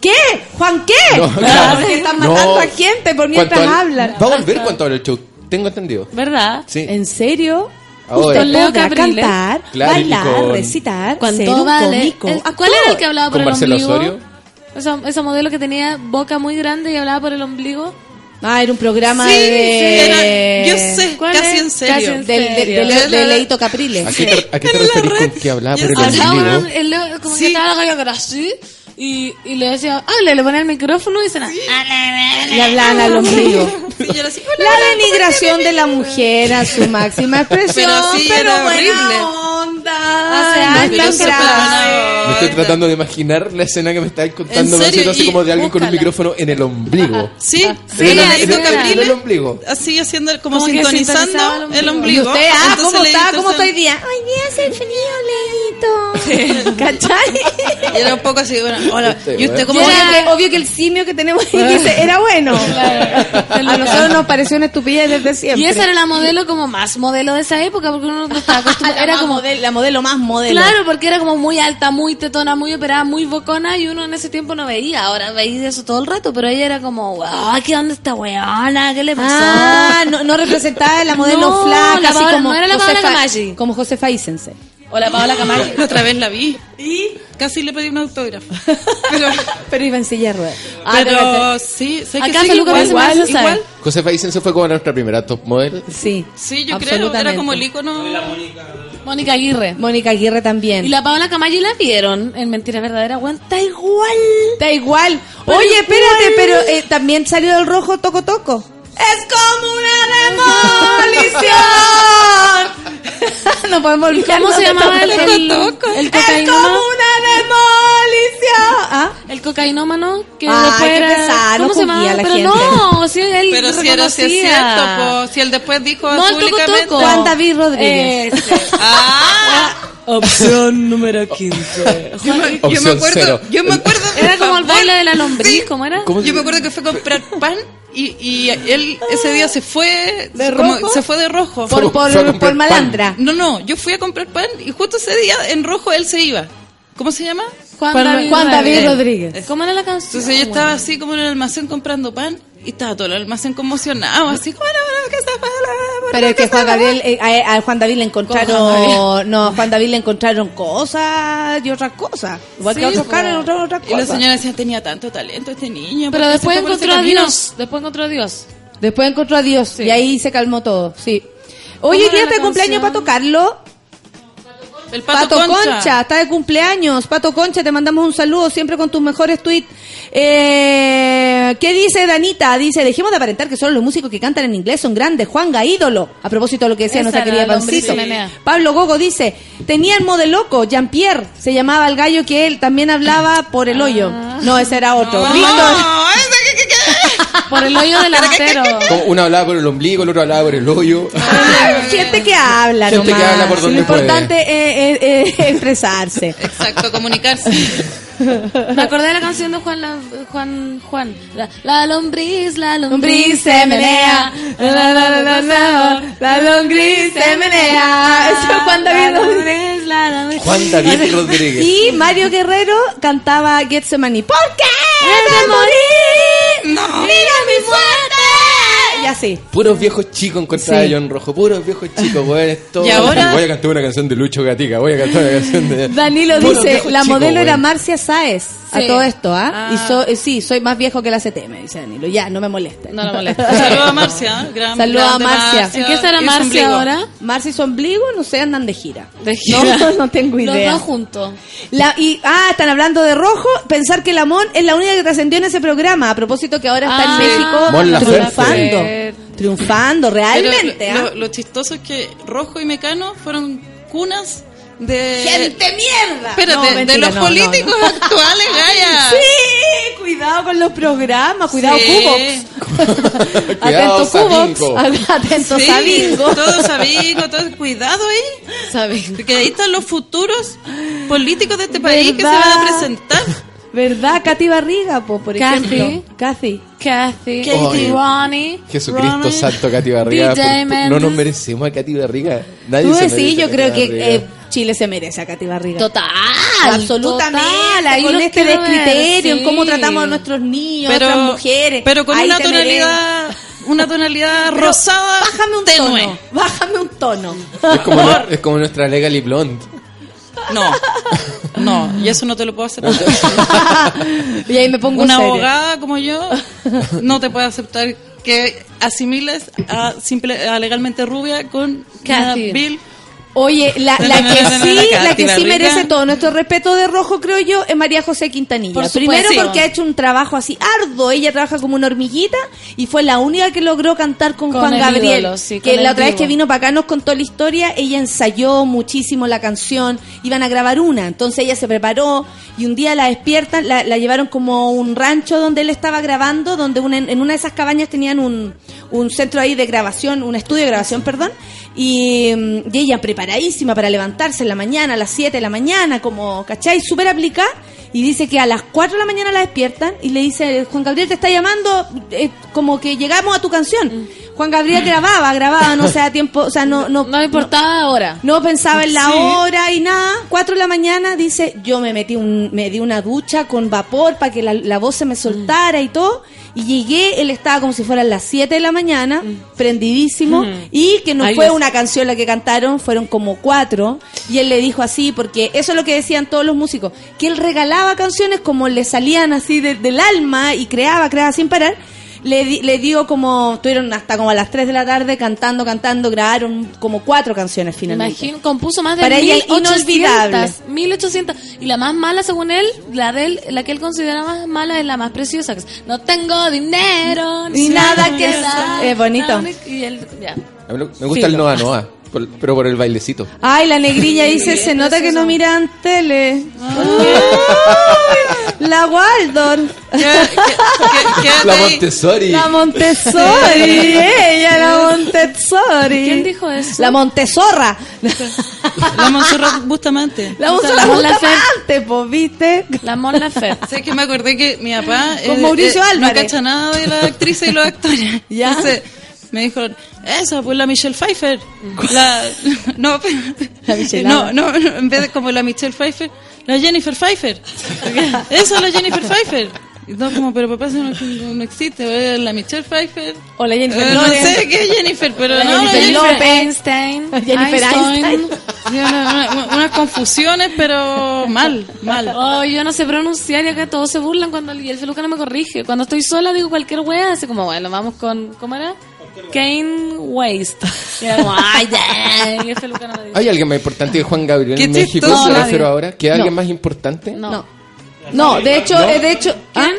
¿Qué? ¿Juan qué? No, claro. Porque están matando No. a gente por mientras ¿Cuánto vale- hablan. Va a volver cuánto vale el show. Tengo entendido. ¿Verdad? Sí. ¿En serio? Ahora. Usted Con Leo Capriles. cantar, Claro, bailar, con- recitar, Cuando ser un vale. cómico, el- ¿Cuál era el que hablaba por ¿Con el Marcelo ombligo? Osorio? Esa, esa modelo que tenía boca muy grande y hablaba por el ombligo. Ah, era un programa Sí, de... sí, era- yo sé, ¿Cuál casi en serio. Casi en Del, de, de, Leito Capriles. ¿A qué te, a qué te referís con que hablaba por el ombligo? el- como Sí. que estaba así y, y le decía, ah, le, le ponía el micrófono y se Le hablaban al ombligo. Sí, yo era así, hola, La denigración de la mujer a su máxima expresión. Pero sí, era horrible. No es tan grave. Me estoy tratando de imaginar la escena que me estáis contando. Marcelo, así como de alguien con un micrófono en el ombligo. Sí, En sí, el, en el- en el ombligo. Así haciendo, como, sintonizando el ombligo. Y usted, ah, Entonces ¿cómo está? ¿Cómo está hoy día? Hoy día hace frío, Leito. ¿Cachai? Y era un poco así, bueno, hola. Este, ¿Y usted cómo Obvio se que, obvio que el simio que tenemos ahí dice, era bueno. A nosotros nos pareció una estupidez desde siempre. Y esa era la modelo como más modelo de esa época porque uno no estaba acostumbrado. Era como modelo, la modelo más modelo. Claro, porque era como muy alta, muy tetona, muy operada, muy bocona y uno en ese tiempo no veía. Ahora veía eso todo el rato, pero ella era como, wow, ¿qué onda esta weona? ¿Qué le pasó? Ah, no, no representaba la modelo No, flaca, la así como no era la Josefa-. Como Josefa Isense. O la Paola Camacho. Otra vez la vi. Y casi le pedí un autógrafo. Pero, Pero iba en silla de ruedas. pero sí, sé que Acá sí, Feluca igual, igual, igual. Josefa Isense fue como nuestra primera top model. Sí. Sí, yo creo, era como el icono. Mónica Aguirre. Mónica Aguirre también. Y la Paola Camayo la vieron en Mentira Verdadera, weón. Está igual. Está igual. Oye, espérate, pero eh, también salió del rojo Toco Toco. Es como una demolición. no podemos olvidar. ¿Cómo se llamaba el, el, el Es como cocainómano? una demolición. ¿Ah? El cocainómano que Ay, después qué era... pesar, ¿Cómo no se llamaba? la Pero gente. no, sí, él Pero si era si es cierto, po, si él después dijo No, públicamente. Juan David Rodríguez. Ah, Opción número 15. yo me, yo me Opción acuerdo, cero. yo me acuerdo de Era como el favor. baile de la lombriz, ¿cómo era? ¿Cómo Yo me acuerdo que fue a comprar pan y, y él ese día se fue ¿De como- rojo? se fue de rojo. Por, por, por malandra. No, no, yo fui a comprar pan y justo ese día en rojo él se iba. ¿Cómo se llama? Juan, Juan- David, Juan David Rodríguez. Rodríguez. ¿Cómo era la canción? Entonces yo estaba así como en el almacén comprando pan y estaba todo el almacén conmocionado, así como "Bueno, bueno, que se para, Pero es que Juan Gabriel, eh, a, a Juan David le Con encontraron, no, a Juan David le encontraron cosas y otras cosas. Igual Sí, que a otros caras encontraron otras Y la cosas. señora decía, tenía tanto talento este niño. Pero ¿por qué después encontró a camino?" Dios. Después encontró a Dios. Después encontró a Dios y ahí se calmó todo, sí. Oye, ¿Cómo ¿quién era está de la cumpleaños canción? Pato Carlos? El pato, Pato, Concha. Concha. está de cumpleaños. Pato Concha, te mandamos un saludo siempre con tus mejores tweets. Eh, ¿Qué dice Danita? Dice, dejemos de aparentar que solo los músicos que cantan en inglés son grandes. Juanga, ídolo. A propósito de lo que decía Esa nuestra querida Pancito. menea. Pablo Gogo dice, tenía el modeloco, Jean-Pierre. Se llamaba el gallo que él también hablaba por el hoyo. No, ese era otro. No, Víctor. que- Por el hoyo delantero. Como uno hablaba por el ombligo, el otro hablaba por el hoyo. Gente que habla, Gente que nomás. habla por donde Lo importante es, es- es expresarse. Exacto, comunicarse. Me acordé de la canción de Juan, la- Juan, Juan. La, la lombriz, la lombriz se menea, la, la, la, la, la, la lombriz se menea. Eso es Juan David La Rodríguez. lombriz, la lombriz. Juan David Rodríguez. Y Mario Guerrero cantaba Getsemani. ¿Por qué de morir? No. ¡Mira mi suerte! Y así. Puros viejos chicos encontraba Sí. John Rojo, puros viejos chicos, weón. es todo- Y ahora- Voy a cantar una canción de Lucho Gatica, voy a cantar una canción de. Danilo Puros dice, la chicos, modelo era. Marcia Sáez. A todo esto, ¿ah? Ah. Y so- eh, sí, soy más viejo que la CT, me dice Danilo. Ya, no me molesta. No la molesta. Saludos a Marcia. ¿eh? Gran, Saludos a grande Marcia. ¿En qué estará Marcia ahora? Marcia y su ombligo, no sé, andan de gira. De gira. No, no tengo Los idea. dos juntos. La, y, ah, están hablando de rojo. Pensar que la Mon es la única que trascendió en ese programa. A propósito que ahora está Ah, en México Mon Laferte. triunfando. Triunfando, Pero realmente. lo, lo- lo chistoso es que Rojo y Mecano fueron cunas de... ¡Gente mierda! Espérate, No, de mentira, los no, políticos no. actuales, Gaya. Sí, cuidado con los programas, cuidado Sí. Cubox. Atento Cubox, Sabingo. atento Sí, Sabingo. Todo Sabingo, todo... Cuidado ahí. Porque ahí están los futuros políticos de este país que se van a presentar. ¿Verdad? Katy Barriga, po, por Kathy. ejemplo. Kathy. Kathy, Oye. Ronnie, Jesucristo Ronnie, santo, Katy Barriga. DJ por- no nos merecemos a Katy Barriga. Nadie Tú se decís, merece yo a Katy creo que eh, Chile se merece a Katy Barriga. Total. Absolutamente. total, ahí con este descriterio en cómo sí. tratamos a nuestros niños, Pero- a otras mujeres. Pero con Ahí una tonalidad, una tonalidad Pero rosada Bájame un tenue. tono. Bájame un tono. Es como, nu- es como nuestra Legally Blonde. No, no, y eso no te lo puedo aceptar. y ahí me pongo Una seria. abogada como yo no te puede aceptar que asimiles a simple a legalmente rubia con Bill. Oye, la, la que sí, la que sí merece todo nuestro respeto de rojo, creo yo, es María José Quintanilla. Por Primero porque ha hecho un trabajo así arduo. Ella trabaja como una hormiguita y fue la única que logró cantar con, Con Juan el Gabriel. ídolo, sí, que la otra vez que vino para acá nos contó la historia. Ella ensayó muchísimo la canción. Iban a grabar una. Entonces ella se preparó y un día la despiertan, la, la llevaron como a un rancho donde él estaba grabando, donde una- en una de esas cabañas tenían un, un centro ahí de grabación, un estudio de grabación, perdón. Y, mm, y ella preparadísima para levantarse en la mañana, a las 7 de la mañana, como, ¿cachai? Súper aplicada. Y dice que a las 4 de la mañana la despiertan y le dice, Juan Gabriel te está llamando, eh, como que llegamos a tu canción. Juan Gabriel grababa, grababa, no se da tiempo, o sea, no, no, No importaba ahora. no pensaba en la Sí. hora y nada. Cuatro de la mañana dice, yo me metí un, me di una ducha con vapor para que la, la voz se me soltara y todo. Y llegué, él estaba como si fueran las 7 de la mañana, prendidísimo. Y que no Ahí fue una canción la que cantaron, fueron como cuatro. Y él le dijo así, porque eso es lo que decían todos los músicos, que él regalaba canciones como le salían así de- del alma y creaba, creaba sin parar. Le, di- le dio como, estuvieron hasta como a las 3 de la tarde cantando, cantando, grabaron como cuatro canciones finalmente. Imagino, compuso más de Para ella, 1800, inolvidable. 1800. Y la más mala, según él, la de él, la que él considera más mala es la más preciosa. que es, no tengo dinero, Ni nada que dar". es bonito. Y él, ya. A mí me gusta el. Noa Noa, por- pero por el bailecito. Ay, la negrilla dice, se nota que no miran tele. Ay, la Waldorf. La Montessori. La Montessori, ella, la Montessori. ¿Quién dijo eso? La Montezorra. La Monserrat Bustamante. La Montserrat. Bustamante, pues, ¿viste? La Mon Laferte. Sé que me acordé que mi papá Con Mauricio no Álvarez. cacha nada de las actrices y los actores. Ya. Entonces, me dijo, esa, pues la Michelle Pfeiffer. La, no. La no, no, no, en vez de como la Michelle Pfeiffer, la Jennifer Pfeiffer. Esa es la Jennifer Pfeiffer. Y todo como, pero papá, eso no, no- no existe, la Michelle Pfeiffer. O la Jennifer Eh, no sé qué es Jennifer, pero La no, Jennifer la López. Einstein. Jennifer Einstein. Sí, una- una- unas confusiones, pero mal, mal. Oh, yo no sé pronunciar y acá todos se burlan cuando y el feluca no me corrige. Cuando estoy sola digo cualquier wea, así como, bueno, vamos con, ¿cómo era? Kane Waste. Y era como, ay, ya. Y el feluca no me dice. ¿Hay alguien más importante que Juan Gabriel Qué en México? chistoso. Me refiero nadie. ahora. ¿Que alguien No. más importante? No. No. No, de hecho, eh, de hecho, ¿ah?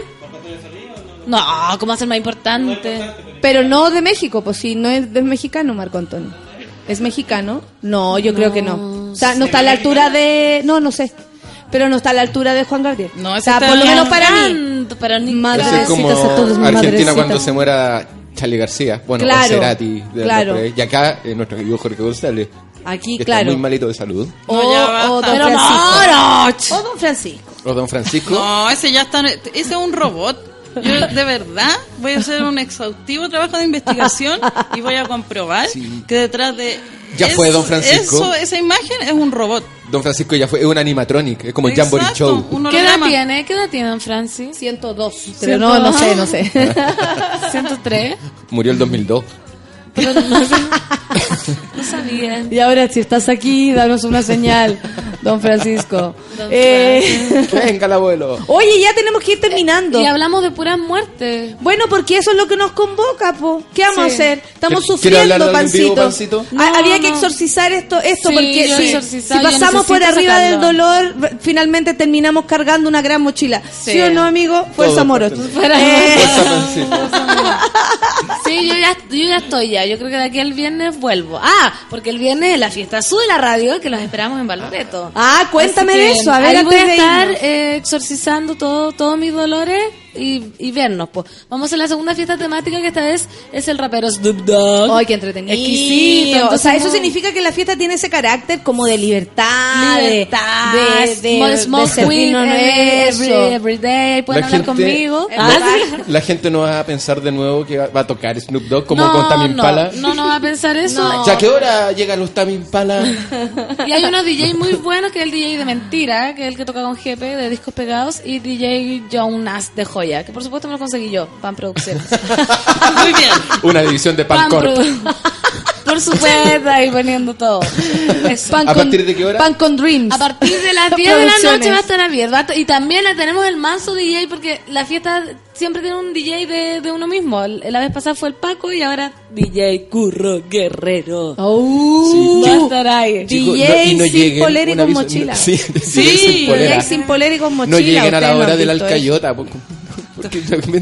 No, ¿cómo hacer más importante? pero no de México, pues si no es, es mexicano Marco Antonio. ¿Es mexicano? No, yo creo que no. O sea, no está a la altura de... No, no sé. Pero no está a la altura de Juan Gabriel. No, o ese sea, está por lo en- menos para mí. Son, pero ni Ese es como Madrecitas a todos, Argentina madrecitas. cuando se muera Charlie García. Bueno, Claro, Cerati. de- claro. y acá eh, nuestro querido Jorge González. Aquí, que claro. Está muy malito de salud. O, No, o basta. don Pero Francisco. O don Francisco. O Don Francisco. No, ese ya está. Ese es un robot. Yo de verdad voy a hacer un exhaustivo trabajo de investigación y voy a comprobar que detrás de. Ya fue Don Francisco. Eso, esa imagen es un robot. Don Francisco ya fue, es un animatronic, es como el Exacto, Jamboree Show. ¿Qué edad tiene? ¿Qué edad tiene Don Francis? 102. Pero no, no sé, no sé. 103. Murió el 2002. Pero no, no sabía. Y ahora, si estás aquí, danos una señal, don Francisco. Don Eh, Venga el abuelo. Oye, ya tenemos que ir terminando. Y hablamos de puras muertes. Bueno, porque eso es lo que nos convoca, po. ¿Qué vamos a hacer? Estamos ¿Quiere sufriendo, vivo, pancito. No, Había que exorcizar esto, esto Sí, porque si, pasamos por arriba del dolor, finalmente terminamos cargando una gran mochila. ¿Sí, Sí. o no, amigo? Fuerza Moros. Eh, Fuerza, Pancito. Sí, yo ya, yo ya estoy ya. Yo creo que de aquí al viernes vuelvo. Ah, porque el viernes es la fiesta azul de la radio que los esperamos en Valloreto. Ah, cuéntame de eso. A ver, ahí voy a de estar eh, exorcizando todo, todos mis dolores y, y vernos. Pues. Vamos a hacer la segunda fiesta temática que esta vez es el rapero Snoop Dogg. Ay, qué entretenido. Exquisito. o sea, eso significa que la fiesta tiene ese carácter como de libertad, de- Libertad, de, de, smoke- de smoke weed every, every, day. Pueden La hablar gente- conmigo. Ah, sí. La gente no va a pensar de nuevo que va a tocar Snoop Dogg como no, con Tame Impala. No, no, no va a pensar eso. No. ¿Ya qué hora llegan los Tame Impala? Y hay unos DJ muy buenos, que es el DJ de Mentira, que es el que toca con GP de discos pegados, y DJ Jonas de Joya, que por supuesto me lo conseguí yo, Pan Producciones. Muy bien. Una división de Pan Pancor. Produ- Por supuesto, ahí poniendo todo. Eso. Pan ¿A con- partir de qué hora? Pan con Dreams. A partir de las 10 de la noche va a estar abierto. Y también la tenemos el manso DJ porque la fiesta siempre tiene un DJ de, de uno mismo. La vez pasada fue el Paco y ahora DJ Curro Guerrero. Oh. Va a estar ahí. Chicos, DJ no- y no sin polera y con aviso- mochila. Sí, DJ Sí, sin polera. DJ sin polera y con mochila. No lleguen a la no hora han del visto alcayota. po- porque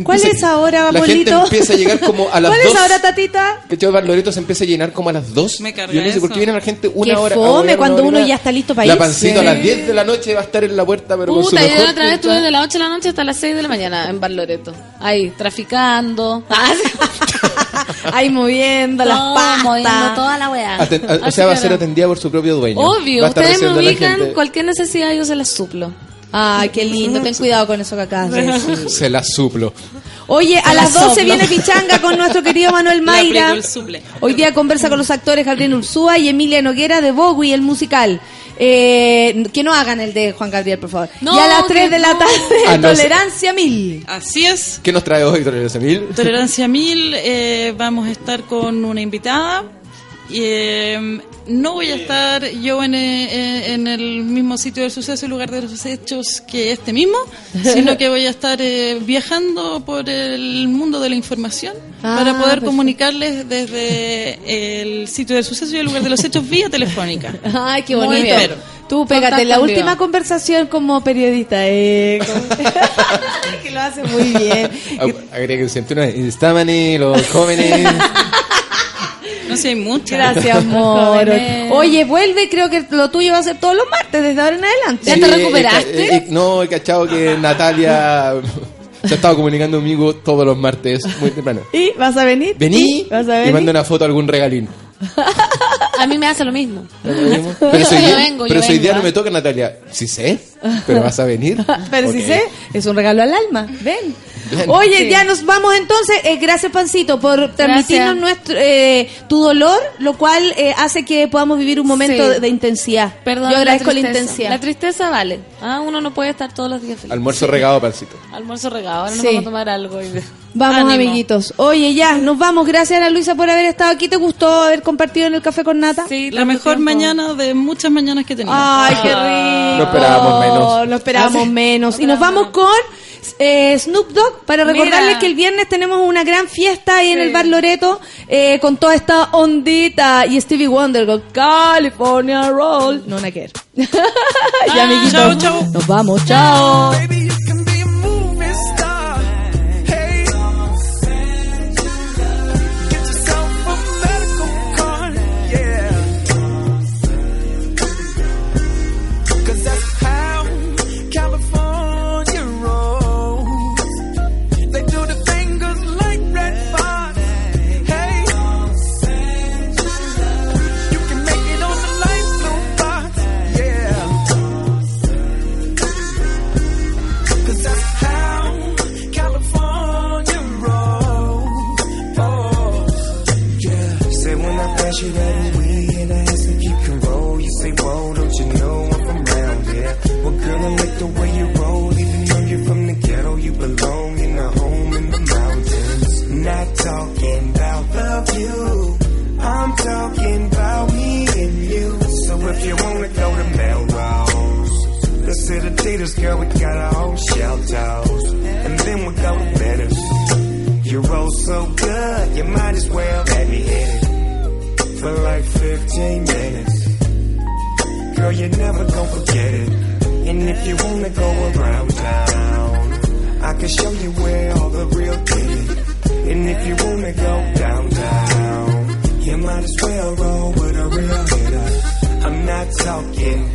¿Cuál es ahora, La gente empieza a llegar como a las ¿Cuál 2. es ahora, tatita? Que Loreto se empieza a llenar como a las 2. Me carga Yo no sé por qué viene la gente una Qué hora. a fome huevear cuando una uno ya está listo para La irse. pancito a las 10 de la noche va a estar en la puerta, pero con su Puta, yo mejor la otra vez estuve de las 8 de la noche hasta las 6 de la mañana en Bar Loreto. Ahí, traficando. Ahí moviendo las patas. moviendo toda la weá. Aten- a- o sea, va a ser atendida por su propio dueño. Obvio, ustedes me la ubican, cualquier necesidad yo se las suplo. Ay, qué lindo. Ten cuidado con eso que acabas de decir. Se la suplo. Oye, a las la 12 soplo. viene Pichanga con nuestro querido Manuel Mayra. Hoy día conversa con los actores Gabriel Ursúa y Emilia Noguera de Bowie, el musical. Eh, que no hagan el de Juan Gabriel, por favor. No, y a las 3 que de la tarde, Ah, no. Tolerancia Mil. Así es. ¿Qué nos trae hoy, Dolores Emil? Tolerancia Mil, eh, vamos a estar con una invitada. Y, eh, no voy a estar yo en, eh, en el mismo sitio del suceso y lugar de los hechos que este mismo, sino que voy a estar eh, viajando por el mundo de la información Ah, para poder perfecto. comunicarles desde el sitio del suceso y el lugar de los hechos vía telefónica. Ay, qué Muy bonito. bien. Tú pégate la última conversación como periodista. Eh, que lo hace muy bien. Agreguen siempre. Instamani, los jóvenes. No sé, hay muchas. Gracias, amor. Oye, vuelve, creo que lo tuyo va a ser todos los martes, desde ahora en adelante. ¿Ya te recuperaste? he- he- no, he cachado que Natalia se ha estado comunicando conmigo todos los martes, muy temprano. ¿Y vas a venir? Vení ¿Y vas a y manda una foto a algún regalín. A mí me hace lo mismo. Pero si hoy Yo día, yo no me ¿ah? toca, Natalia. Sí sé, pero vas a venir. Pero si Ok. sé, es un regalo al alma. Ven. Oye, Sí. ya nos vamos entonces. Eh, gracias, Pancito, por transmitirnos nuestro, eh, tu dolor, lo cual eh, hace que podamos vivir un momento Sí. de, de intensidad. Perdón, Yo agradezco la, intensidad. La tristeza vale. Ah, uno no puede estar todos los días feliz. Almuerzo regado, pancito. Almuerzo regado. Ahora nos vamos a tomar algo. y- Vamos, Ánimo. amiguitos. Oye, ya, nos vamos. Gracias, Ana Luisa, por haber estado aquí. ¿Te gustó haber compartido en el café con Nata? Sí, La mejor tiempo. mañana de muchas mañanas que tenemos. Ay, qué rico. No esperábamos menos. No esperábamos Ah, sí. menos. No y nos vamos con eh, Snoop Dogg para recordarles Mira. que el viernes tenemos una gran fiesta ahí en Sí. el Bar Loreto eh, con toda esta ondita y Stevie Wonder con California Roll. No, nada que ver. ya, amiguitos. chao, chao. Nos vamos. Chao. If you wanna go around town, I can show you where all the real kitty. And if you wanna go downtown, you might as well roll with a real hitter. I'm not talking